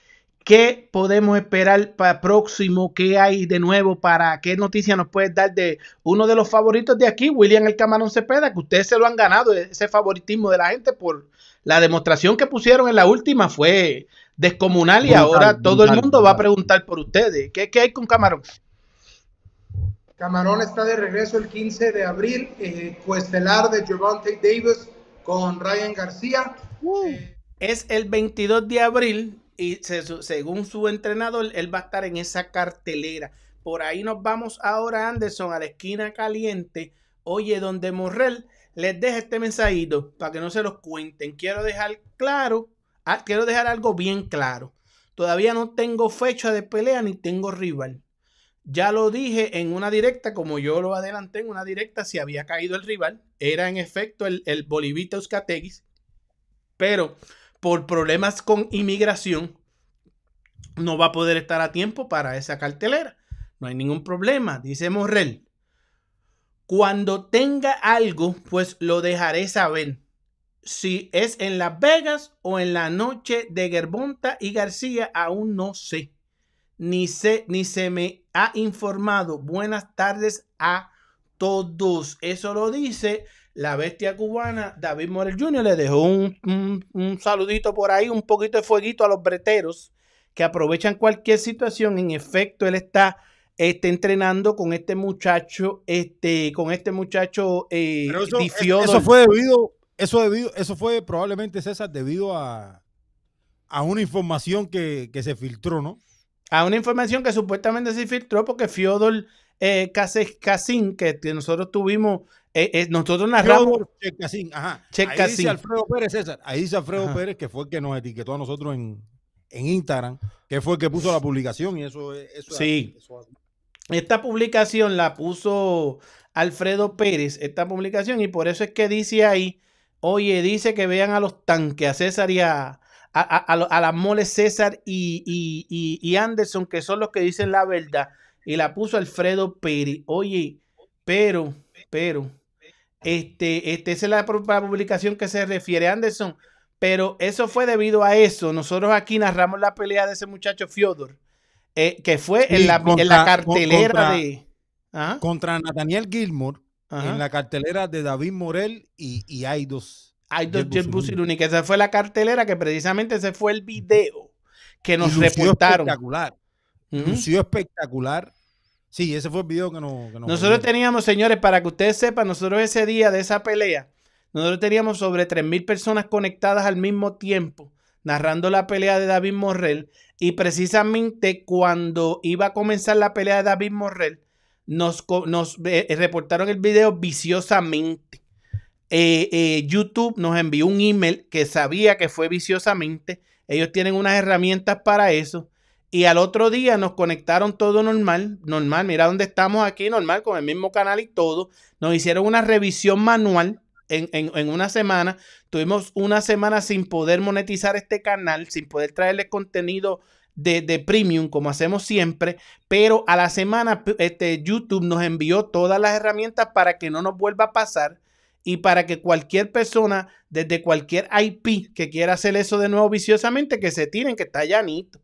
¿Qué podemos esperar para próximo? ¿Qué hay de nuevo para qué noticia nos puedes dar de uno de los favoritos de aquí, William el Camarón Cepeda, que ustedes se lo han ganado, ese favoritismo de la gente por la demostración que pusieron en la última fue descomunal y Brutal, ahora todo el brutal, mundo va a preguntar por ustedes. ¿Qué, qué hay con Camarón? Camarón está de regreso el 15 de abril, eh, coestelar de Javante Davis con Ryan García. Eh, Es el 22 de abril y según su entrenador, él va a estar en esa cartelera. Por ahí nos vamos ahora, Anderson, a la esquina caliente. Oye, donde Morrel les deja este mensajito para que no se los cuenten. Quiero dejar claro, ah, quiero dejar algo bien claro. Todavía no tengo fecha de pelea ni tengo rival. Ya lo dije en una directa, como yo lo adelanté en una directa, si había caído el rival, era en efecto el, el Bolivita Euskategis, pero por problemas con inmigración no va a poder estar a tiempo para esa cartelera. No hay ningún problema, dice Morrel. Cuando tenga algo, pues lo dejaré saber. Si es en Las Vegas o en la noche de Gerbonta y García, aún no sé. Ni sé, ni se me ha informado. Buenas tardes a todos. Eso lo dice la bestia cubana David Morel Jr. Le dejó un, un- un saludito por ahí, un poquito de fueguito a los breteros que aprovechan cualquier situación. En efecto, él está este, entrenando con este muchacho, este, con este muchacho eh, Pero eso, fue debido, eso debido, eso fue probablemente César debido a, a una información que, que se filtró, ¿no? a una información que supuestamente se filtró porque Fiodor eh, que que nosotros tuvimos, eh, eh, nosotros narramos. Fiodor Chekasín, ajá. Ahí dice Alfredo Pérez, César. Ahí dice Alfredo Ajá. Pérez que fue el que nos etiquetó a nosotros en, en Instagram, que fue el que puso la publicación y eso es. Eso es Sí. eso. Esta publicación la puso Alfredo Pérez, esta publicación, y por eso es que dice ahí, oye, dice que vean a los tanques, a César y a, a, a, las moles César y, y, y- y Anderson, que son los que dicen la verdad, y la puso Alfredo Pérez. Oye, pero, pero, este, este, esa es la, pu- la publicación que se refiere Anderson, pero eso fue debido a eso. Nosotros aquí narramos la pelea de ese muchacho Fiodor, eh, que fue en, Sí, la, en cartelera contra- de... Ajá, Contra Nathaniel Gilmore ajá. en la cartelera de David Morel y, y Aidos. Hay dos Jet Jet Busuruni. Busuruni, que esa fue la cartelera, que precisamente ese fue el video que nos Y reportaron. Espectacular. Ujú. Lució espectacular. Sí, ese fue el video que nos. que nos Nosotros teníamos, señores, para que ustedes sepan, nosotros ese día de esa pelea, nosotros teníamos sobre 3.000 personas conectadas al mismo tiempo, narrando la pelea de David Morrell. Y precisamente cuando iba a comenzar la pelea de David Morrell, nos, nos eh, reportaron el video viciosamente. Eh, eh, YouTube nos envió un email que sabía que fue viciosamente. Ellos tienen unas herramientas para eso. Y al otro día nos conectaron todo normal, normal, mira dónde estamos aquí, normal, con el mismo canal y todo. Nos hicieron una revisión manual en, en- una semana. Tuvimos una semana sin poder monetizar este canal, sin poder traerle contenido de, de premium como hacemos siempre. Pero a la semana este, YouTube nos envió todas las herramientas para que no nos vuelva a pasar y para que cualquier persona desde cualquier IP que quiera hacer eso de nuevo viciosamente, que se tiren, que está llanito.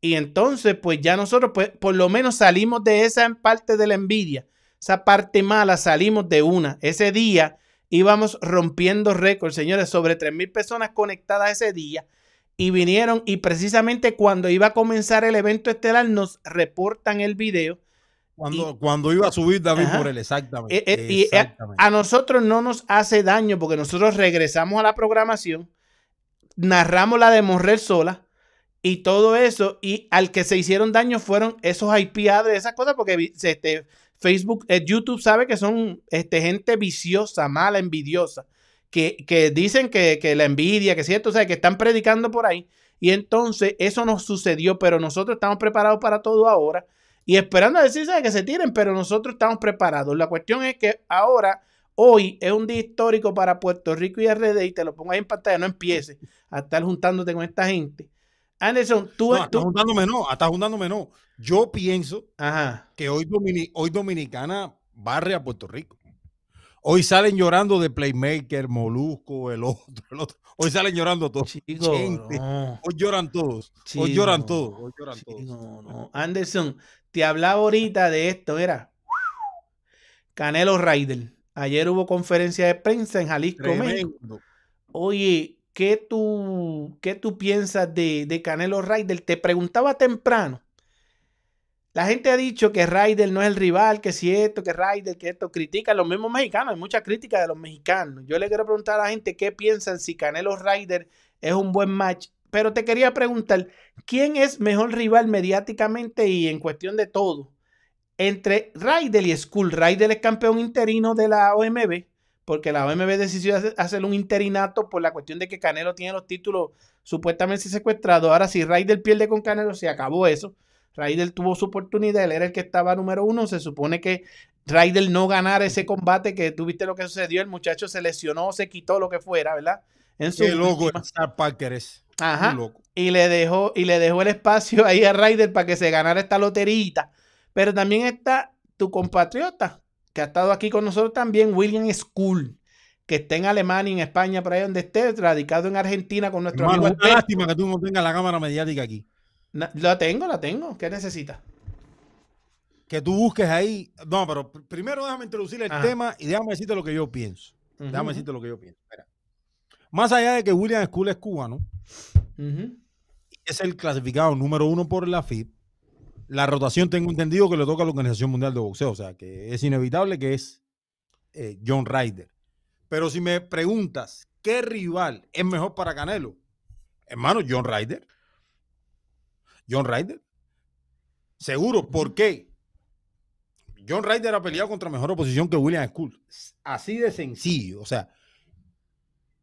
Y entonces, pues ya nosotros, pues, por lo menos salimos de esa parte de la envidia, esa parte mala, salimos de una. Ese día íbamos rompiendo récords, señores, sobre 3.000 personas conectadas ese día. Y vinieron y precisamente cuando iba a comenzar el evento estelar nos reportan el video. Cuando, cuando iba a subir David Ajá. Morel, exactamente. Eh, eh, y, exactamente. a nosotros no nos hace daño porque nosotros regresamos a la programación, narramos la de Morrel sola y todo eso. Y al que se hicieron daño fueron esos IP address, esas cosas, porque este, Facebook, eh, YouTube sabe que son este, gente viciosa, mala, envidiosa, que, que dicen que, que la envidia, que cierto, o sea, que están predicando por ahí. Y entonces eso nos sucedió, pero nosotros estamos preparados para todo ahora y esperando a decir ¿sabe? que se tiren, pero nosotros estamos preparados. La cuestión es que ahora, hoy, es un día histórico para Puerto Rico y RD, y te lo pongo ahí en pantalla, no empieces a estar juntándote con esta gente. Anderson, tú... No, tú- juntándome no, hasta juntándome no. Yo pienso Ajá. que hoy, hoy Dominicana barre a Puerto Rico. Hoy salen llorando de Playmaker, Molusco, el otro, el otro. Hoy salen llorando todos. Chico, no. Hoy lloran todos. Hoy lloran todos. Hoy lloran chico, todos. no. Anderson, te hablaba ahorita de esto, era Canelo Ryder. Ayer hubo conferencia de prensa en Jalisco, México. Oye, ¿qué tú, qué tú piensas de, de Canelo Ryder? Te preguntaba temprano. La gente ha dicho que Ryder no es el rival, que si esto, que Ryder, que esto. Critican los mismos mexicanos. Hay mucha crítica de los mexicanos. Yo le quiero preguntar a la gente qué piensan si Canelo Ryder es un buen match. Pero te quería preguntar, ¿quién es mejor rival mediáticamente y en cuestión de todo? Entre Ryder y Skull. Ryder es campeón interino de la OMB porque la OMB decidió hacer, un interinato por la cuestión de que Canelo tiene los títulos supuestamente secuestrados. Ahora, si Ryder pierde con Canelo, se acabó eso. Ryder tuvo su oportunidad, él era el que estaba número uno. Se supone que Ryder no ganara ese combate, que tuviste lo que sucedió, el muchacho se lesionó, se quitó lo que fuera, ¿verdad? En su Qué loco Star Parker es. Ajá. Loco. Y le dejó, y le dejó el espacio ahí a Ryder para que se ganara esta loterita. Pero también está tu compatriota, que ha estado aquí con nosotros también, William School, que está en Alemania, en España, por ahí donde esté, radicado en Argentina con nuestro Hermano, amigo una lástima que tú no tengas la cámara mediática aquí. La tengo, la tengo. ¿Qué necesita? Que tú busques ahí. No, pero pr- primero déjame introducir el Ajá. tema y déjame decirte lo que yo pienso. Déjame decirte lo que yo pienso. Más allá de que William School es cubano, ujú. es el clasificado número uno por la FIB. La rotación tengo entendido que le toca a la Organización Mundial de Boxeo, o sea que es inevitable que es eh, John Ryder. Pero si me preguntas qué rival es mejor para Canelo, hermano, John Ryder. John Ryder. Seguro, ¿por qué? John Ryder ha peleado contra mejor oposición que William School. Así de sencillo. O sea,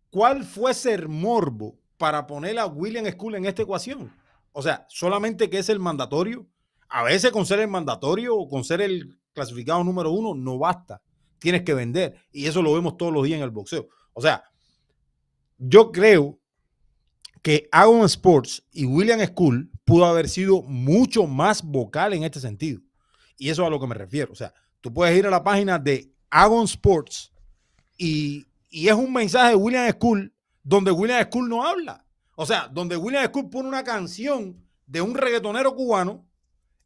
¿cuál fue ser morbo para poner a William School en esta ecuación? O sea, solamente que es el mandatorio. A veces con ser el mandatorio o con ser el clasificado número uno no basta. Tienes que vender. Y eso lo vemos todos los días en el boxeo. O sea, yo creo que Agon Sports y William School pudo haber sido mucho más vocal en este sentido. Y eso es a lo que me refiero. O sea, tú puedes ir a la página de Agon Sports y, y es un mensaje de William School donde William School no habla. O sea, donde William School pone una canción de un reggaetonero cubano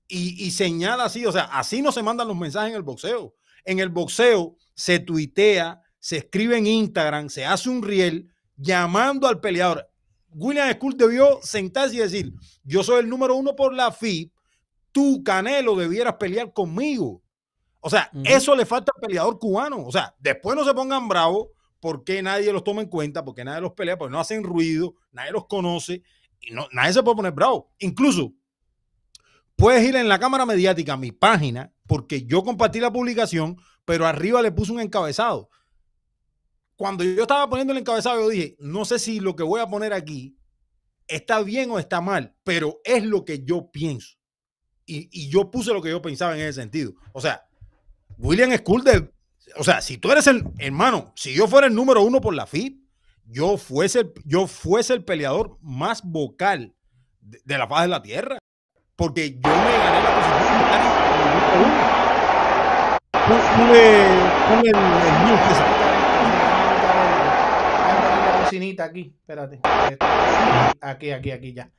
y, y señala así. O sea, así no se mandan los mensajes en el boxeo. En el boxeo se tuitea, se escribe en Instagram, se hace un riel llamando al peleador. William School debió sentarse y decir, yo soy el número uno por la FIB, tú, Canelo, debieras pelear conmigo. O sea, eso le falta al peleador cubano. O sea, después no se pongan bravos porque nadie los toma en cuenta, porque nadie los pelea, porque no hacen ruido, nadie los conoce y no, nadie se puede poner bravo. Incluso puedes ir en la cámara mediática a mi página, porque yo compartí la publicación, pero arriba le puse un encabezado. Cuando yo estaba poniendo el encabezado, yo dije, no sé si lo que voy a poner aquí está bien o está mal, pero es lo que yo pienso. Y, y yo puse lo que yo pensaba en ese sentido. O sea, William de, o sea, si tú eres el hermano, si yo fuera el número uno por la FIB, yo fuese, yo fuese el peleador más vocal de, de la faz de la tierra. Porque yo me gané la posición de en el el, el mute ese. Voy a poner la bocinita aquí, espérate. Aquí, aquí, aquí ya.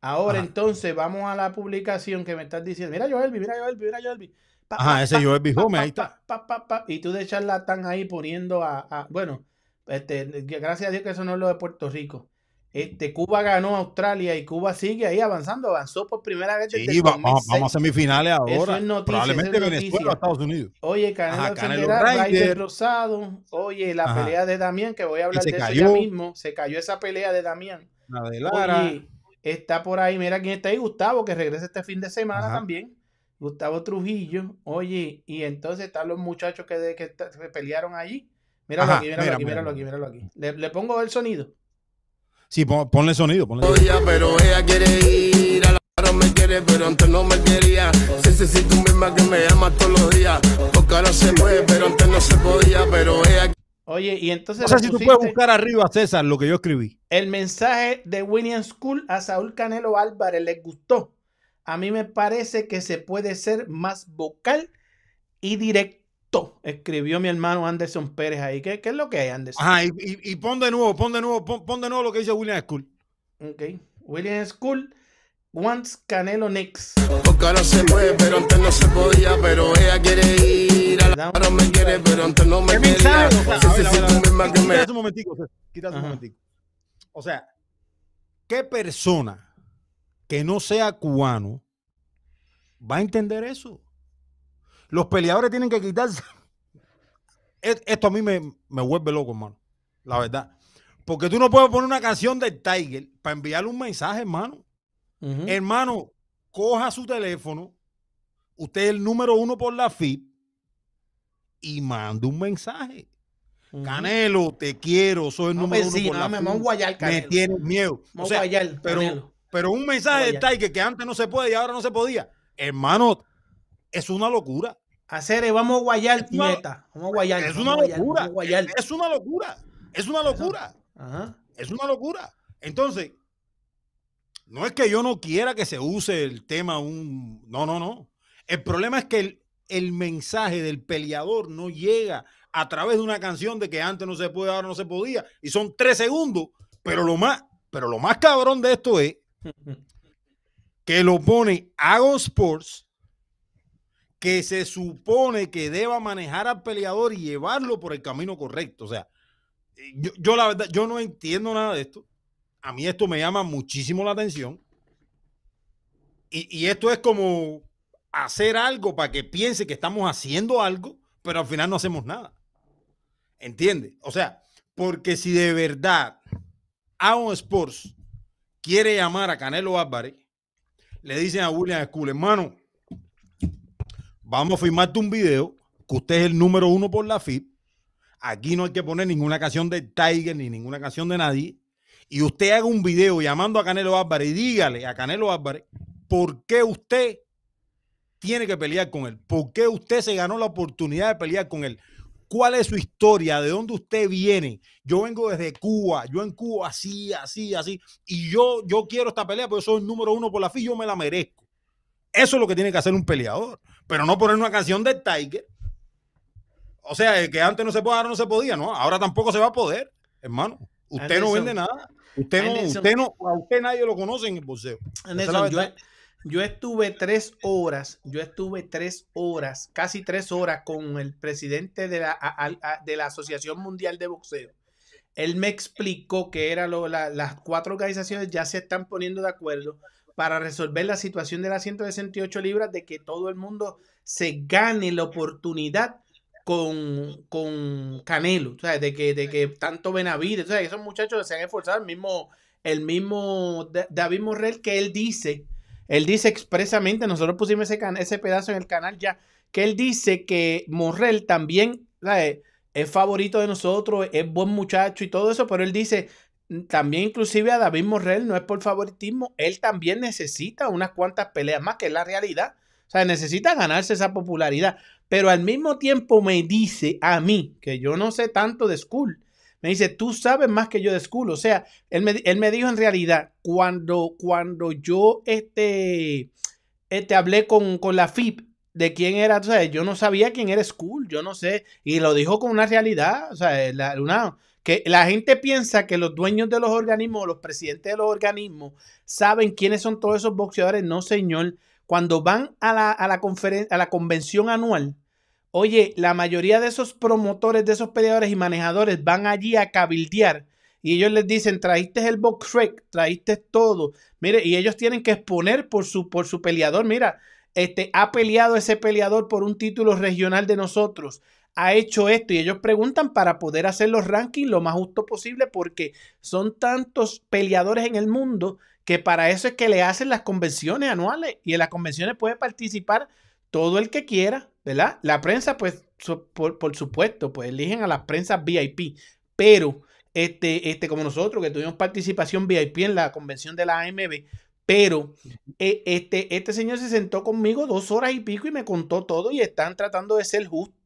Ahora Ajá. entonces vamos a la publicación que me estás diciendo. Mira Joelvi, mira Joelvi, mira Joelvi. Pa, Ajá, pa, ese pa, Joel B. pa, Gómez, pa, ahí está. pa, y tú de charlatán ahí poniendo a, a- bueno, este, gracias a Dios que eso no es lo de Puerto Rico. Este, Cuba ganó a Australia y Cuba sigue ahí avanzando, avanzó por primera vez desde Sí, el va- vamos, 2006. vamos a semifinales ahora. es noticia, Probablemente eso es Venezuela o Estados Unidos. Oye, Canelo, Ajá, Canelo Ryder Ryder. Rosado. Oye, la Ajá. pelea de Damián, que voy a hablar de eso ya mismo. Se cayó esa pelea de Damián. La de Lara. Oye, está por ahí, mira quién está ahí, Gustavo, que regresa este fin de semana Ajá. también. Gustavo Trujillo. Oye, y entonces están los muchachos que, de- que pelearon allí. Míralo aquí, míralo mira, aquí, mira, míralo aquí, míralo aquí. Le, le pongo el sonido. Sí, pon- ponle sonido, ponle sonido. pero ella quiere ir a la ahora me quiere, pero antes no me quería. Sí, sí, sí, tú misma que me llamas todos los días. Porque ahora se puede, pero antes no se podía, pero ella Oye, y entonces sé le si tú puedes buscar arriba, César, lo que yo escribí. el mensaje de William School a Saúl Canelo Álvarez les gustó. A mí me parece que se puede ser más vocal y directo, escribió mi hermano Anderson Pérez ahí. ¿Qué, qué es lo que hay, Anderson? Ajá, y, y- y pon de nuevo, pon de nuevo, pon, pon de nuevo lo que dice William School. Ok. William School wants Canelo next. Porque ahora se puede, pero antes no se podía, pero ella quiere ir a la me quiere, pero antes no me ¿Qué quería. mensaje? O sea, Sí, a sí, ver, a sí, ver, a tú ver. misma que me Quítate un momentico, quítate un momentico. O sea, ¿qué persona que no sea cubano va a entender eso? Los peleadores tienen que quitarse. Es- Esto a mí me, me vuelve loco, hermano. La verdad. Porque tú no puedes poner una canción del Tiger para enviarle un mensaje, hermano. Hermano, coja su teléfono. Usted es el número uno por la FIP y mande un mensaje. Canelo, te quiero, soy el No, número pues uno por no, la me guayar, Me tienes miedo. Vamos O sea, a guayar, pero, pero un mensaje Guayar. Tiger que antes no se puede y ahora no se podía. Hermano, es una locura. Hacer, vamos a guayar, Es una- nieta. Vamos a guayar. Es una locura. Es una locura. Es una locura. Ajá. Es una locura. Entonces, no es que yo no quiera que se use el tema un... No, no, no. El problema es que el- el mensaje del peleador no llega a través de una canción de que antes no se puede, ahora no se podía, y son tres segundos, pero lo más, pero lo más cabrón de esto es que lo pone Ago Sports, que se supone que deba manejar al peleador y llevarlo por el camino correcto. O sea, yo, yo la verdad, yo no entiendo nada de esto. A mí esto me llama muchísimo la atención. Y, esto es como hacer algo para que piense que estamos haciendo algo, pero al final no hacemos nada. ¿Entiende? O sea, porque si de verdad Aon Sports quiere llamar a Canelo Álvarez, le dicen a William School, hermano, vamos a firmarte un video, que usted es el número uno por la FIP. Aquí no hay que poner ninguna canción de Tiger ni ninguna canción de nadie. Y usted haga un video llamando a Canelo Álvarez y dígale a Canelo Álvarez por qué usted tiene que pelear con él. ¿Por qué usted se ganó la oportunidad de pelear con él? ¿Cuál es su historia? ¿De dónde usted viene? Yo vengo desde Cuba, yo en Cuba así, así, así, y yo, yo quiero esta pelea porque soy el número uno por la FI, yo me la merezco. Eso es lo que tiene que hacer un peleador, pero no poner una canción de Tiger. O sea, que antes no se podía, ahora no se podía, ¿no? Ahora tampoco se va a poder, hermano. Usted no vende nada. Usted no, Anderson. usted no, a usted nadie lo conoce en el la Anderson, yo, estuve tres horas, yo estuve tres horas, casi tres horas con el presidente de la, a- a- a- de la Asociación Mundial de Boxeo. Él me explicó que era lo, la- las cuatro organizaciones ya se están poniendo de acuerdo para resolver la situación de las 168 libras de que todo el mundo se gane la oportunidad con, con Canelo, sea, de que, de que tanto Benavides, esos muchachos se han esforzado, el mismo, el mismo Da- David Morrell que él dice, él dice expresamente, nosotros pusimos ese, ese pedazo en el canal ya, que él dice que Morrell también es, favorito de nosotros, es buen muchacho y todo eso, pero él dice, también inclusive a David Morrell no es por favoritismo, él también necesita unas cuantas peleas más, que es la realidad. O sea, necesita ganarse esa popularidad. Pero al mismo tiempo me dice a mí, que yo no sé tanto de school, me dice, tú sabes más que yo de school. O sea, él me, él me dijo en realidad, cuando, cuando yo este, este, hablé con, con la FIP de quién era, o sea, yo no sabía quién era school, yo no sé. Y lo dijo con una realidad, o sea, la- una, que la gente piensa que los dueños de los organismos, los presidentes de los organismos, saben quiénes son todos esos boxeadores. No, señor. Cuando van a la, a la, conferen- a la convención anual, oye, la mayoría de esos promotores, de esos peleadores y manejadores van allí a cabildear y ellos les dicen, traíste el box rec, traíste todo. Mire, y ellos tienen que exponer por su, por su peleador. Mira, este, ha peleado ese peleador por un título regional de nosotros. Ha hecho esto y ellos preguntan para poder hacer los rankings lo más justo posible porque son tantos peleadores en el mundo que para eso es que le hacen las convenciones anuales y en las convenciones puede participar todo el que quiera, ¿verdad? La prensa, pues, por, por supuesto, pues eligen a las prensas VIP, pero este, este, como nosotros que tuvimos participación VIP en la convención de la AMB, pero eh, este, este señor se sentó conmigo dos horas y pico y me contó todo y están tratando de ser justos.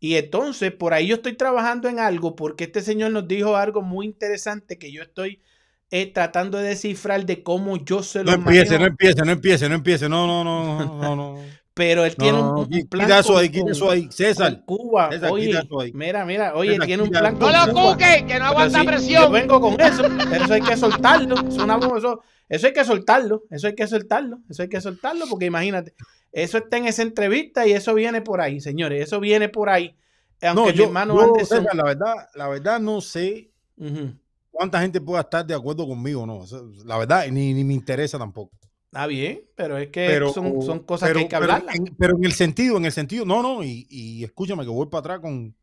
Y entonces, por ahí yo estoy trabajando en algo porque este señor nos dijo algo muy interesante que yo estoy eh, tratando de descifrar de cómo yo se lo No empiece, manejo. no empiece, no empiece, no empiece. No, no, no, no, no. no. Pero él tiene No, un, no, un plan quita eso ahí, quita eso ahí. César, Cuba. César, oye, quita eso ahí. mira, mira, oye, César, tiene un plan No lo cuque, que no aguanta sí, Yo presión. vengo con eso. Eso hay que soltarlo. Eso hay que soltarlo. Eso hay que soltarlo. Eso hay que soltarlo porque imagínate. Eso está en esa entrevista y eso viene por ahí, señores. Eso viene por ahí. Aunque No, mi yo, hermano yo, Anderson. La verdad, la verdad no sé cuánta gente pueda estar de acuerdo conmigo, no. La verdad, ni, ni me interesa tampoco. Está bien, pero es que Pero son, son cosas pero- que hay que pero en- pero en el sentido, en el sentido, no, no, y, y escúchame que voy para atrás con.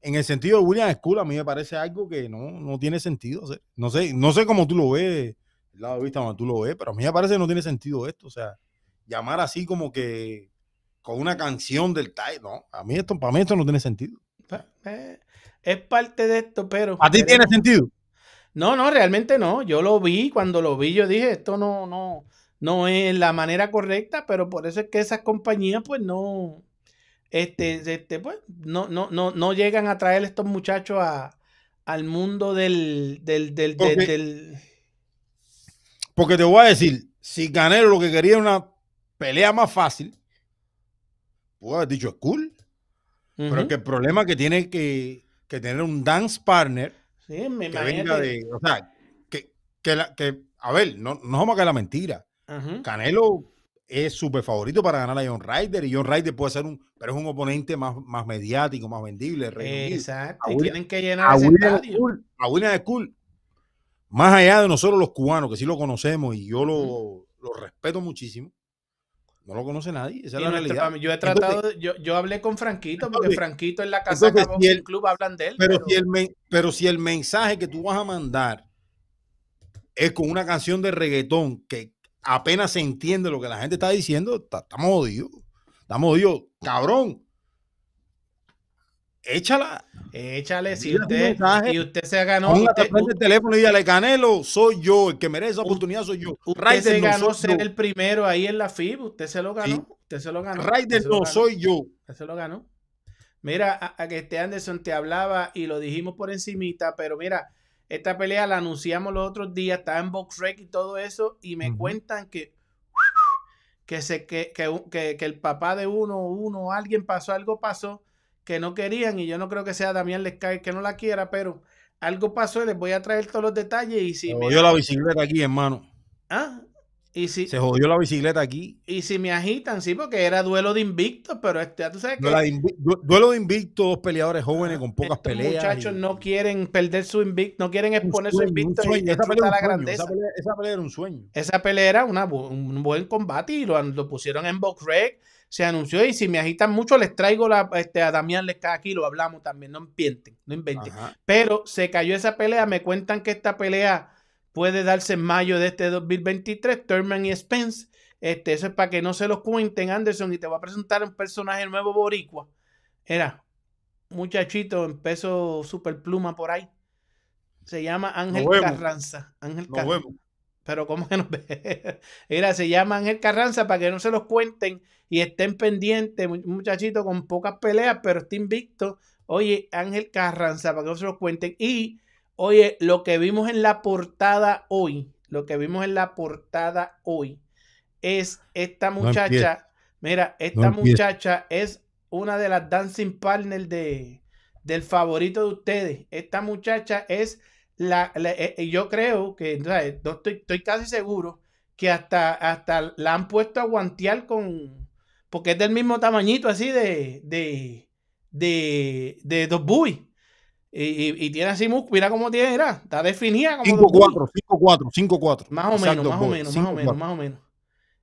En el sentido de William School, a mí me parece algo que no, no tiene sentido. o sea, no sé, no sé cómo tú lo ves, el lado de vista donde tú lo ves, pero a mí me parece que no tiene sentido esto. O sea, llamar así como que con una canción del Tai, no, a mí esto, para mí esto no tiene sentido. Eh, es parte de esto, pero. ¿A ti tiene sentido? No, no, realmente no. Yo lo vi, cuando lo vi, yo dije, esto no, no, no es la manera correcta, pero por eso es que esas compañías, pues, no, este, este, pues, no, no, no, no llegan a traer estos muchachos a, al mundo del, del, del, del- Porque- del- Porque te voy a decir, si Canelo lo que quería era una pelea más fácil, pudo haber dicho es cool. Pero Ujú. es que el problema es que tiene que, que tener un dance partner Sí, me que venga de. O sea, que, que, la- que- a ver, no, no vamos a caer la mentira. Canelo es súper favorito para ganar a John Ryder y John Ryder puede ser un, pero es un oponente más, más mediático, más vendible. Exacto. Y tienen que llenar a ese William estadio. School, a William School, más allá de nosotros los cubanos, que sí lo conocemos y yo lo, lo respeto muchísimo, no lo conoce nadie, esa es la nuestro- realidad. yo he Entonces- tratado, de- yo, yo hablé con Franquito, porque entonces- Franquito en la casa entonces, si el- Club hablan de él. pero, pero- si el pero si el mensaje que tú vas a mandar es con una canción de reggaetón que apenas se entiende lo que la gente está diciendo, ta- estamos jodidos. Estamos jodidos. Cabrón. Échala. Échale, si usted, y usted se ganó, usted, al teléfono y dígale, Canelo, soy yo. El que merece esa oportunidad soy yo. usted se no ganó soy ser yo. el primero ahí en la FIB, usted se lo ganó, Sí. usted se lo ganó. Lo no ganó, soy yo. usted se lo ganó. Mira, a, a que este Anderson te hablaba y lo dijimos por encimita, pero mira, esta pelea la anunciamos los otros días, estaba en Box Rec y todo eso, y me cuentan que que, se, que, que- que el papá de uno, uno, alguien pasó, algo pasó, que no querían, y yo no creo que sea Damián Lescay que no la quiera, pero algo pasó y les voy a traer todos los detalles y si Se me, jodió la bicicleta aquí, hermano. Ah, y si, Se jodió la bicicleta aquí. y si me agitan, sí, porque era duelo de invicto, pero este, ya tú sabes que Duelo de invi- du- duelo de invicto, dos peleadores jóvenes con pocas estos peleas. muchachos y- no quieren perder su invicto, no quieren exponer su sueño, invicto y. Esa pelea, la era un sueño, grandeza. esa pelea- esa pelea era un sueño. Esa pelea era una un buen combate y lo, lo pusieron en Box Rec, se anunció y si me agitan mucho les traigo la, este, a Damián Lesca aquí, lo hablamos también, no inventen, no inventen. Ajá. Pero se cayó esa pelea, me cuentan que esta pelea puede darse en mayo de este 2023, Thurman y Spence. Este, eso es para que no se los cuenten, Anderson, y te voy a presentar un personaje nuevo boricua. Era un muchachito en peso super pluma por ahí. Se llama Ángel. Carranza. Ángel Carranza. Pero ¿cómo que no ve? Mira, se llama Ángel Carranza para que no se los cuenten y estén pendientes. Un muchachito con pocas peleas, pero está invicto. Oye, Ángel Carranza, para que no se los cuenten. Y, oye, lo que vimos en la portada hoy, lo que vimos en la portada hoy, es esta No muchacha. Mira, esta muchacha es una de las dancing partners de, del favorito de ustedes. Esta muchacha es la, la- eh, eh, yo creo que, ¿sabes? No estoy, estoy casi seguro que hasta, hasta la han puesto a guantear con, porque es del mismo tamañito así de, de, de, de Dos Boy. Y, y- y tiene así, mus- mira cómo tiene, mira, está definida como Dos Boy. 5-4, 5-4, 5-4. Más o Exacto, menos, más o menos, más o menos, 5-4. más o menos.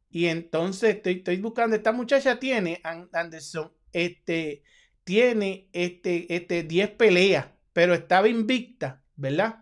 Y entonces estoy, estoy buscando, esta muchacha tiene, An- Anderson, este, tiene este, este 10 peleas, pero estaba invicta, ¿verdad?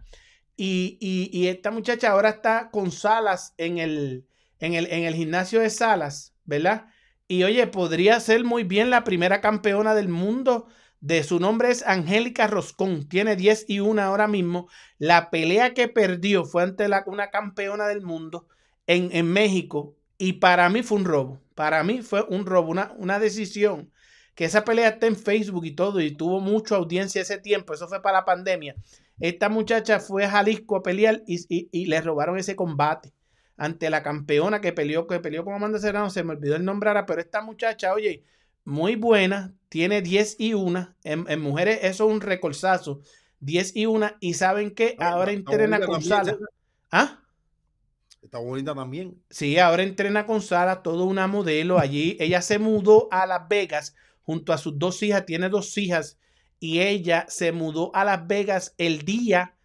Y, y- esta muchacha ahora está con Salas en el, en el, en el gimnasio de Salas, ¿verdad? Y oye, podría ser muy bien la primera campeona del mundo. De su nombre es Angélica Roscón. Tiene 10 y 1 ahora mismo. La pelea que perdió fue ante una campeona del mundo en, en México. Y para mí fue un robo. Para mí fue un robo, una, una decisión. Que esa pelea está en Facebook y todo. Y tuvo mucha audiencia ese tiempo. Eso fue para la pandemia. Esta muchacha fue a Jalisco a pelear y, y- y le robaron ese combate ante la campeona que peleó, que peleó con Amanda Serrano, se me olvidó el nombre ahora, pero esta muchacha, oye, muy buena, tiene 10 y 1, en, en mujeres eso es un recolzazo, 10 y 1, y ¿saben qué? Ahora Está entrena con Sala. ¿Ah? Está bonita también. Sí, ahora entrena con Sara, todo una modelo allí. Ella se mudó a Las Vegas junto a sus dos hijas, tiene dos hijas, y ella se mudó a Las Vegas el día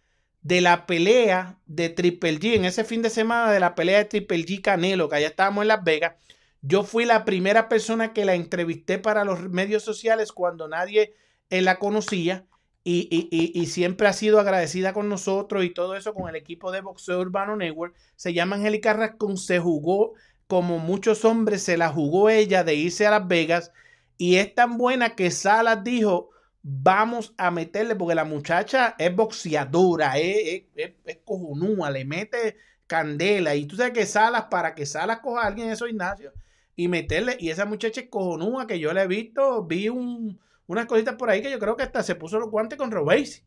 de la pelea de Triple G, en ese fin de semana de la pelea de Triple G Canelo, que allá estábamos en Las Vegas. Yo fui la primera persona que la entrevisté para los medios sociales cuando nadie la conocía. Y, y- y- y siempre ha sido agradecida con nosotros y todo eso con el equipo de Boxeo Urbano Network. Se llama Angélica Rascón, se jugó como muchos hombres, se la jugó ella de irse a Las Vegas y es tan buena que Salas dijo, vamos a meterle, porque la muchacha es boxeadora, es, es, es- cojonúa, le mete candela y tú sabes que Salas, para que Salas coja a alguien en esos gimnasios y meterle, y esa muchacha es cojonúa que yo la he visto, vi un, unas cositas por ahí que yo creo que hasta se puso los guantes con Robesi.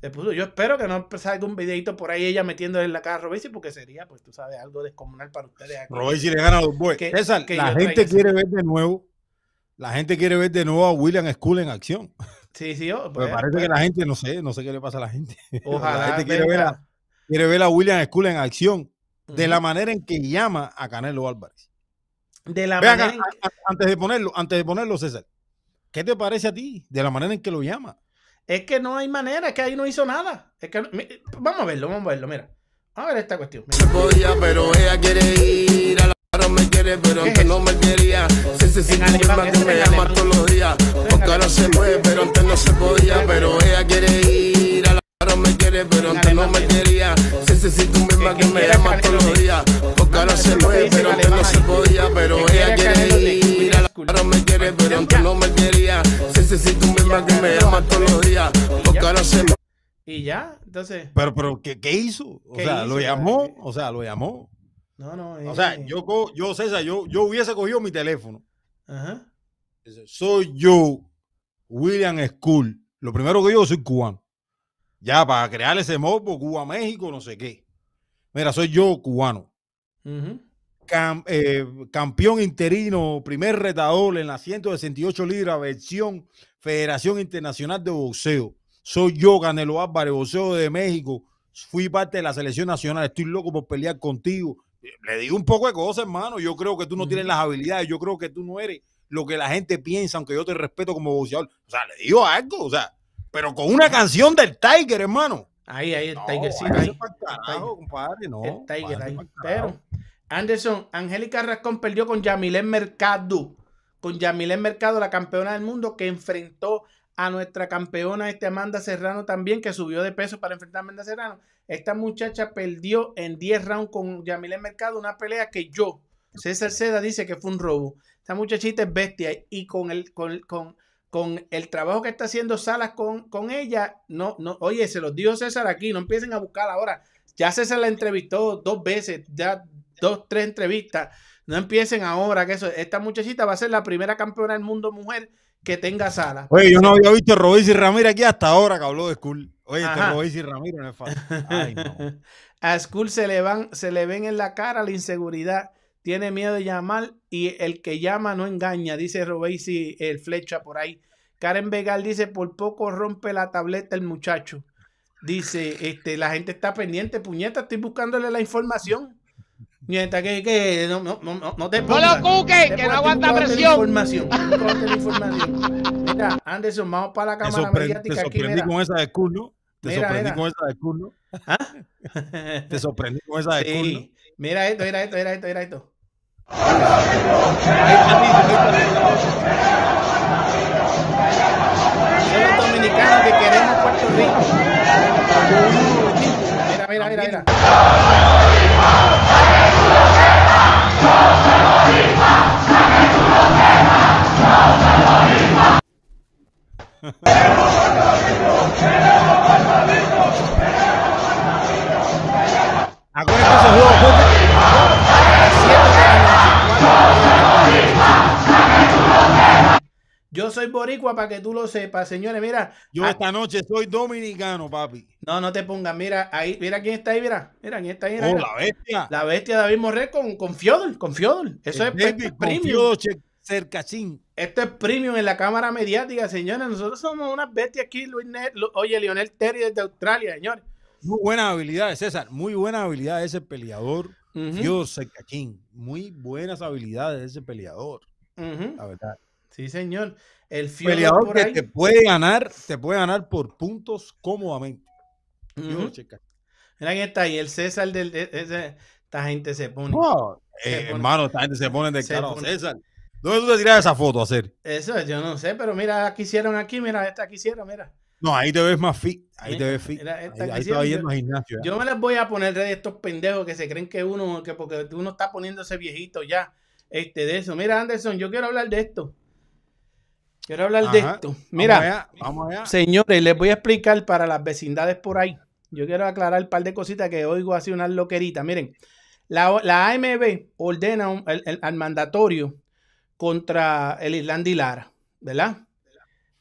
Se puso, yo espero que no salga un videito por ahí ella metiéndole en la cara a Robesi porque sería, pues tú sabes, algo descomunal para ustedes aquí. Robert si le gana a los boys. Que- César, que la gente quiere ver de nuevo La gente quiere ver de nuevo a William School en acción. Sí, sí, oh, Pues pues, parece pues, que la gente, no sé, no sé qué le pasa a la gente. Ojalá la gente quiere ver, a, quiere ver a William School en acción de la manera en que llama a Canelo Álvarez. de la Vean, manera en a- a- antes de ponerlo, antes de ponerlo, César, ¿qué te parece a ti de la manera en que lo llama? Es que no hay manera, es que ahí no hizo nada. Es que, mi- vamos a verlo, vamos a verlo, mira. Vamos a ver esta cuestión. mira. pero ella quiere ir a me quiere, pero ¿Qué antes es no me quería. Se se En siente alemán, misma que me llama todos los días. Porque ahora se puede, pero antes no se podía. Pero ella quiere ir a la ahora me quiere, pero antes no me quería. Se se siente misma Que que me llama todos los días. Porque ahora se lo puede, pero antes no se podía. Pero ella quiere ir a la ahora me quiere, pero antes no me quería. Se se siente misma que me llama todos los días. Porque ahora se Y ya, entonces, Pero, pero, ¿qué, qué hizo? O ¿Qué sea, lo hizo? llamó, o sea, lo llamó. No, no. O sea, eh, yo, yo César, yo, yo hubiese cogido mi teléfono. Ajá. Soy yo, William School. Lo primero que digo, soy cubano. Ya, para crear ese morbo, Cuba, México, no sé qué. Mira, soy yo, cubano. Cam- eh, campeón interino, primer retador en las 168 libras, versión Federación Internacional de Boxeo. Soy yo, Canelo Álvarez, boxeo de México. Fui parte de la selección nacional. Estoy loco por pelear contigo. Le digo un poco de cosas, hermano. Yo creo que tú no tienes las habilidades. Yo creo que tú no eres lo que la gente piensa, aunque yo te respeto como boxeador. O sea, le digo algo, o sea, pero con una canción del Tiger, hermano. Ahí, ahí, el No, Tigercito váyase ahí. carajo, compadre, no. el Tiger ahí. Pero, Anderson, Angélica Rascón perdió con Yamilén Mercado. Con Yamilén Mercado, la campeona del mundo, que enfrentó a nuestra campeona este Amanda Serrano también, que subió de peso para enfrentar a Amanda Serrano. Esta muchacha perdió en 10 rounds con Yamilén Mercado, una pelea que yo, César Seda, dice que fue un robo. Esta muchachita es bestia y con el, con, con, con el trabajo que está haciendo Salas con, con ella, no, no, oye, se los dijo César aquí, no empiecen a buscar ahora. Ya César la entrevistó dos veces, ya dos, tres entrevistas. No empiecen ahora, que eso, esta muchachita va a ser la primera campeona del mundo mujer que tenga Salas. Oye, yo no había visto a Robinson Ramírez aquí hasta ahora que habló de School. Oye, este Ajá. Robinson Ramírez no es fácil. Ay, no. A Skull se le, van, se le ven en la cara la inseguridad. Tiene miedo de llamar y el que llama no engaña, dice Robesi el flecha por ahí. Karen Vegal dice, por poco rompe la tableta el muchacho. Dice, este, la gente está pendiente, puñeta, estoy buscándole la información. Nieta, que, que no, no, no, no- no te No pongas. lo cuque, Te que no aguanta presión. Información. Mira, Anderson, vamos para la Te, cámara sorpre- te mediática aquí. sorprendí Mira. con esa de ¿no? Te Mira, sorprendí mira. con esa de ¿no? ¿Ah? Te sorprendí con esa de ¿no? Sí. Mira esto, mira esto, mira esto, mira esto. Son los dominicanos que queremos Puerto Rico. Mira, mira, mira, mira. Acuérdate que ese juego Yo soy boricua para que tú lo sepas, señores. Mira, Yo esta noche soy dominicano, papi. no, no te pongas. Mira, ahí, mira quién está ahí, mira. Mira quién está ahí. mira, Oh, mira. la bestia. La bestia David Morré con, con Fiodor, con Fiodor. Eso es, El es premium. Cercachín. Esto es premium en la cámara mediática, señores. Nosotros somos unas bestias aquí, Luis Ne- Lu- Oye, Lionel Terry desde Australia, señores. Muy buenas habilidades, César. Muy buenas habilidades de ese peleador. Ujú, Fiodo Cercachín. Muy buenas habilidades de ese peleador, ujú. la verdad. Sí, señor. El Peleador por que ahí. te puede ganar, te puede ganar por puntos cómodamente. Cercachín. Mira quién está ahí, el César del. e- ese- esta gente se pone. No, Se eh, pone- hermano, esta gente se pone de se cara. pone- César, ¿dónde tú te tiras esa foto a hacer? Eso yo no sé, pero mira, aquí hicieron aquí, mira, esta que hicieron, mira. No, ahí te ves más fit. Ahí te ves fit. mira, Ahí, ahí que hicieron, yo- yendo al gimnasio. ya. Yo me les voy a poner de estos pendejos que se creen que uno, que porque uno está poniéndose viejito ya, este, de eso. Mira, Anderson, yo quiero hablar de esto. Quiero hablar de esto. Vamos Mira, allá, vamos allá. señores, les voy a explicar para las vecindades por ahí. Yo quiero aclarar un par de cositas que oigo así unas loqueritas. Miren, la, la AMB ordena un- el- el- al mandatorio contra el Islandi Lara, ¿verdad?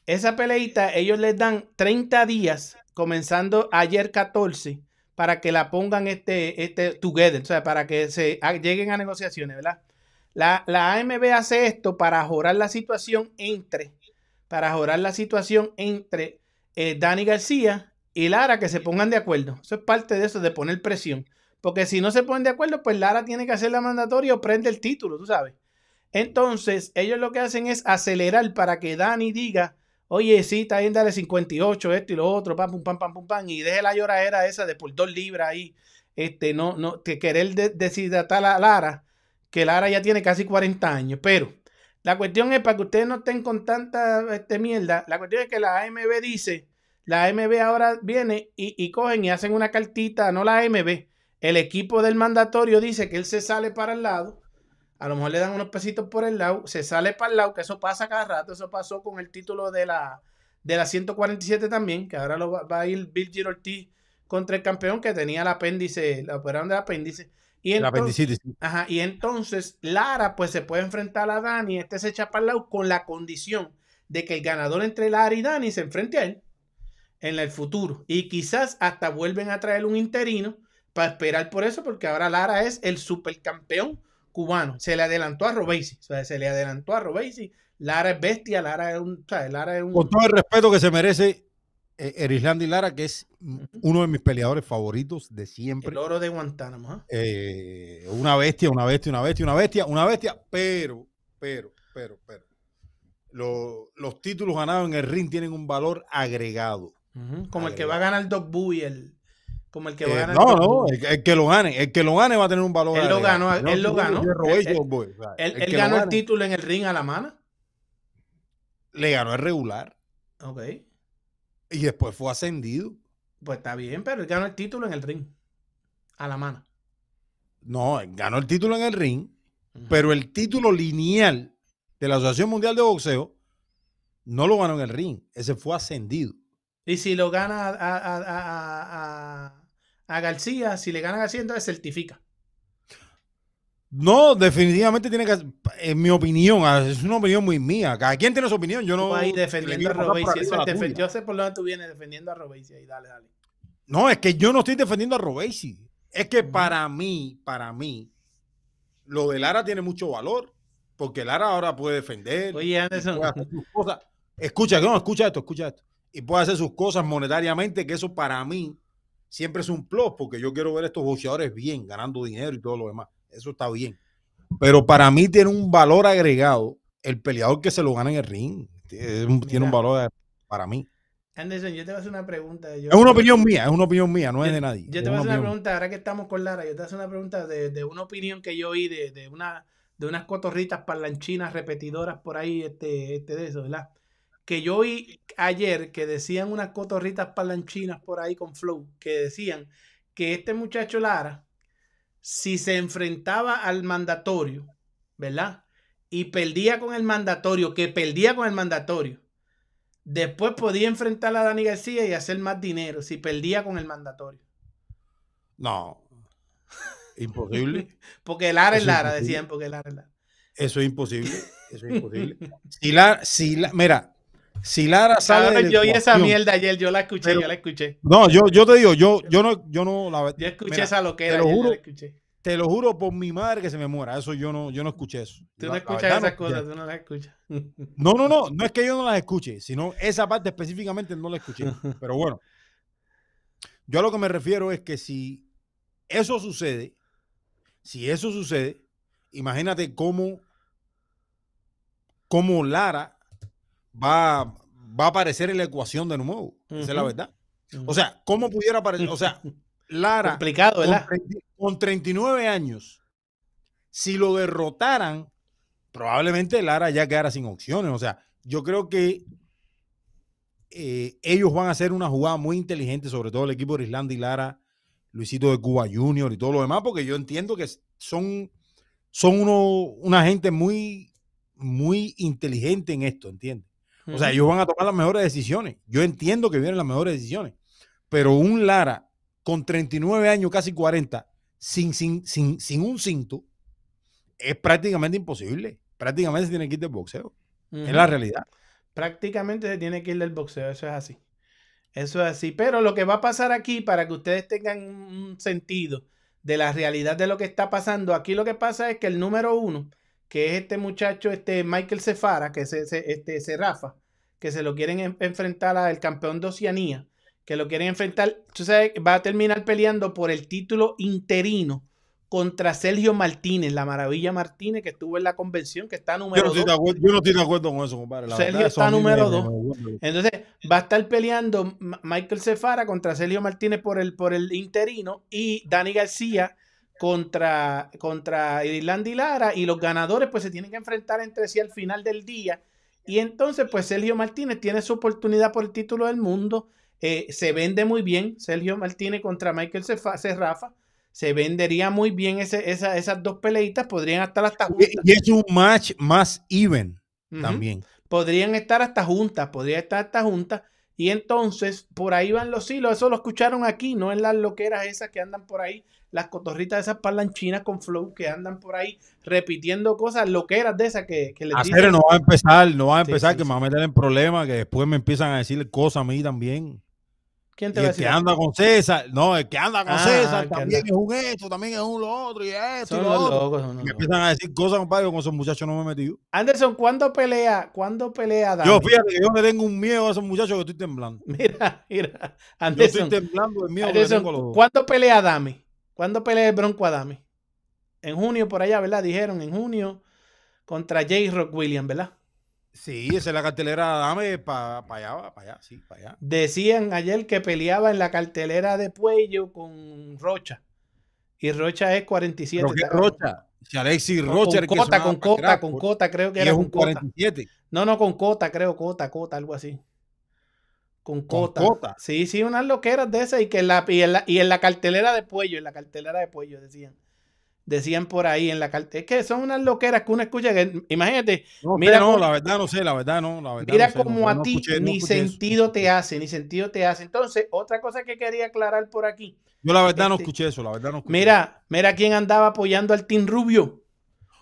Esa peleita, ellos les dan 30 días, comenzando ayer 14, para que la pongan este, este together, o sea, para que se a- lleguen a negociaciones, ¿verdad? La, la AMB hace esto para jorar la situación entre, para jorar la situación entre eh, Dani García y Lara que se pongan de acuerdo. Eso es parte de eso, de poner presión. Porque si no se ponen de acuerdo, pues Lara tiene que hacer la mandatoria o prende el título, tú sabes. Entonces, ellos lo que hacen es acelerar para que Dani diga, oye, sí, está bien, dale 58, esto y lo otro, pam, pum, pam, pam, pum, pam, y deje la lloradera esa de por dos libras ahí, este, no, no, que querer de, deshidratar a Lara, que Lara ya tiene casi 40 años, pero la cuestión es para que ustedes no estén con tanta este, mierda, la cuestión es que la AMB dice, la AMB ahora viene y, y cogen y hacen una cartita, no la AMB, el equipo del mandatorio dice que él se sale para el lado, a lo mejor le dan unos pesitos por el lado, se sale para el lado, que eso pasa cada rato, eso pasó con el título de la, de la 147 también, que ahora lo va, a ir Bill Ortiz contra el campeón que tenía el apéndice, la operaron del apéndice. Y entonces, apendicitis. sí. ajá, y entonces Lara pues se puede enfrentar a Dani, este se echa para el lado con la condición de que el ganador entre Lara y Dani se enfrente a él en el futuro. Y quizás hasta vuelven a traer un interino para esperar por eso, porque ahora Lara es el supercampeón cubano. Se le adelantó a Robesi, o sea, se le adelantó a Robesi. Lara es bestia, Lara es un, ¿sabes? Lara es un Con todo el respeto que se merece eh, Erislandy Lara, que es uno de mis peleadores favoritos de siempre. el oro de Guantánamo. ¿ah? Eh, una bestia, una bestia, una bestia, una bestia, una bestia, pero, pero, pero, pero. lo- los títulos ganados en el ring tienen un valor agregado. Como el que va a ganar Doc Bowie, el, como el que va a Eh, ganar no, no, el, el que lo gane, el que lo gane va a tener un valor Él lo agregado. ganó, No, él lo ganó. Él- Él, lo ganó el título en el ring a la mano. Le ganó el regular Ok. Y después fue ascendido. Pues está bien, pero él ganó el título en el ring. A la mano. No, él ganó el título en el ring, pero el título lineal de la Asociación Mundial de Boxeo no lo ganó en el ring. Ese fue ascendido. Y si lo gana a, a- a- a- a- a García, si le gana a García, entonces certifica. No, definitivamente tiene que, en mi opinión, ah, es una opinión muy mía. Cada quien tiene su opinión. Yo no. Ahí defendiendo a Robesi. Yo sé por dónde tú vienes defendiendo a Robesi. Ahí, dale, dale. No, es que yo no estoy defendiendo a Robesi. Es que para mí, para mí, lo de Lara tiene mucho valor. Porque Lara ahora puede defender. Oye, Anderson. puede hacer sus cosas. Escucha, no, escucha esto, escucha esto. Y puede hacer sus cosas monetariamente, que eso para mí siempre es un plus, porque yo quiero ver a estos boxeadores bien, ganando dinero y todo lo demás. Eso está bien. Pero para mí tiene un valor agregado el peleador que se lo gana en el ring. Tiene un, tiene un Mira. valor agregado para mí. Anderson, yo te voy a hacer una pregunta. Yo- Es una opinión mía, es una opinión mía, no es de nadie. Yo te voy a hacer una pregunta, ahora que estamos con Lara, yo te voy a hacer una pregunta de, de una opinión que yo oí de, de una de unas cotorritas parlanchinas repetidoras por ahí, este, este de eso, ¿verdad? Que yo oí ayer que decían unas cotorritas parlanchinas por ahí con flow, que decían que este muchacho Lara, si se enfrentaba al mandatorio, ¿verdad? Y perdía con el mandatorio, que perdía con el mandatorio, después podía enfrentar a Dani García y hacer más dinero si perdía con el mandatorio. No. Imposible. Porque Lara es Lara, decían, porque Lara es Lara. Eso es imposible. Eso es imposible. Si Lara, si la- mira, si Lara sale yo oí esa mierda ayer, yo la escuché, Pero- yo la escuché. No, yo, yo te digo, yo, yo no, yo no la Yo escuché mira, esa loquera, te lo yo juro, la escuché. te lo juro por mi madre que se me muera. Eso yo no, yo no escuché eso. Tú no la escuchas esas no cosas, tú no las escuchas. No, no, no, no es que yo no las escuche, sino esa parte específicamente no la escuché. Pero bueno, yo a lo que me refiero es que si eso sucede, si eso sucede, imagínate cómo, cómo Lara va, va a aparecer en la ecuación de nuevo. Esa es la verdad. O sea, ¿cómo pudiera aparecer? O sea, Lara Complicado, con, ¿verdad? 30 con 39 años, si lo derrotaran, probablemente Lara ya quedara sin opciones. O sea, yo creo que eh, ellos van a hacer una jugada muy inteligente, sobre todo el equipo de Islanda y Lara, Luisito de Cuba Junior y todo lo demás, porque yo entiendo que son, son uno, una gente muy, muy inteligente en esto, ¿entiendes? O sea, ellos van a tomar las mejores decisiones. Yo entiendo que vienen las mejores decisiones. Pero un Lara con 39 años, casi 40, sin, sin, sin, sin un cinto, es prácticamente imposible. Prácticamente se tiene que ir del boxeo. Es Ujú. la realidad. Prácticamente se tiene que ir del boxeo, eso es así. Eso es así. Pero lo que va a pasar aquí, para que ustedes tengan un sentido de la realidad de lo que está pasando, aquí lo que pasa es que el número uno, que es este muchacho, este Michael Cefara, que es ese- este Serrafa, que se lo quieren en- enfrentar al campeón de Oceanía, que lo quieren enfrentar, tú sabes, va a terminar peleando por el título interino contra Sergio Martínez, la maravilla Martínez, que estuvo en la convención, que está número no, estoy de 2. acuerdo, yo no estoy de acuerdo con eso, compadre. La Sergio verdad, está número me- dos. me vuelve- Entonces va a estar peleando Michael Cefara contra Sergio Martínez por el, por el interino y Dani García contra, contra Irlanda y Lara y los ganadores pues se tienen que enfrentar entre sí al final del día y entonces pues Sergio Martínez tiene su oportunidad por el título del mundo, eh, se vende muy bien Sergio Martínez contra Michael Serrafa, se vendería muy bien ese, esa- esas dos peleitas, podrían estar hasta juntas. Y, es un match más even también. podrían estar hasta juntas, podría estar hasta juntas. Y entonces, por ahí van los hilos. Eso lo escucharon aquí, no en las loqueras esas que andan por ahí, las cotorritas esas parlanchinas con flow que andan por ahí repitiendo cosas loqueras de esas que, que les Hacer dicen. no va a empezar, no va a empezar, sí, que sí. me va a meter en problemas, que después me empiezan a decir cosas a mí también. ¿Quién Y te va a el que decir? anda con César, no, el que anda con Ah, César el también es un esto, también es un lo otro, y esto, Son y lo los otro. locos, son los Y me locos. empiezan a decir cosas, compadre, con esos muchachos no me he metido. Anderson, ¿cuándo pelea? ¿Cuándo pelea Dami? Yo, fíjate, que yo le tengo un miedo a esos muchachos que estoy temblando. Mira, mira. Yo estoy Anderson, temblando del miedo que le Anderson, tengo a los dos. ¿cuándo pelea Dami? ¿Cuándo pelea el Bronco a Dami? En junio, por allá, ¿verdad? Dijeron en junio contra J. Rock Williams, ¿verdad? Sí, esa es la cartelera, dame para allá, para allá, sí, para allá. Decían ayer que peleaba en la cartelera de Puello con Rocha. Y Rocha es 47. Pero qué está cabrón. Rocha, si Alexis Rocha, con Cota, con Cota, con Cota, creo que y era es un Cota. 47. No, no, con Cota, creo, Cota, Cota, algo así. Con Con Cota. Cota. Sí, sí, unas loqueras de esas y que en la, y en la, y en la cartelera de Puello, en la cartelera de Puello decían. Decían por ahí en la cartelera. Es que son unas loqueras que uno escucha que, imagínate, No Mira no, la verdad no sé, la verdad no, la verdad Mira no sé, como a ti escuché- ni eso. sentido te hace, ni sentido te hace. Entonces, otra cosa que quería aclarar por aquí. Yo la verdad no Este, escuché eso, la verdad no escuché. Mira, mira quién andaba apoyando al Team Rubio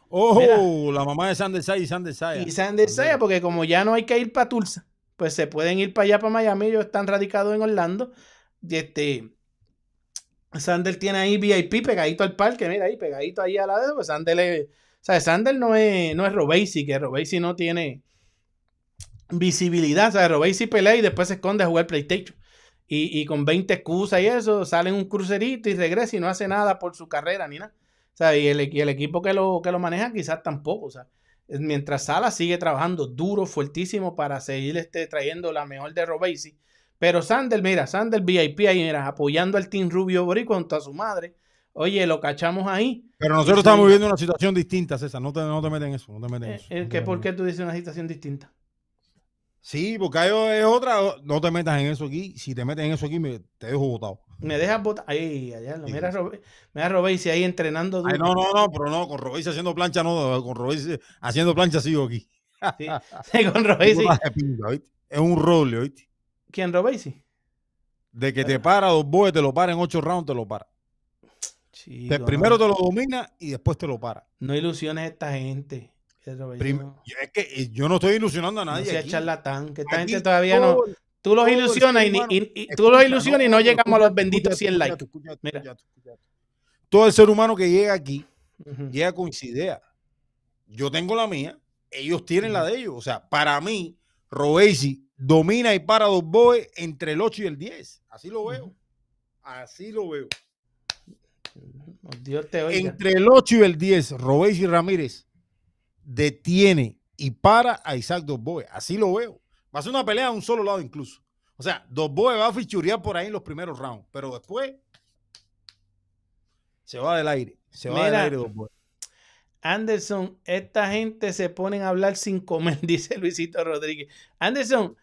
Oh, mira. la mamá de Sander Saya y Sander Saya. y Sander Saya, porque como ya no hay que ir para Tulsa, pues se pueden ir para allá, para Miami. Ellos están radicados en Orlando. Y este. Sander tiene ahí VIP pegadito al parque, mira ahí, pegadito ahí a la de. Pues Sander es. O sea, Sander no es, no es que Robesi no tiene visibilidad. O sea, Robesi pelea y después se esconde a jugar PlayStation. Y, y con 20 excusas y eso, sale en un crucerito y regresa y no hace nada por su carrera ni nada. O sea, y el, el equipo que lo, que lo maneja quizás tampoco. O sea, mientras Sala sigue trabajando duro, fuertísimo para seguir este, trayendo la mejor de Robesi. Pero Sander, mira, Sander VIP ahí, mira, apoyando al Team Rubio Boricua junto a su madre. Oye, lo cachamos ahí. Pero nosotros estamos viviendo una situación distinta, César. No te, no te metes en eso, no te metes en Eh, eso. eh, no que te ¿Por qué tú dices una situación distinta? Sí, porque hay es otra. No te metas en eso aquí. Si te metes en eso aquí, me, te dejo botado. Me dejas botar. Ahí, allá, Sí, mira. Robe- mira Robesi ahí entrenando. Ay, no, no, no, pero no, con Robesi haciendo plancha no, con Robesi haciendo plancha sigo aquí. Sí, sí, con ¿oíste? Es un roble, ¿oíste? ¿Quién Robesi? De que te para dos boys, te lo para en ocho rounds, te lo para. Chico, Te- no. primero te lo domina y después te lo para. No ilusiones a esta gente. Prim- no- es que yo no estoy ilusionando a no nadie. sea aquí. charlatán, que esta Aquí gente todavía no. Tú los el ilusionas y, tú los ilusionas y no llegamos a los benditos escucha, 100 likes. Todo el ser humano que llega aquí llega con su idea. Yo tengo la mía, ellos tienen la de ellos. O sea, para mí, Robesi domina y para dos boys entre el 8 y el 10. Así lo veo. Así lo veo. Oh, Dios te oiga. Entre el 8 y el 10, Robesi Ramírez detiene y para a Isaac Dos Boys. Así lo veo. Va a ser una pelea a un solo lado incluso. O sea, Dos Boys va a fichurear por ahí en los primeros rounds, pero después se va del aire. Se va del aire Dos Boys. Anderson, esta gente se ponen a hablar sin comer, dice Luisito Rodríguez. Anderson,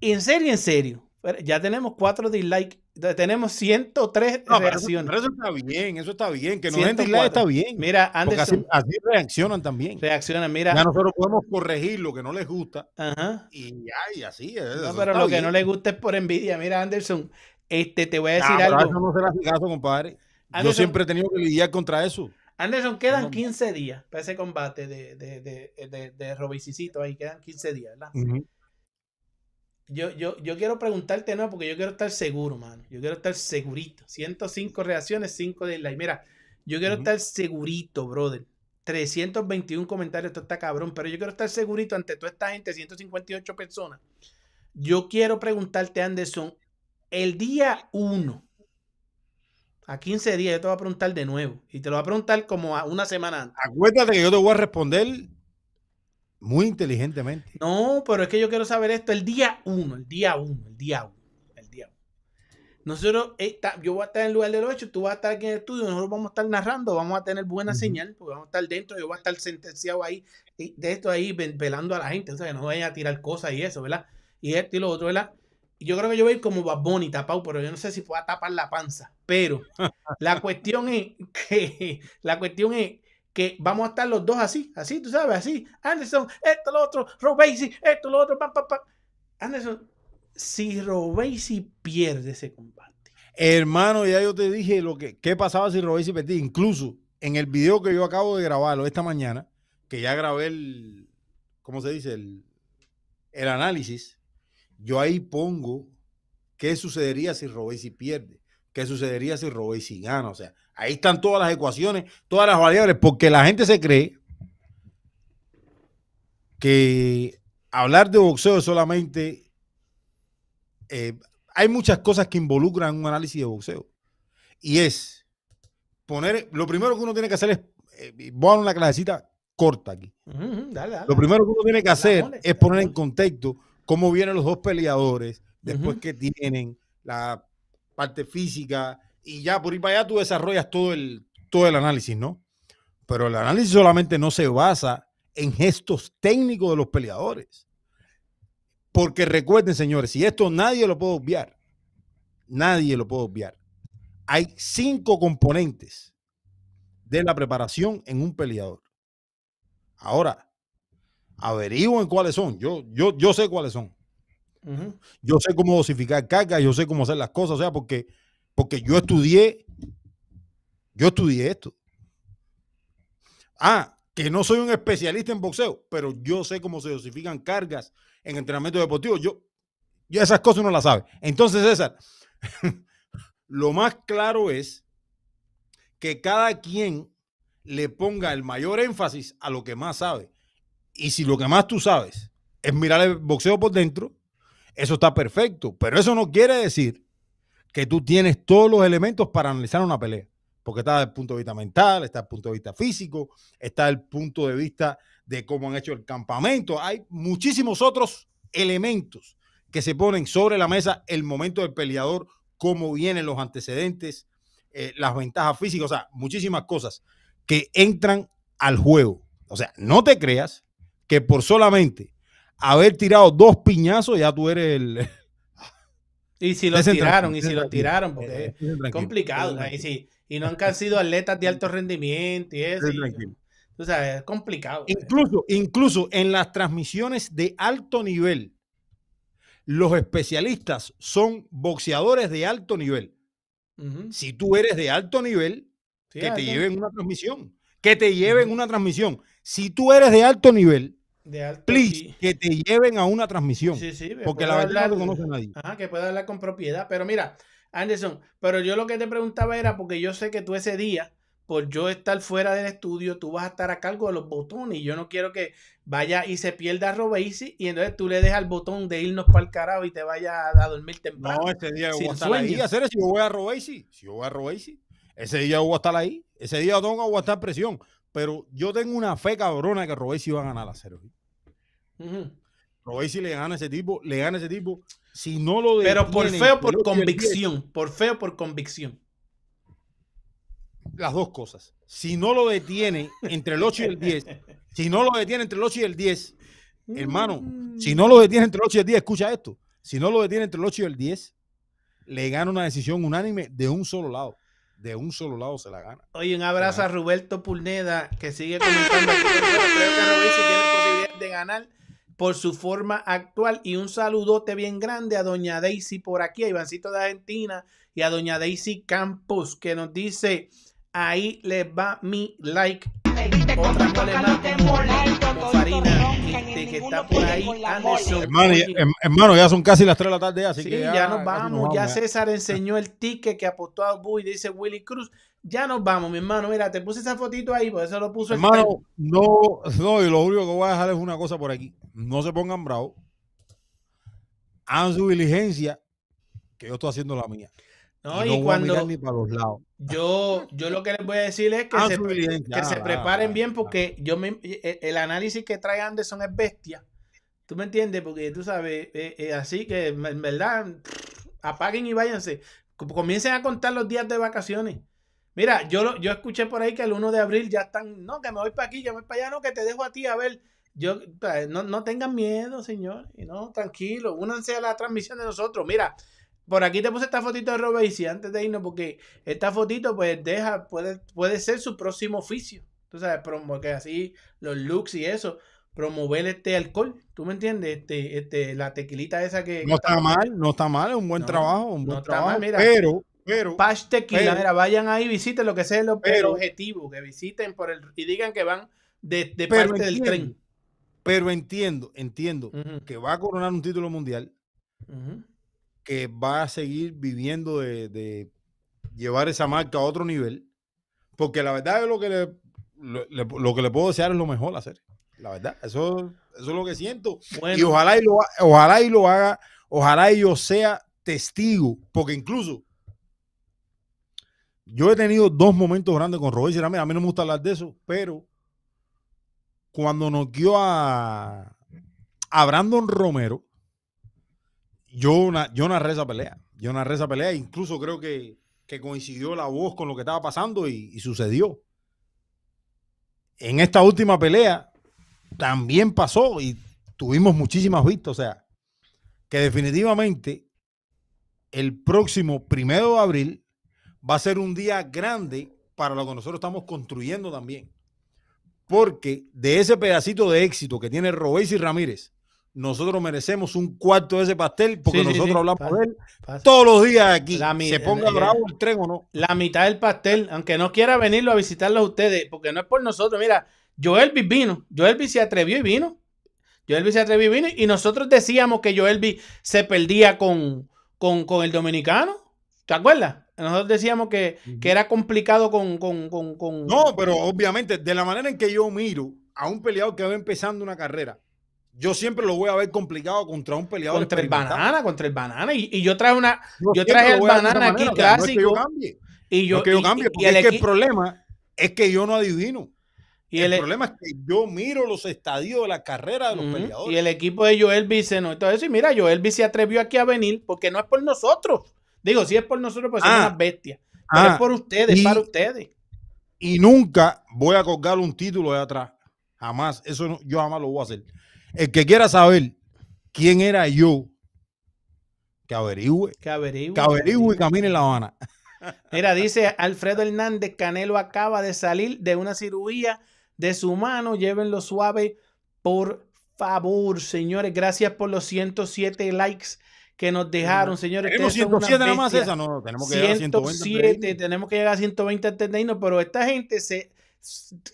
en serio, en serio. Ya tenemos cuatro dislikes. Tenemos 103 No, pero eso, reacciones. pero eso está bien, eso está bien. Que no den 104. dislike está bien. Mira, porque así, Anderson, así reaccionan también. reacciona. Mira, Ya nosotros podemos corregir lo que no les gusta ajá. y ya, y así. No, eso pero lo que no le gusta es por envidia. Mira, Anderson, este, te voy a Ah, decir a algo. eso no se le hace caso, compadre. Yo siempre he tenido que lidiar contra eso. Anderson, quedan No. 15 días para ese combate de, de, de, de, de Robicicito ahí. Quedan 15 días, ¿verdad? Yo, yo, yo quiero preguntarte, no, porque yo quiero estar seguro, mano. Yo quiero estar segurito. 105 reacciones, 5 dislikes. Mira, yo quiero estar segurito, brother. 321 comentarios, esto está cabrón, pero yo quiero estar segurito ante toda esta gente, 158 personas. Yo quiero preguntarte, Anderson, el día 1, a 15 días, yo te voy a preguntar de nuevo, y te lo voy a preguntar como a una semana antes. Acuérdate que yo te voy a responder muy inteligentemente. No, pero es que yo quiero saber esto, el día 1, el día 1, el día 1, el día 1. Nosotros, eh, yo voy a estar en el lugar de los hechos, tú vas a estar aquí en el estudio, nosotros vamos a estar narrando, vamos a tener buena señal, porque vamos a estar dentro, yo voy a estar sentenciado ahí, de esto ahí, ve- velando a la gente, o sea, que no vayan a tirar cosas y eso, ¿verdad? Y esto y lo otro, ¿verdad? Y yo creo que yo voy a ir como Bad Bunny tapado, pero yo no sé si pueda tapar la panza. Pero la cuestión es que, la cuestión es que vamos a estar los dos así, así, tú sabes, así. Anderson, esto, lo otro, Robesi, esto, lo otro, pam, pam, pam. Anderson, si Robesi pierde ese combate. Hermano, ya yo te dije lo que qué pasaba si Robesi perdía. Incluso en el video que yo acabo de grabarlo esta mañana, que ya grabé el, ¿cómo se dice? El, el análisis. Yo ahí pongo qué sucedería si Robesi pierde, qué sucedería si Robesi gana. O sea, ahí están todas las ecuaciones, todas las variables, porque la gente se cree que hablar de boxeo es solamente eh, hay muchas cosas que involucran un análisis de boxeo. Y es poner, lo primero que uno tiene que hacer es, eh, voy a dar una clasecita corta aquí. Dale, dale. Lo primero que uno tiene que hacer es poner en contexto cómo vienen los dos peleadores, después que tienen la parte física, y ya por ir para allá tú desarrollas todo el, todo el análisis, ¿no? Pero el análisis solamente no se basa en gestos técnicos de los peleadores. Porque recuerden, señores, y esto nadie lo puede obviar, nadie lo puede obviar. Hay cinco componentes de la preparación en un peleador. Ahora, averigüen cuáles son. Yo, yo, yo sé cuáles son. Yo sé cómo dosificar carga, yo sé cómo hacer las cosas, o sea, porque, porque yo estudié, yo estudié esto. Ah, que no soy un especialista en boxeo, pero yo sé cómo se dosifican cargas en entrenamiento deportivo. Yo, yo esas cosas no las sabe. Entonces, César, lo más claro es que cada quien le ponga el mayor énfasis a lo que más sabe. Y si lo que más tú sabes es mirar el boxeo por dentro, eso está perfecto. Pero eso no quiere decir que tú tienes todos los elementos para analizar una pelea. Porque está desde el punto de vista mental, está desde el punto de vista físico, está el punto de vista de cómo han hecho el campamento. Hay muchísimos otros elementos que se ponen sobre la mesa el momento del peleador, cómo vienen los antecedentes, eh, las ventajas físicas, o sea, muchísimas cosas que entran al juego. O sea, no te creas que por solamente haber tirado dos piñazos ya tú eres el... Y si los tiraron, y si los tiraron, porque Eh, es complicado. ¿no? Y, si, y no han sido atletas de alto rendimiento y eso. Y- sabes, es complicado. Incluso, incluso en las transmisiones de alto nivel, los especialistas son boxeadores de alto nivel. Si tú eres de alto nivel, Sí, que te lleven una transmisión. Que te lleven una transmisión. Si tú eres de alto nivel, de alto please, y- que te lleven a una transmisión. Sí, sí, que porque la verdad no hablar- conoce nadie. Ajá, que pueda hablar con propiedad. Pero mira, Anderson, pero yo lo que te preguntaba era porque yo sé que tú ese día, por yo estar fuera del estudio, tú vas a estar a cargo de los botones y yo no quiero que vaya y se pierda Robesi y entonces tú le dejas el botón de irnos para el carajo y te vaya a, dormir temprano. No, ese día yo voy a estar ahí. Hacer si yo voy a Robesi, si yo voy a Robesi, ese día voy a estar ahí. Ese día tengo que aguantar presión. Pero yo tengo una fe cabrona que Robesi va a ganar a cero. Ujú. Robesi le gana a ese tipo, le gana a ese tipo. Si no lo Pero por feo, por convicción. Por feo, por convicción. las dos cosas. Si no lo detiene entre el 8 y el 10, si no lo detiene entre el 8 y el 10, hermano, si no lo detiene entre el 8 y el 10, escucha esto. Si no lo detiene entre el 8 y el 10, le gana una decisión unánime de un solo lado. De un solo lado se la gana. Oye, un abrazo a Roberto Pulneda que sigue comentando aquí. Creo que Robesi tiene posibilidad de ganar por su forma actual. Y un saludote bien grande a Doña Daisy por aquí, a Ivancito de Argentina y a Doña Daisy Campos que nos dice: Ahí les va mi like. Otra mole más como, como Farina, este, que está por ahí, Anderson. Hermano, ya, hermano, son casi las 3 de la tarde, así Sí, que ya, ya, nos vamos. ya ya. César enseñó el ticket que apostó a Bull, dice Willy Cruz. Ya nos vamos, mi hermano. Mira, te puse esa fotito ahí, por eso lo puso el Hermano, time. no, no, y lo único que voy a dejar es una cosa por aquí. No se pongan bravos. Hagan su diligencia, que yo estoy haciendo la mía. No, y y no voy a mirar cuando ni para los lados. Yo, yo lo que les voy a decir es que Hagan se, que se Ah, preparen ah, bien ah. porque yo me, el, el análisis que trae Anderson es bestia. ¿Tú me entiendes? Porque tú sabes, eh, eh, así que en verdad, pff, apaguen y váyanse. Com- Comiencen a contar los días de vacaciones. Mira, yo, lo- yo escuché por ahí que el 1 de abril ya están, no, que me voy para aquí, yo me voy para allá, no, que te dejo a ti a ver. Yo, no, no tengan miedo, señor, y no, tranquilo, únanse a la transmisión de nosotros. Mira, por aquí te puse esta fotito de Robesi antes de irnos, porque esta fotito, pues, deja, puede, puede ser su próximo oficio. Tú sabes, que así, los looks y eso, promover este alcohol, ¿tú me entiendes? Este, este, la tequilita esa que. No está mal, no está mal, es un buen No, trabajo, un no buen está trabajo. mal, mira. pero, pero, Pash Tequila, pero- mira, vayan ahí, visiten lo que sea el, pero- objetivo, que visiten por el y digan que van de, de parte del tren. Pero entiendo, entiendo que va a coronar un título mundial, ujú. Que va a seguir viviendo de, de llevar esa marca a otro nivel, porque la verdad es lo que le, lo, que le puedo desear es lo mejor hacer. La verdad, eso, eso es lo que siento. Y ojalá y, lo, ojalá y lo haga, ojalá y yo sea testigo, porque incluso yo he tenido dos momentos grandes con Robert Ramírez, a mí no me gusta hablar de eso, pero cuando noqueó a, a Brandon Romero, yo, yo narré esa pelea, yo narré esa pelea, incluso creo que, que coincidió la voz con lo que estaba pasando y, y sucedió. En esta última pelea también pasó y tuvimos muchísimas vistas, o sea, que definitivamente el próximo primero de abril va a ser un día grande para lo que nosotros estamos construyendo también. Porque de ese pedacito de éxito que tiene Robesi Ramírez, nosotros merecemos un cuarto de ese pastel porque Sí, nosotros sí, hablamos de él todos los días aquí. La se ponga eh, bravo el tren o no. la mitad del pastel, aunque no quiera venirlo a visitarlo a ustedes, porque no es por nosotros. Mira, Joelvis vino, Joelvis se atrevió y vino. Joelvis se atrevió y vino. Y nosotros decíamos que Joelvis se perdía con, con, con el dominicano. ¿Te acuerdas? Nosotros decíamos que, que era complicado con, con, con, con- No, pero obviamente, de la manera en que yo miro a un peleador que va empezando una carrera, yo siempre lo voy a ver complicado contra un peleador contra el banana, contra el banana. Y, y yo traje una, Yo yo traje el banana aquí manera, o sea, no es que yo clásico. cambie, y no yo, es que yo y- cambie, y porque el es que el problema es que yo no adivino. y el, el- problema es que yo miro los estadios de la carrera de los peleadores. Y el equipo de Joel se no y. Y mira, Joel se atrevió aquí a venir porque no es por nosotros. Digo, si es por nosotros, pues somos Ah. unas bestias. Pero Ah, es por ustedes, y- para ustedes. y nunca voy a colgar un título de atrás. Jamás. Eso no- yo jamás lo voy a hacer. El que quiera saber quién era yo, que averigüe. Que averigüe. Que averigüe y camine en La Habana. Mira, dice Alfredo Hernández, Canelo acaba de salir de una cirugía de su mano. Llévenlo suave, por favor, señores. Gracias por los 107 likes que nos dejaron, señores. ¿Tenemos Ustedes son unas 107 nada más esa? No, tenemos que llegar a 120. antes de 107, irnos. tenemos que llegar a 120 antes de irnos, pero esta gente se.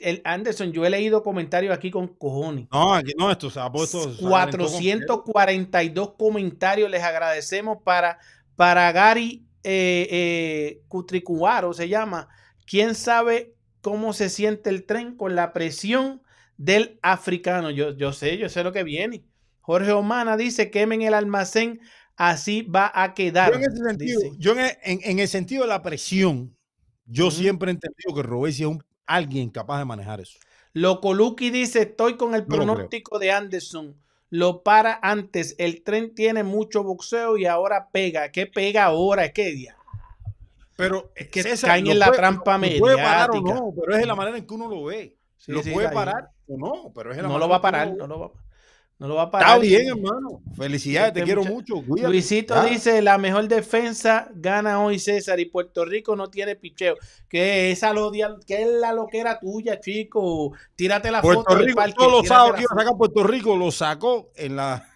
El Anderson, yo he leído comentarios aquí con cojones. No, aquí no, esto se ha puesto. se calentó 442 comentarios. Les agradecemos para, para Gary eh, eh, Cutricuaro, se llama. ¿Quién sabe cómo se siente el tren con la presión del africano? Yo, yo sé, yo sé lo que viene. Jorge Omana dice, quemen el almacén, así va a quedar. Yo en ese sentido, yo en, en- en el sentido de la presión, yo siempre he entendido que Robesi es un, alguien capaz de manejar eso. Locoluki dice, estoy con el No pronóstico de Anderson. Lo para antes. El tren tiene mucho boxeo y ahora pega. ¿Qué pega ahora? Que ya. Pero Es que César, caen en la puede- trampa lo puede parar o mediática. no, pero es de la manera en que uno lo ve. Sí, lo sí, puede parar o no, pero es de la No manera lo va a parar, no lo va, no lo va a parar. Está bien, hermano. Felicidades, te Este quiero mucha- mucho. Cuídate. Luisito Ya. dice, la mejor defensa gana hoy César y Puerto Rico no tiene picheo. Que esa lo que es la loquera tuya, chico. Tírate la Puerto foto del Rico, parque. todos los tírate sábados la que iba a foto. sacar Puerto Rico, lo sacó en la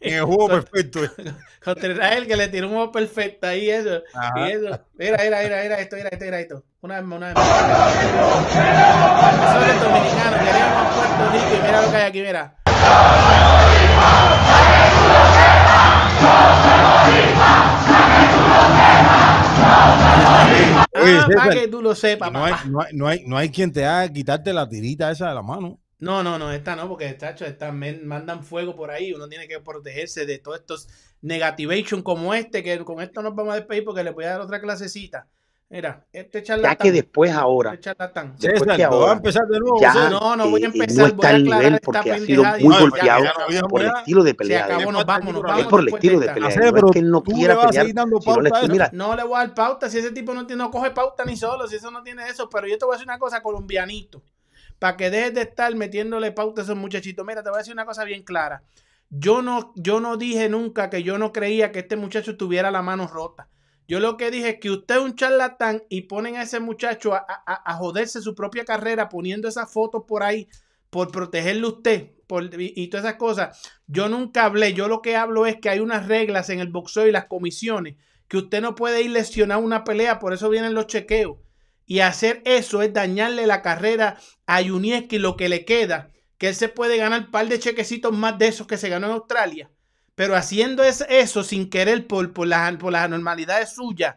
En el juego perfecto. Contra Israel que le tiró un juego perfecto ahí eso. Ajá. Y eso. Mira, mira, mira, mira esto, mira esto, mira esto. Una vez más, una vez más. Eso es dominicano, queríamos Puerto Rico y mira lo que hay aquí, mira. Ah, para que tú lo sepas, no, hay, papá. no, hay, no, hay, no hay quien te haga quitarte la tirita esa de la mano. No, no, no, esta no, porque chacho, esta mandan fuego por ahí. Uno tiene que protegerse de todos estos negativation como este, que con esto nos vamos a despedir porque le voy a dar otra clasecita. Mira, este charlatán. Ya que después ahora, Este charlatán. después César, que ¿tú vas a empezar de nuevo? ya? No, no voy a empezar, no está voy a aclarar nivel esta porque ha sido muy ya, ya, golpeado ya no había por el estilo de Se pelea. acabó, de él. nos vámonos, Es por el estilo de pelea. Hacer, No es que él no quiera pelear, le estoy, mira, No le voy a dar pauta si ese tipo no, tiene- no coge pauta ni solo, si eso no tiene eso. Pero yo te voy a decir una cosa, colombianito. Para que dejes de estar metiéndole pauta a esos muchachitos. Mira, te voy a decir una cosa bien clara. Yo no, yo no dije nunca que yo no creía que este muchacho tuviera la mano rota. Yo lo que dije es que usted es un charlatán y ponen a ese muchacho a, a- joderse su propia carrera poniendo esas fotos por ahí por protegerle usted por, y, y todas esas cosas. Yo nunca hablé. Yo lo que hablo es que hay unas reglas en el boxeo y las comisiones que usted no puede ir lesionado una pelea. Por eso vienen los chequeos. Y hacer eso es dañarle la carrera a Yunieski lo que le queda. Que él se puede ganar un par de chequecitos más de esos que se ganó en Australia. Pero haciendo es- eso sin querer por, por, las, por las anormalidades suyas.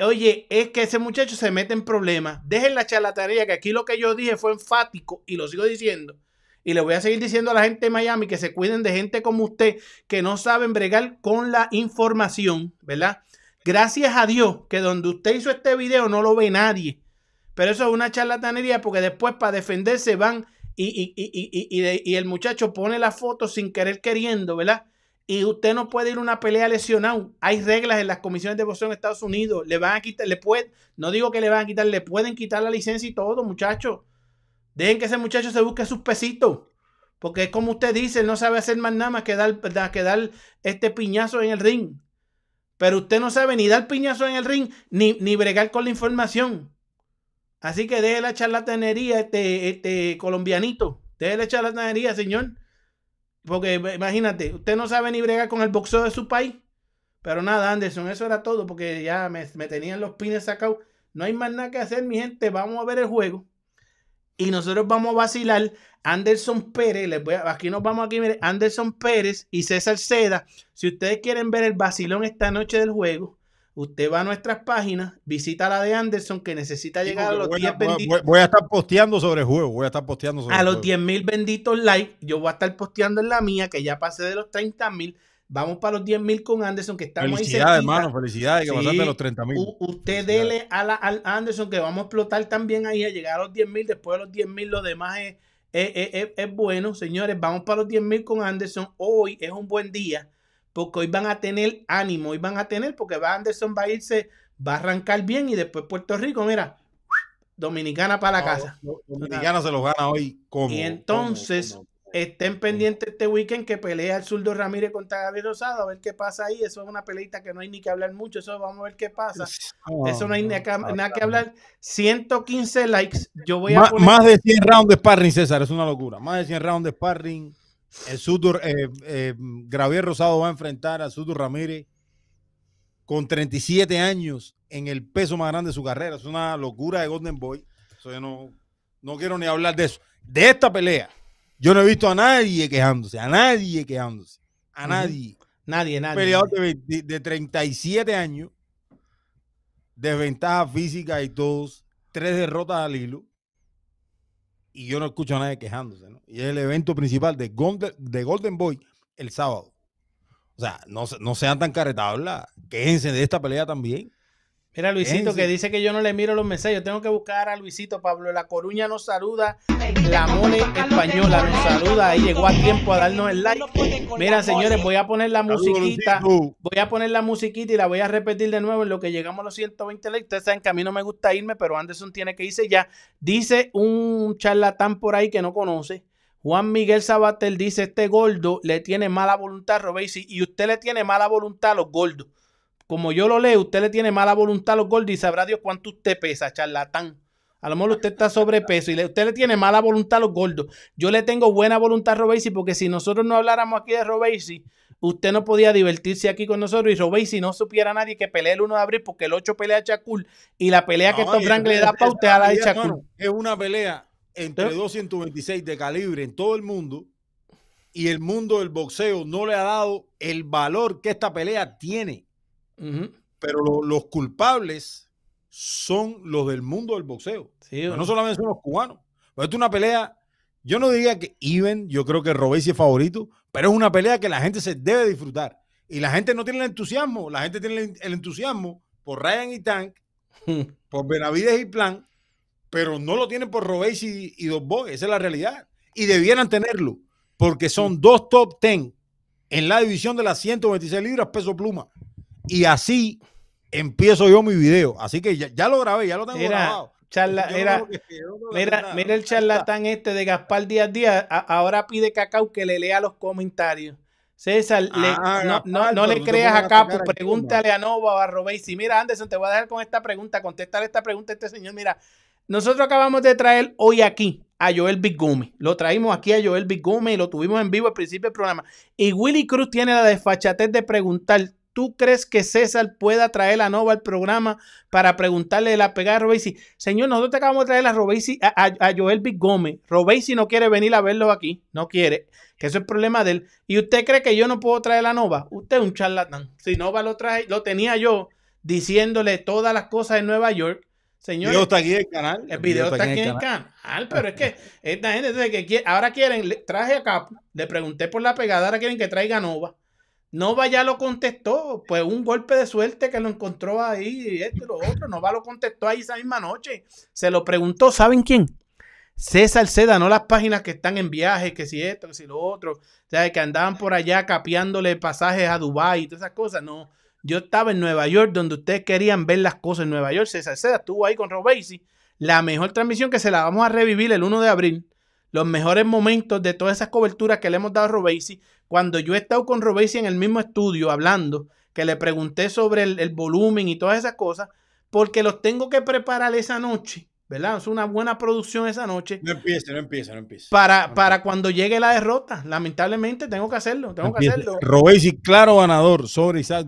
Oye, es que ese muchacho se mete en problemas. Dejen la charlatanería, que aquí lo que yo dije fue enfático y lo sigo diciendo. Y le voy a seguir diciendo a la gente de Miami que se cuiden de gente como usted que no saben bregar con la información, ¿verdad? Gracias a Dios que donde usted hizo este video no lo ve nadie. Pero eso es una charlatanería porque después para defenderse van y- y- y- y el muchacho pone la foto sin querer queriendo, ¿verdad? Y usted no puede ir a una pelea lesionado. Hay reglas en las comisiones de boxeo en Estados Unidos. Le van a quitar, le puede, no digo que le van a quitar, le pueden quitar la licencia y todo, muchachos. Dejen que ese muchacho se busque sus pesitos. Porque es como usted dice, él no sabe hacer más nada más que dar, da- que dar este piñazo en el ring. Pero usted no sabe ni dar piñazo en el ring, ni, ni bregar con la información. Así que deje la charlatanería, este, este colombianito. Deje la charlatanería, señor. Porque imagínate, usted no sabe ni bregar con el boxeo de su país. Pero nada, Anderson, eso era todo porque ya me, tenían los pines sacados. No hay más nada que hacer, mi gente. Vamos a ver el juego. Y nosotros vamos a vacilar. Anderson Pérez, les voy a- aquí nos vamos aquí, Anderson Pérez y César Seda. Si ustedes quieren ver el vacilón esta noche del juego, usted va a nuestras páginas, visita la de Anderson que necesita llegar a los voy, 10 a, voy a- benditos voy a estar posteando sobre el juego. Voy a estar posteando sobre a el los juego. 10 mil benditos likes. Yo voy a estar posteando en la mía, que ya pasé de los 30 mil. Vamos para los 10 mil con Anderson, que estamos ahí Felicidades, cerquita. hermano. Felicidades. Que Sí. pasaste los 30 mil. Usted dele a la, al Anderson, que vamos a explotar también ahí, a llegar a los 10 mil. Después de los 10 mil, lo demás es, es, es- es- es bueno. Señores, vamos para los 10 mil con Anderson. Hoy es un buen día, porque hoy van a tener ánimo. Hoy van a tener, porque va Anderson va a irse, va a arrancar bien y después Puerto Rico, mira, Dominicana para la casa. Dominicana se los gana hoy como. Y entonces, estén pendientes este weekend que pelea el zurdo Ramírez contra Gabriel Rosado, a ver qué pasa ahí. Eso es una peleita que no hay ni que hablar mucho, eso vamos a ver qué pasa. Eso no hay ni acá- nada que hablar. 115 likes. Yo voy a Má- poner. Más de 100 rounds de sparring, César, es una locura. Más de 100 rounds de sparring. El Sutur, eh, eh, Gabriel Rosado va a enfrentar a Sutur Ramírez con 37 años en el peso más grande de su carrera. Es una locura de Golden Boy. Eso yo no, no quiero ni hablar de eso. De esta pelea, yo no he visto a nadie quejándose, a nadie quejándose, a nadie. Nadie, nadie. peleador nadie. de, 20 de 37 años, desventaja física y todos, tres derrotas al hilo. Y yo no escucho a nadie quejándose. ¿no? Y es el evento principal de Golden, de Golden Boy el sábado. O sea, no, no sean tan caretablas. Quéjense de esta pelea también. Mira, Luisito, que dice que yo no le miro los mensajes. Yo tengo que buscar a Luisito Pablo. La Coruña nos saluda. La mole española nos saluda. Ahí llegó a tiempo a darnos el like. Mira, señores, voy a poner la musiquita. Voy a poner la musiquita y la voy a repetir de nuevo en lo que llegamos a los 120 likes. Ustedes saben que a mí no me gusta irme, pero Anderson tiene que irse ya. Dice un charlatán por ahí que no conoce. Juan Miguel Sabatel dice: Este gordo le tiene mala voluntad a Robesi y usted le tiene mala voluntad a los gordos. Como yo lo leo, usted le tiene mala voluntad a los gordos y sabrá Dios cuánto usted pesa, charlatán. A lo mejor usted está sobrepeso y le- usted le tiene mala voluntad a los gordos. Yo le tengo buena voluntad a Robesi porque si nosotros no habláramos aquí de Robesi, usted no podía divertirse aquí con nosotros y Robey si no supiera nadie que pelea el 1 de abril porque el 8 pelea a Chacul y la pelea que No, Top y Rank le da para usted a la de Chacul. Es una pelea entre ¿Eh? 226 de calibre en todo el mundo y el mundo del boxeo no le ha dado el valor que esta pelea tiene. Pero lo- los culpables son los del mundo del boxeo. Sí, no solamente son los cubanos. Pero esta es una pelea, yo no diría que even, yo creo que Robesi es favorito, pero es una pelea que la gente se debe disfrutar. Y la gente no tiene el entusiasmo, la gente tiene el, entusiasmo por Ryan y Tank, por Benavides y Plan, pero no lo tienen por Robesi y, y Dos Boys, esa es la realidad. Y debieran tenerlo, porque son dos top 10 en la división de las 126 libras peso pluma. Y así empiezo yo mi video. Así que ya, ya lo grabé, ya lo tengo Era, grabado. charla, no que- no mira, nada. mira el charlatán este de Gaspar Díaz Díaz, a- ahora pide Cacao que le lea los comentarios. César, le- Ah, no, no- no le creas a a Capo, al pregúntale a Nova o a Robesi. Mira, Anderson, te voy a dejar con esta pregunta, contestar esta pregunta a este señor. Mira, nosotros acabamos de traer hoy aquí a Joel Big Gumi. Lo traímos aquí a Joel Big Gumi y lo tuvimos en vivo al principio del programa. Y Willy Cruz tiene la desfachatez de preguntar, ¿tú crees que César pueda traer a Nova al programa para preguntarle de la pegada de Robesi? Señor, nosotros te acabamos de traer a, Robesi, a, a- a Joel Big Gómez. Robesi no quiere venir a verlo aquí, no quiere, que eso es problema de él. ¿Y usted cree que yo no puedo traer a Nova? Usted es un charlatán. Si Nova lo trae, lo tenía yo diciéndole todas las cosas de Nueva York. El Señor, video está aquí en el canal. el video está aquí en el canal, pero es que esta gente que quiere- ahora quieren, le- traje a Capo, le pregunté por la pegada, ahora quieren que traiga a Nova. Nova ya lo contestó, pues un golpe de suerte que lo encontró ahí, y esto y lo otro. Nova lo contestó ahí esa misma noche. Se lo preguntó, ¿saben quién? César Seda, no las páginas que están en viaje, que si esto, que si lo otro, o sea, que andaban por allá capeándole pasajes a Dubái y todas esas cosas. No, yo estaba en Nueva York donde ustedes querían ver las cosas en Nueva York. César Seda estuvo ahí con Robesi. La mejor transmisión que se la vamos a revivir el 1 de abril. Los mejores momentos de todas esas coberturas que le hemos dado a Robesi. Cuando yo he estado con Robesi en el mismo estudio hablando, que le pregunté sobre el, el volumen y todas esas cosas, porque los tengo que preparar esa noche, ¿verdad? Es una buena producción esa noche No empiece, no empiece, no empiece. para, para cuando llegue la derrota. Lamentablemente tengo que hacerlo, tengo que hacerlo. Robesi, claro ganador sobre Isaac.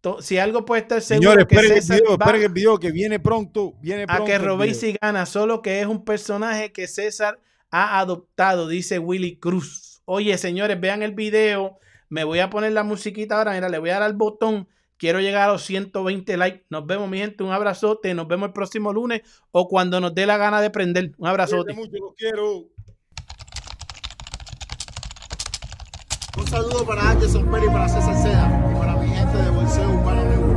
To- Si algo puede estar seguro Señores, que esperen el, video, va esperen el video que viene pronto. Viene a pronto que el video. Robesi gana, solo que es un personaje que César ha adoptado, dice Willy Cruz. Oye, señores, vean el video. Me voy a poner la musiquita ahora. Mira, le voy a dar al botón. Quiero llegar a los 120 likes. Nos vemos, mi gente. Un abrazote. Nos vemos el próximo lunes o cuando nos dé la gana de prender. Un abrazote. Mucho, los quiero. Un saludo para Anderson Perry y para César Seda y para mi gente de Bolseo Urbano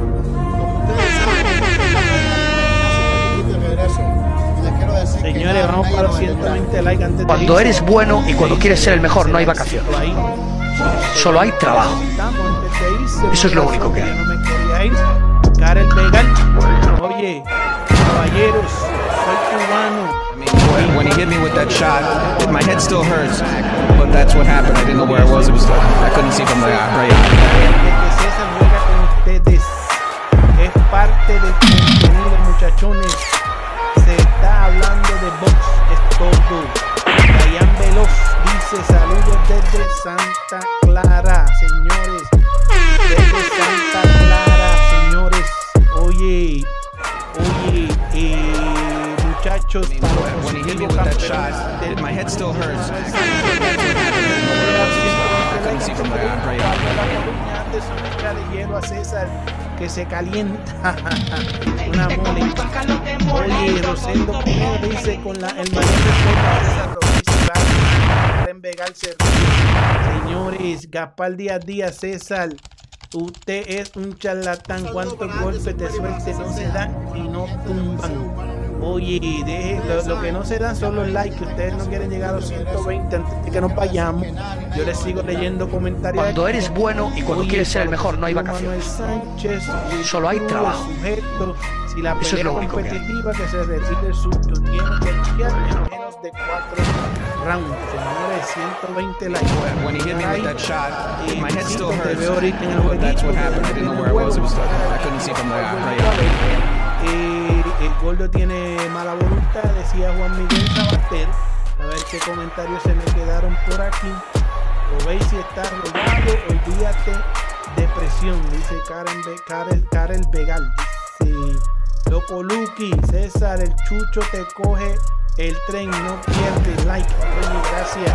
Señores, vamos para los nos detendrá. 120 likes antes de Cuando eres bueno y cuando quieres ser el mejor, no hay vacaciones. Solo hay trabajo. Eso es lo único que hay. Vegan. Oye, caballeros, soy cubano. When, when he hit me with that shot, my head still hurts, but that's what happened. I didn't know where I was. It was I couldn't see from the right eye. Es parte del contenido, muchachones. De box, es todo. Dayan Veloz dice saludos desde Santa Clara, señores. Desde Santa Clara, señores. Oye, oye, eh, muchachos, para los campeones my head still hurts. Mundo. That's what happened. I couldn't see from the. Anderson echa de hielo a César que se calienta. Una mole. Oye, Rosendo Pineda dice con la, el mayor respeto a César. Señores, Gaspar Díaz Díaz, César, usted es un charlatán. ¿Cuántos golpes de suerte no se dan y no tumban? Oye, lo, lo que no se dan son los likes, que ustedes no quieren llegar a los 120 antes de que nos vayamos. Yo les sigo leyendo comentarios. Cuando eres bueno y cuando Oye, quieres ser el mejor, no hay Manuel vacaciones. Sánchez, Solo hay trabajo. sujeto, si la Eso es lo único que hay. competitiva que, se retire el susto, tiene que luchar en menos de 4 rounds. Señores, 120 likes. When he hit me with that shot, my head still hurts, but that's what jueguito, happened. I te didn't know veo where I was. It was en el I juego. couldn't see from the eye. El gordo tiene mala voluntad, decía Juan Miguel Sabater. A ver qué comentarios se me quedaron por aquí. Obeisi está robado, olvídate depresión, dice Karen, Be Karen, Karen Begal. Dice, Loco Lucky, César, el chucho te coge el tren, no pierde like. Oye, gracias.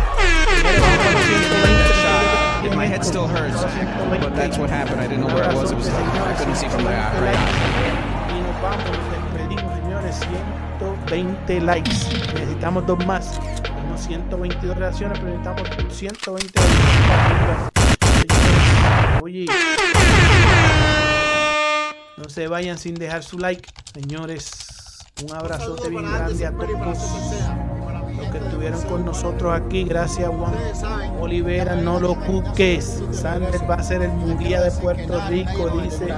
Shot. My head still hurts, but that's what happened. I didn't know where I was. It was like I couldn't see from the eye. Right eye. Y nos vamos, nos despedimos, señores. 120 likes. Necesitamos dos más. Tenemos 122 reacciones, pero necesitamos 120 likes. Oye. No se vayan sin dejar su like, señores. Un abrazote bien grande a todos los que estuvieron con nosotros aquí. Gracias, Juan Olivera. No lo cuques. Sanders va a ser el Muguía de Puerto Rico, dice.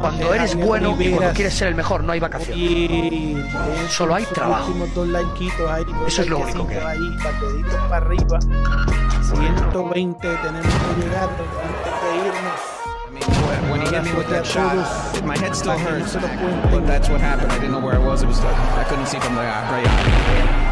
Cuando eres bueno y cuando quieres ser el mejor, no hay vacaciones. Y Solo hay trabajo. Eso es lo único que hay. ahí, pateditos para arriba. 120 tenemos que llegar antes de irnos. When he hit me with that shot, my head still hurts, but that's what happened. I didn't know where I was. It was like I couldn't see from the. Right eye.